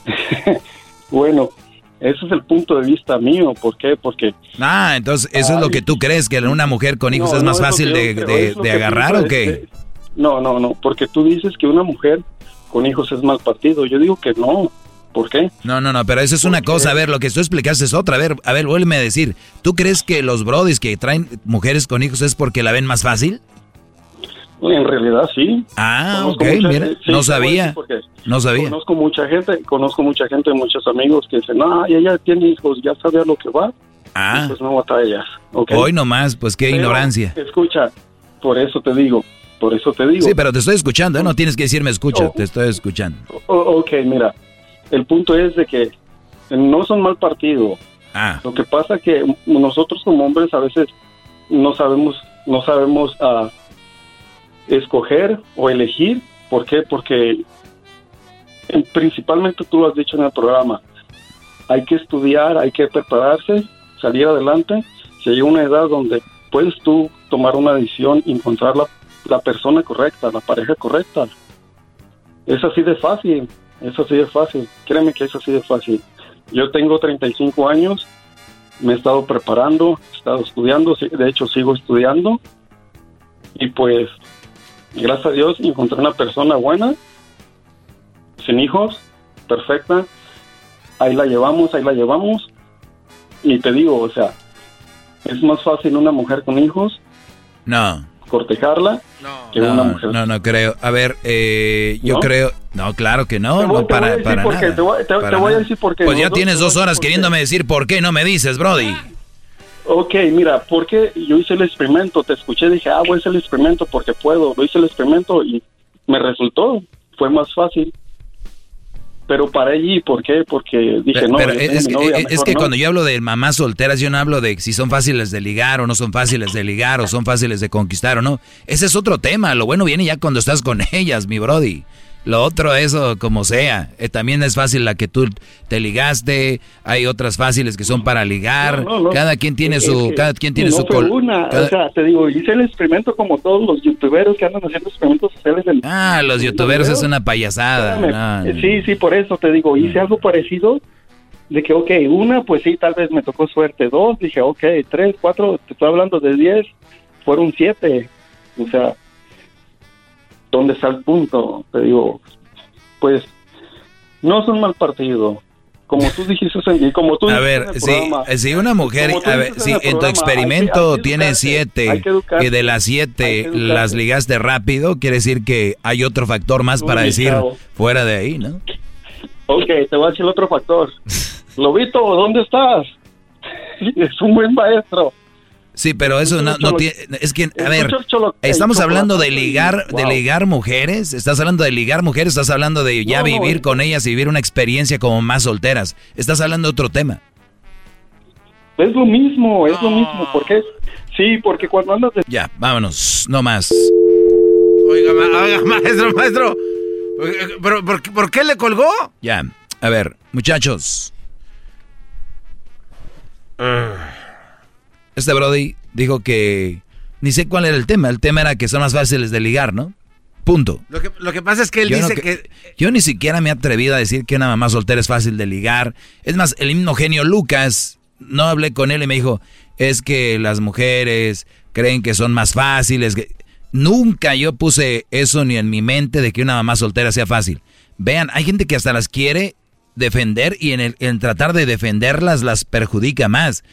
[LAUGHS] bueno, ese es el punto de vista mío. ¿Por qué? Porque... Ah, entonces, ¿eso es lo que tú crees? ¿Que una mujer con hijos es más fácil de, agarrar o qué? No, no, no, porque tú dices que una mujer con hijos es mal partido. Yo digo que no. ¿Por qué? No, no, no, pero eso es una cosa. A ver, lo que tú explicaste es otra. A ver, a ver, vuélveme a decir. ¿Tú crees que los brodis que traen mujeres con hijos es porque la ven más fácil? En realidad sí. Ah, Conozco ok, mira, gente- sí, no a sabía. No sabía. Conozco mucha gente, conozco mucha gente, muchos amigos que dicen, no, y ella tiene hijos, ya sabe a lo que va, Ah, pues no batallas. ¿ok? hoy nomás, pues qué Pero, ignorancia. Escucha, por eso te digo, por eso te digo. Sí, pero te estoy escuchando, ¿eh? no tienes que decirme escucha, te estoy escuchando. O- ok, mira, el punto es de que no son mal partido. Ah. Lo que pasa que nosotros como hombres a veces no sabemos, no sabemos ah, escoger o elegir. ¿Por qué? Porque principalmente tú lo has dicho en el programa. Hay que estudiar, hay que prepararse, salir adelante. Si hay una edad donde puedes tú tomar una decisión, encontrar la, la persona correcta, la pareja correcta. Es así de fácil, es así de fácil. Créeme que es así de fácil. Yo tengo 35 años, me he estado preparando, he estado estudiando, de hecho sigo estudiando. Y pues, gracias a Dios, encontré una persona buena, sin hijos, perfecta. Ahí la llevamos, ahí la llevamos. Y te digo, o sea, es más fácil una mujer con hijos No. Cortejarla que una No, mujer. no, no creo. A ver, eh, yo ¿No? creo. No, claro que no, Te voy- no te voy a para, decir para por qué, nada. te voy- te- te para voy a decir por qué. Pues ya tienes dos horas queriéndome decir por qué, no me dices, Brody. Ok, mira, porque yo hice el experimento, te escuché, dije, ah, voy a hacer el experimento porque puedo. Lo hice el experimento y me resultó, fue más fácil. Pero para allí, ¿por qué? Porque dije, Pero, no, pero es, que- novia, es que no. cuando yo hablo de mamás solteras, yo no hablo de si son fáciles de ligar o no son fáciles de ligar o son fáciles de conquistar o no. Ese es otro tema. Lo bueno viene ya cuando estás con [LAUGHS] ellas, mi Brody. Lo otro, eso como sea. Eh, también es fácil la que tú te ligaste. Hay otras fáciles que son para ligar. No, no, no. Cada quien tiene Es su, cada quien tiene su fue una, cada- o sea, te digo, hice el experimento como todos los youtuberos que andan haciendo experimentos sociales. en- Ah, los youtuberos es una payasada. Sí, sí, por eso te digo, hice algo parecido. De que, ok, una, pues sí, tal vez me tocó suerte. Dos, dije, ok, tres, cuatro, te estoy hablando de diez, fueron siete. O sea, ¿dónde está el punto? Te digo, pues, no son mal partido. Como tú dijiste, y como tú A ver, en el si, programa, si una mujer, a ver, si en tu programa, experimento tiene siete y de las siete las ligaste rápido, quiere decir que hay otro factor más para decir fuera de ahí, ¿no? Ok, te voy a decir otro factor. [LAUGHS] Lobito, ¿dónde estás? [LAUGHS] es un buen maestro. Sí, pero eso no, tiene, es que, a ver, estamos hablando de ligar, de ligar mujeres, estás hablando de ligar mujeres, estás hablando de ya vivir es- con ellas y vivir una experiencia como más solteras, estás hablando de otro tema. Es lo mismo, es lo mismo. porque Sí, porque cuando andas de... Ya, vámonos, no más. Oiga, ma- oiga, [LAUGHS] maestro, maestro. ¿Pero por, qué- por qué le colgó? Ya, a ver, muchachos. Este Brody dijo que ni sé cuál era el tema. El tema era que son más fáciles de ligar, ¿no? Punto. Lo que, lo que pasa es que él Yo, no dice que- que... yo ni siquiera me he atrevido a decir que una mamá soltera es fácil de ligar. Es más, el mismo genio Lucas, no hablé con él y me dijo, es que las mujeres creen que son más fáciles. que-". Nunca yo puse eso ni en mi mente de que una mamá soltera sea fácil. Vean, hay gente que hasta las quiere defender y en, el, en tratar de defenderlas las perjudica más.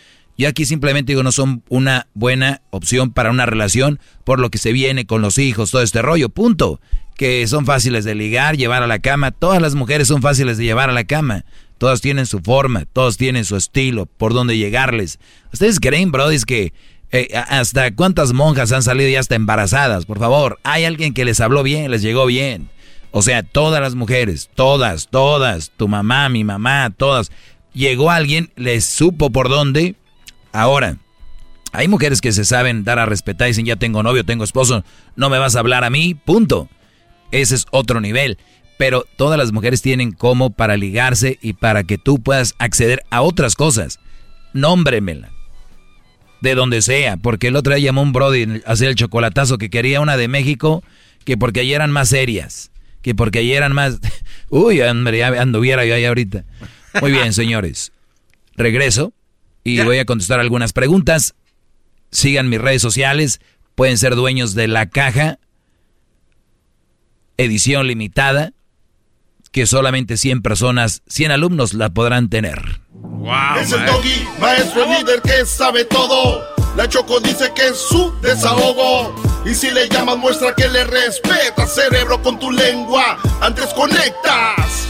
Yo aquí simplemente digo, no son una buena opción para una relación por lo que se viene con los hijos, todo este rollo, punto. Que son fáciles de ligar, llevar a la cama. Todas las mujeres son fáciles de llevar a la cama. Todas tienen su forma, todos tienen su estilo, por dónde llegarles. ¿Ustedes creen, Brody, que eh, hasta cuántas monjas han salido ya hasta embarazadas? Por favor, hay alguien que les habló bien, les llegó bien. O sea, todas las mujeres, todas, todas, tu mamá, mi mamá, todas. Llegó alguien, les supo por dónde. Ahora, hay mujeres que se saben dar a respetar y dicen, ya tengo novio, tengo esposo, no me vas a hablar a mí, punto. Ese es otro nivel. Pero todas las mujeres tienen como para ligarse y para que tú puedas acceder a otras cosas. Nómbremela. De donde sea, porque el otro día llamó un Brody a hacer el chocolatazo que quería una de México, que porque allí eran más serias, que porque allí eran más... [LAUGHS] Uy, ya anduviera yo ahí ahorita. Muy bien, señores. Regreso y voy a contestar algunas preguntas. Sigan mis redes sociales, pueden ser dueños de la caja, edición limitada, que solamente 100 personas, 100 alumnos la podrán tener. es el doggy, maestro líder que sabe todo. La Choco dice que es su desahogo. Y si le llamas, muestra que le respetas, cerebro, con tu lengua. Antes conectas.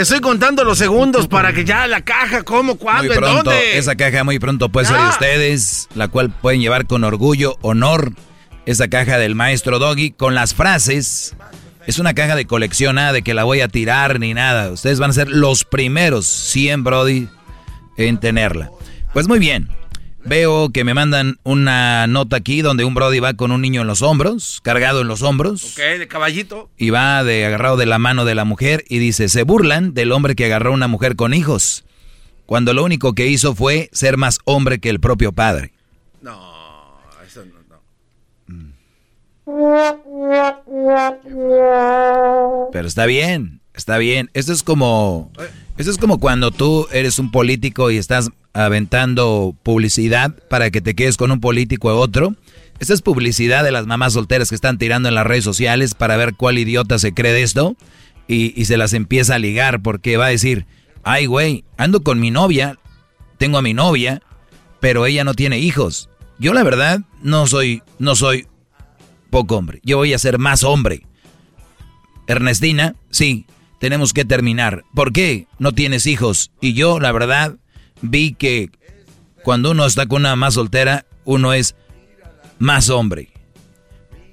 Estoy contando los segundos para que ya la caja, ¿cómo, cuándo, muy en dónde? Esa caja muy pronto puede ser de ustedes, la cual pueden llevar con orgullo, honor, esa caja del maestro Doggy con las frases. Es una caja de colección, nada de que la voy a tirar ni nada. Ustedes van a ser los primeros 100 Brody en tenerla. Pues muy bien. Veo que me mandan una nota aquí donde un Brody va con un niño en los hombros, cargado en los hombros Ok, de caballito. y va de agarrado de la mano de la mujer y dice, se burlan del hombre que agarró a una mujer con hijos, cuando lo único que hizo fue ser más hombre que el propio padre. No, eso no. no. Pero está bien, está bien. Esto es como, esto es como cuando tú eres un político y estás aventando publicidad para que te quedes con un político u otro. Esta es publicidad de las mamás solteras que están tirando en las redes sociales para ver cuál idiota se cree de esto y, y se las empieza a ligar porque va a decir, ay güey, ando con mi novia, tengo a mi novia, pero ella no tiene hijos. Yo la verdad no soy, no soy poco hombre. Yo voy a ser más hombre. Ernestina, sí, tenemos que terminar. ¿Por qué no tienes hijos? Y yo, la verdad, vi que cuando uno está con una más soltera, uno es más hombre.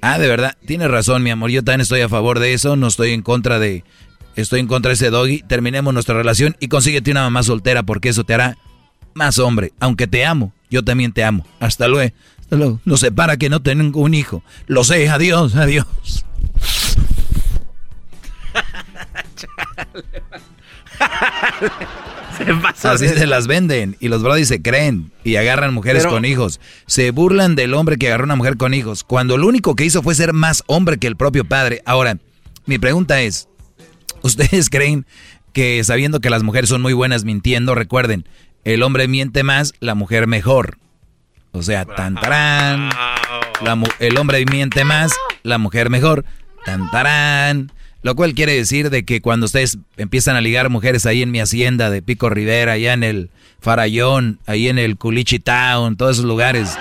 Ah, de verdad, tienes razón, mi amor. Yo también estoy a favor de eso. No estoy en contra de. Estoy en contra de ese doggy. Terminemos nuestra relación y consíguete una mamá soltera porque eso te hará más hombre. Aunque te amo, yo también te amo. Hasta luego. Hasta luego. Nos separa que no tengo un hijo. Lo sé. Adiós, adiós. [LAUGHS] [LAUGHS] Así se las venden y los brodis se creen y agarran mujeres Pero- con hijos. Se burlan del hombre que agarró una mujer con hijos cuando lo único que hizo fue ser más hombre que el propio padre. Ahora, mi pregunta es, ¿ustedes [LAUGHS] creen que sabiendo que las mujeres son muy buenas mintiendo, recuerden, el hombre miente más, la mujer mejor? O sea, tan tarán, la mu- el hombre miente más, la mujer mejor, tan tarán. Lo cual quiere decir de que cuando ustedes empiezan a ligar mujeres ahí en mi hacienda de Pico Rivera, allá en el Farallón, ahí en el Culichi Town, todos esos lugares,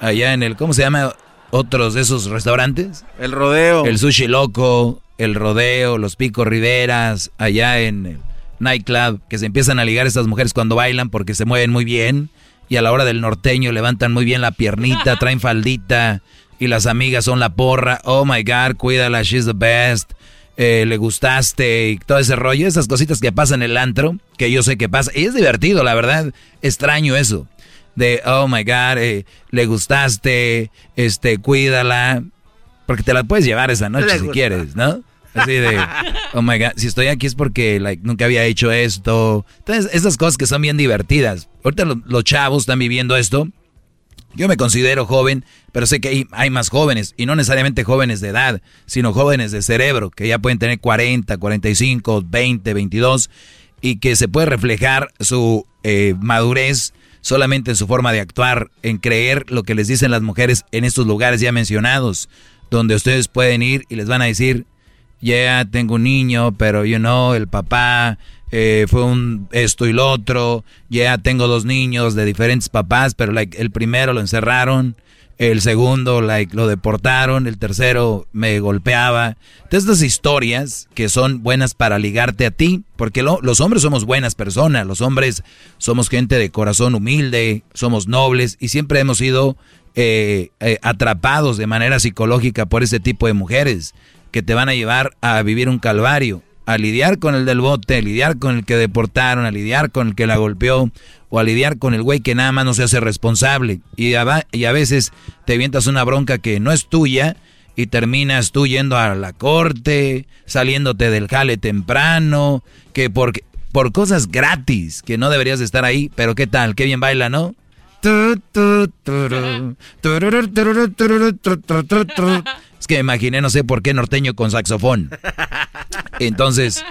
allá en el, ¿cómo se llama? Otros de esos restaurantes. El rodeo. El Sushi Loco, el Rodeo, los Pico Riveras, allá en el nightclub, que se empiezan a ligar estas mujeres cuando bailan porque se mueven muy bien y a la hora del norteño levantan muy bien la piernita, traen faldita y las amigas son la porra. Oh my God, cuídala, she's the best. Eh, le gustaste y todo ese rollo, esas cositas que pasan en el antro, que yo sé que pasa. Y es divertido, la verdad, extraño eso. De, oh my God, eh, le gustaste, este, cuídala. Porque te la puedes llevar esa noche Le si gusta. quieres, ¿no? Así de, [LAUGHS] oh my God, si estoy aquí es porque like, nunca había hecho esto. Entonces, esas cosas que son bien divertidas. Ahorita lo- los chavos están viviendo esto. Yo me considero joven, pero sé que hay, hay más jóvenes, y no necesariamente jóvenes de edad, sino jóvenes de cerebro, que ya pueden tener 40, 45, 20, 22, y que se puede reflejar su eh, madurez solamente en su forma de actuar, en creer lo que les dicen las mujeres en estos lugares ya mencionados, donde ustedes pueden ir y les van a decir, ya tengo un niño, pero you know, el papá eh, fue un esto y lo otro, ya tengo dos niños de diferentes papás, pero el primero lo encerraron, el segundo lo deportaron, el tercero me golpeaba. Entonces, estas historias que son buenas para ligarte a ti, porque lo- los hombres somos buenas personas, los hombres somos gente de corazón humilde, somos nobles y siempre hemos sido eh, eh, atrapados de manera psicológica por ese tipo de mujeres que te van a llevar a vivir un calvario, a lidiar con el del bote, a lidiar con el que deportaron, a lidiar con el que la golpeó, o a lidiar con el güey que nada más no se hace responsable. Y a, veces te avientas una bronca que no es tuya y terminas tú yendo a la corte, saliéndote del jale temprano, que por, por cosas gratis, que no deberías de estar ahí, pero qué tal, qué bien baila, ¿no? [LAUGHS] Es que me imaginé, no sé por qué, norteño con saxofón. Entonces,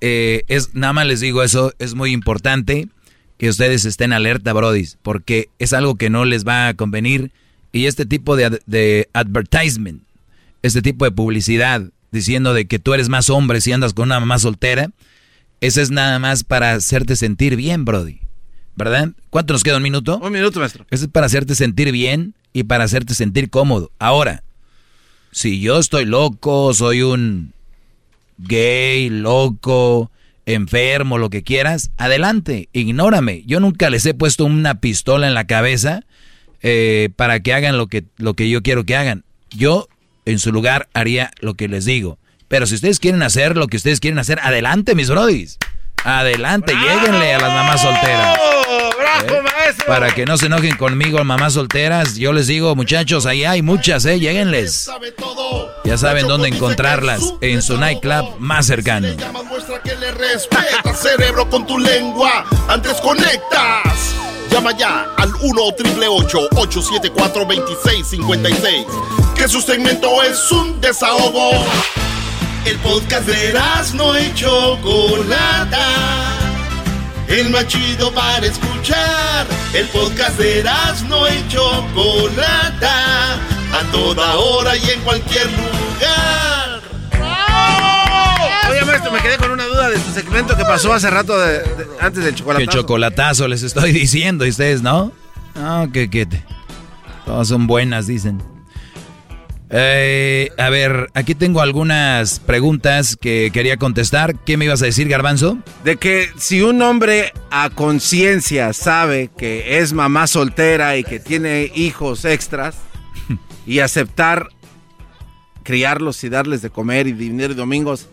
eh, es, nada más les digo eso, es muy importante que ustedes estén alerta, Brody, porque es algo que no les va a convenir. Y este tipo de, de advertisement, este tipo de publicidad, diciendo de que tú eres más hombre si andas con una mamá soltera, eso es nada más para hacerte sentir bien, Brody. ¿Verdad? ¿Cuánto nos queda? ¿Un minuto? Un minuto, maestro. Eso es para hacerte sentir bien y para hacerte sentir cómodo. Ahora, si yo estoy loco, soy un gay, loco, enfermo, lo que quieras, adelante, ignórame. Yo nunca les he puesto una pistola en la cabeza eh, para que hagan lo que, lo que yo quiero que hagan. Yo, en su lugar, haría lo que les digo. Pero si ustedes quieren hacer lo que ustedes quieren hacer, adelante, mis brodis. Adelante, lleguenle a las mamás solteras. ¡Bravo, ¿Eh? maestro! Para que no se enojen conmigo, mamás solteras, yo les digo, muchachos, ahí hay muchas, ¿eh? Lleguenles. Ya saben dónde encontrarlas, en su nightclub más cercano. Muestra que le respeta, [LAUGHS] cerebro, con tu lengua. Antes conectas. Llama ya al 1-888-874-2656. Que su segmento es un desahogo. El podcast de no y Chocolata. El más chido para escuchar. El podcast de no y Chocolata. A toda hora y en cualquier lugar. Oye, maestro, me quedé con una duda de su segmento que pasó hace rato de- de- antes del Que chocolate. chocolatazo les estoy diciendo, y ustedes, ¿no? Ah, que, que te- Todas son buenas, dicen. Eh, a ver, aquí tengo algunas preguntas que quería contestar. ¿Qué me ibas a decir, Garbanzo? De que si un hombre a conciencia sabe que es mamá soltera y que tiene hijos extras [LAUGHS] y aceptar criarlos y darles de comer y dinero y domingos,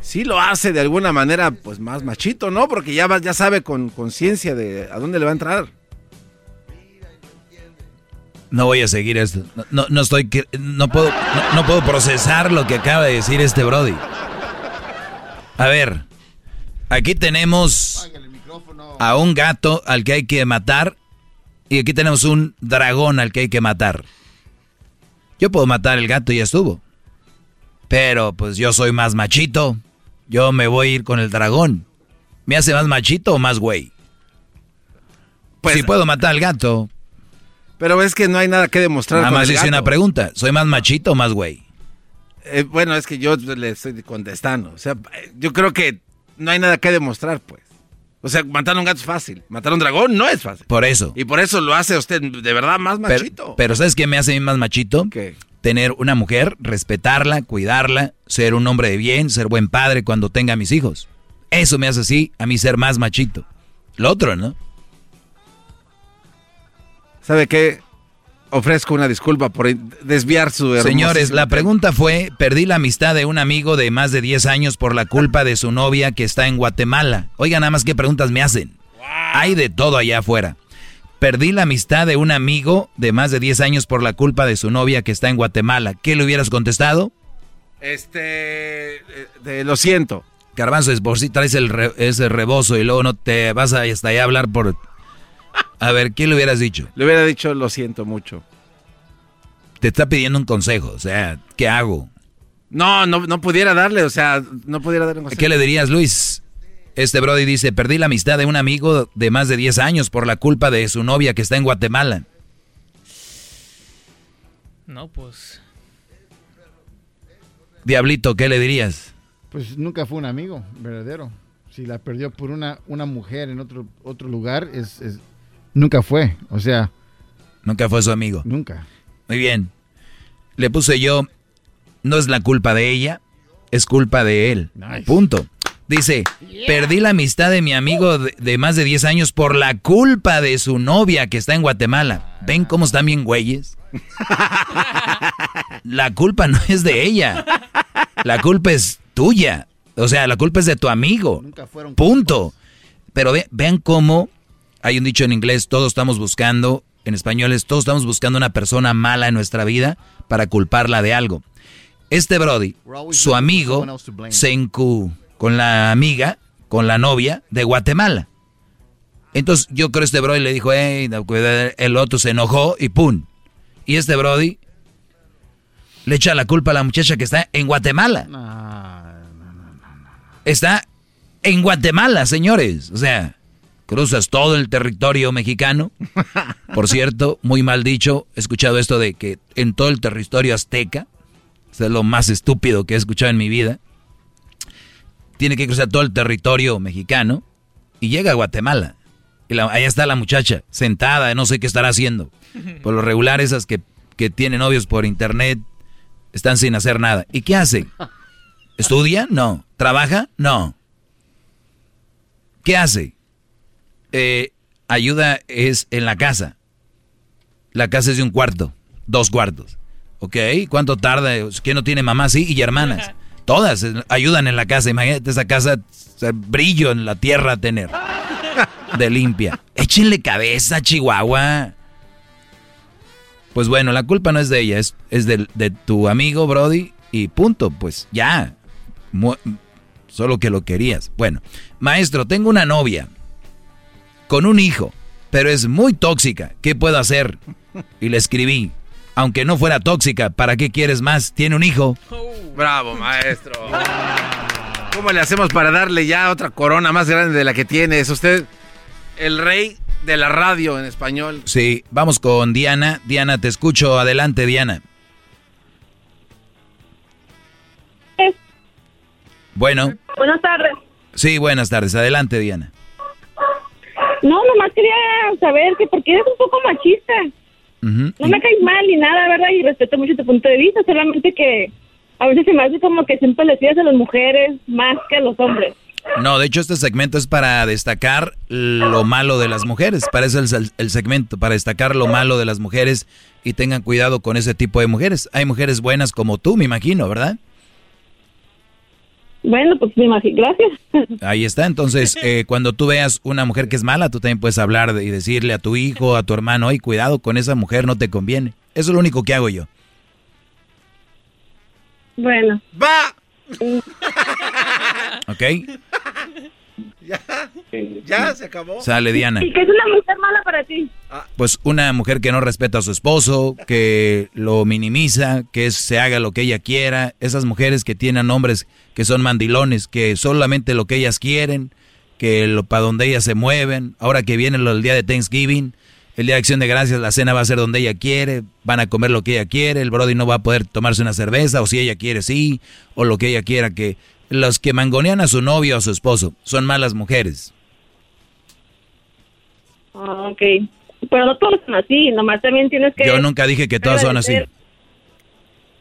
sí lo hace de alguna manera pues más machito, ¿no? Porque ya, va- ya sabe con conciencia de a dónde le va a entrar. No voy a seguir esto. No, no, no estoy. No puedo, no, no puedo procesar lo que acaba de decir este Brody. A ver, aquí tenemos a un gato al que hay que matar y aquí tenemos un dragón al que hay que matar. Yo puedo matar el gato y ya estuvo. Pero pues yo soy más machito. Yo me voy a ir con el dragón. ¿Me hace más machito o más güey? Pues si puedo matar al gato. Pero es que no hay nada que demostrar. Nada más hice una pregunta. ¿Soy más machito o más güey? Eh, bueno, es que yo le estoy contestando. O sea, yo creo que no hay nada que demostrar, pues. O sea, matar a un gato es fácil. Matar a un dragón no es fácil. Por eso. Y por eso lo hace usted de verdad más machito. pero ¿sabes qué me hace a mí más machito? Tener una mujer, respetarla, cuidarla, ser un hombre de bien, ser buen padre cuando tenga mis hijos. Eso me hace así a mí ser más machito. Lo otro, ¿no? ¿Sabe qué? Ofrezco una disculpa por desviar su Señores, la pregunta fue, perdí la amistad de un amigo de más de 10 años por la culpa de su novia que está en Guatemala. Oigan nada más qué preguntas me hacen. Hay de todo allá afuera. Perdí la amistad de un amigo de más de 10 años por la culpa de su novia que está en Guatemala. ¿Qué le hubieras contestado? Este. eh, de- lo siento. Garbanzo, es por si traes el re- ese rebozo y luego no te vas a hasta allá a hablar por... A ver, ¿qué le hubieras dicho? Le hubiera dicho lo siento mucho. Te está pidiendo un consejo, o sea, ¿qué hago? No, no, no pudiera darle, o sea, no pudiera darle un consejo. ¿Qué le dirías, Luis? Este Brody dice, perdí la amistad de un amigo de más de 10 años por la culpa de su novia que está en Guatemala. No, pues. Diablito, ¿qué le dirías? Pues nunca fue un amigo verdadero. Si la perdió por una, una mujer en otro, otro lugar, es, es- nunca fue. O sea, Nunca fue su amigo. nunca. Muy bien. Le puse yo, no es la culpa de ella, es culpa de él. Punto. Dice, perdí la amistad de mi amigo de, de más de 10 años por la culpa de su novia que está en Guatemala. ¿Ven cómo están bien güeyes? [LAUGHS] La culpa no es de ella. La culpa es tuya. O sea, la culpa es de tu amigo. Punto. Pero ve- vean cómo hay un dicho en inglés, todos estamos buscando, en español es, todos estamos buscando una persona mala en nuestra vida para culparla de algo. Este Brody, su amigo, se encu con la amiga, con la novia de Guatemala. Entonces yo creo que este Brody le dijo, hey, el otro se enojó y ¡pum! Y este Brody le echa la culpa a la muchacha que está en Guatemala. Está en Guatemala, señores. O sea, cruzas todo el territorio mexicano. Por cierto, muy mal dicho, he escuchado esto de que en todo el territorio azteca, es lo más estúpido que he escuchado en mi vida, tiene que cruzar todo el territorio mexicano y llega a Guatemala. Y ahí está la muchacha, sentada, no sé qué estará haciendo. Por lo regular, esas que, que tienen novios por internet están sin hacer nada. ¿Y qué hace? ¿Estudia? No. ¿Trabaja? No. ¿Qué hace? Eh, ayuda es en la casa. La casa es de un cuarto, dos cuartos. ¿Ok? ¿Cuánto tarda? ¿Quién no tiene mamá? Sí, y hermanas. Todas ayudan en la casa. Imagínate esa casa, brillo en la tierra a tener. [LAUGHS] De limpia. Échenle cabeza, Chihuahua. Pues bueno, la culpa no es de ella, es, es de, de tu amigo Brody y punto. Pues ya. solo que lo querías. Bueno, maestro, tengo una novia con un hijo, pero es muy tóxica. ¿Qué puedo hacer? Y le escribí, aunque no fuera tóxica, ¿para qué quieres más? Tiene un hijo. Bravo, maestro. ¿Cómo le hacemos para darle ya otra corona más grande de la que tiene? Es usted el rey de la radio en español. Sí, vamos con Diana. Diana, te escucho. Adelante, Diana. Bueno. Buenas tardes. Sí, buenas tardes. Adelante, Diana. No, nomás quería saber que porque eres un poco machista. No me caes mal ni nada, ¿verdad? Y respeto mucho tu punto de vista, solamente que a veces se me hace como que siempre le tiras a las mujeres más que a los hombres. No, de hecho este segmento es para destacar lo malo de las mujeres. Para eso es el, el, segmento, para destacar lo malo de las mujeres y tengan cuidado con ese tipo de mujeres. Hay mujeres buenas como tú, me imagino, ¿verdad? Bueno, pues me imagino, gracias. [LAUGHS] Ahí está, entonces eh, cuando tú veas una mujer que es mala, tú también puedes hablar y decirle a tu hijo, a tu hermano, oye, cuidado con esa mujer, no te conviene. Eso es lo único que hago yo. Bueno. ¡Va! ¿Ok? ¿Ya? ¿Ya se acabó? Sale Diana. ¿Y qué es una mujer mala para ti? Pues una mujer que no respeta a su esposo, que lo minimiza, que se haga lo que ella quiera. Esas mujeres que tienen hombres que son mandilones, que solamente lo que ellas quieren, que lo para donde ellas se mueven. Ahora que viene el día de Thanksgiving, el día de Acción de Gracias, la cena va a ser donde ella quiere, van a comer lo que ella quiere, el Brody no va a poder tomarse una cerveza, o si ella quiere sí, o lo que ella quiera que los que mangonean a su novio o a su esposo son malas mujeres. Ah, ok. Pero no todos son así, nomás también tienes que... Yo nunca dije que todas son así.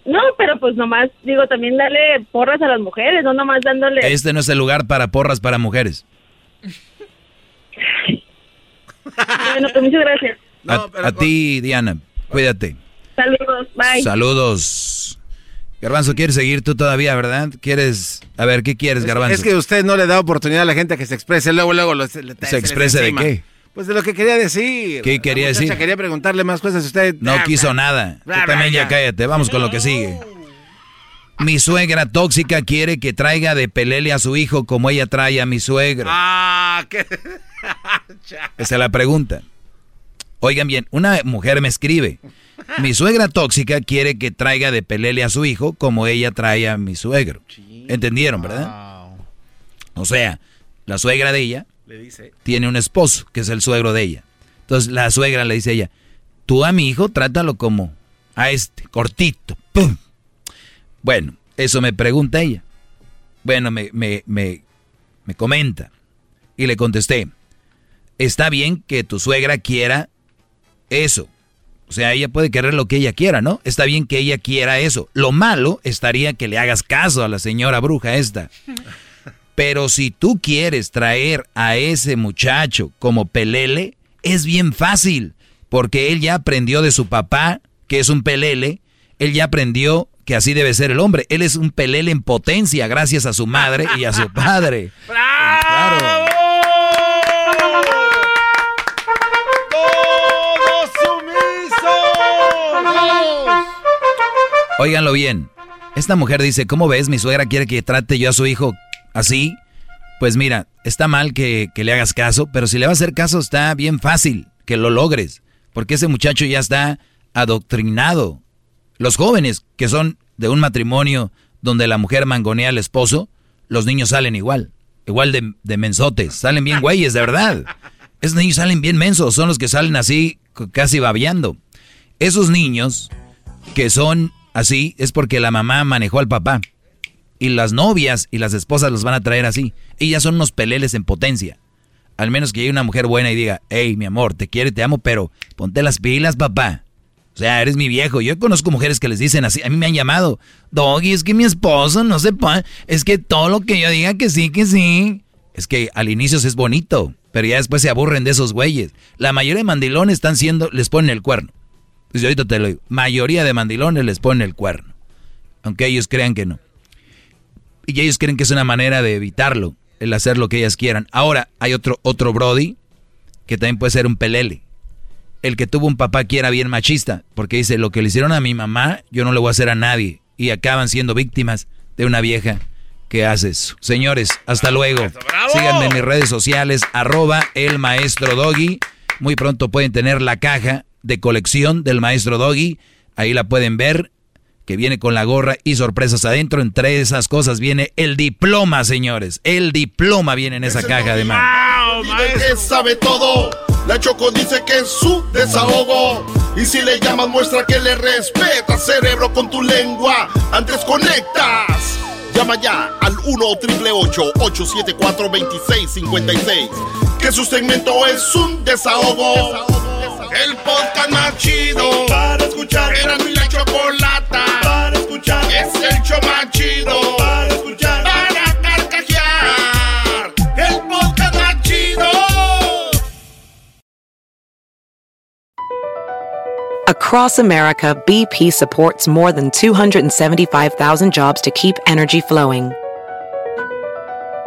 No, pero pues nomás, digo, también darle porras a las mujeres, no nomás dándole... Este no es el lugar para porras para mujeres. [LAUGHS] bueno, pues muchas gracias. a ti, Diana, cuídate. Saludos, bye. Saludos. Garbanzo, ¿quieres seguir tú todavía, verdad? ¿Quieres? A ver, ¿qué quieres, Garbanzo? Es que usted no le da oportunidad a la gente a que se exprese, luego, luego lo, se, ¿Se exprese de qué? Pues de lo que quería decir. ¿Qué quería decir? Quería preguntarle más cosas. Usted no quiso nada. Tú también ya cállate. Vamos con lo que sigue. Mi suegra tóxica quiere que traiga de pelele a su hijo como ella trae a mi suegro. Ah, qué. [LAUGHS] Esa es la pregunta. Oigan bien, una mujer me escribe. Mi suegra tóxica quiere que traiga de pelele a su hijo como ella trae a mi suegro. ¿Entendieron, verdad? O sea, la suegra de ella tiene un esposo que es el suegro de ella. Entonces la suegra le dice a ella, tú a mi hijo trátalo como a este, cortito. ¡Pum! Bueno, eso me pregunta ella. Bueno, me, me, me, me comenta. Y le contesté, está bien que tu suegra quiera eso. O sea, ella puede querer lo que ella quiera, ¿no? Está bien que ella quiera eso. Lo malo estaría que le hagas caso a la señora bruja esta. Pero si tú quieres traer a ese muchacho como pelele, es bien fácil, porque él ya aprendió de su papá, que es un pelele, él ya aprendió que así debe ser el hombre. Él es un pelele en potencia gracias a su madre y a su padre. [LAUGHS] ¡Bravo! Óiganlo bien. Esta mujer dice, ¿cómo ves? Mi suegra quiere que trate yo a su hijo así. Pues mira, está mal que, que, le hagas caso, pero si le vas a hacer caso está bien fácil que lo logres, porque ese muchacho ya está adoctrinado. Los jóvenes que son de un matrimonio donde la mujer mangonea al esposo, los niños salen igual, igual de, de mensotes, salen bien güeyes, de verdad. Esos niños salen bien mensos, son los que salen así, casi babeando. Esos niños que son así es porque la mamá manejó al papá. Y las novias y las esposas los van a traer así. Ellas son unos peleles en potencia. Al menos que haya una mujer buena y diga, hey, mi amor, te quiero y te amo, pero ponte las pilas, papá. O sea, eres mi viejo. Yo conozco mujeres que les dicen así. A mí me han llamado, Doggy, es que mi esposo no se puede. Es que todo lo que yo diga que sí, que sí. Es que al inicio es bonito, pero ya después se aburren de esos güeyes. La mayoría de mandilones están siendo, les ponen el cuerno. Yo ahorita te lo digo. Mayoría de mandilones les ponen el cuerno. Aunque ellos crean que no. Y ellos creen que es una manera de evitarlo, el hacer lo que ellas quieran. Ahora, hay otro, otro Brody que también puede ser un pelele el que tuvo un papá que era bien machista, porque dice, lo que le hicieron a mi mamá, yo no le voy a hacer a nadie. Y acaban siendo víctimas de una vieja que hace eso. Señores, hasta luego. Síganme en mis redes sociales, arroba el maestro Doggy. Muy pronto pueden tener la caja de colección del maestro Doggy. Ahí la pueden ver, que viene con la gorra y sorpresas adentro. Entre esas cosas viene el diploma, señores. El diploma viene en esa caja de mano. que sabe todo. La Choco dice que es su desahogo. Y si le llamas, muestra que le respeta, cerebro, con tu lengua. Antes conectas. Llama ya al 1-888-874-2656. Que su segmento es un desahogo. El podcast más chido para escuchar. Era mi la chocolata para escuchar. Es el show más chido para escuchar. Para carcajear. El podcast más chido. Across America, BP supports more than 275,000 jobs to keep energy flowing.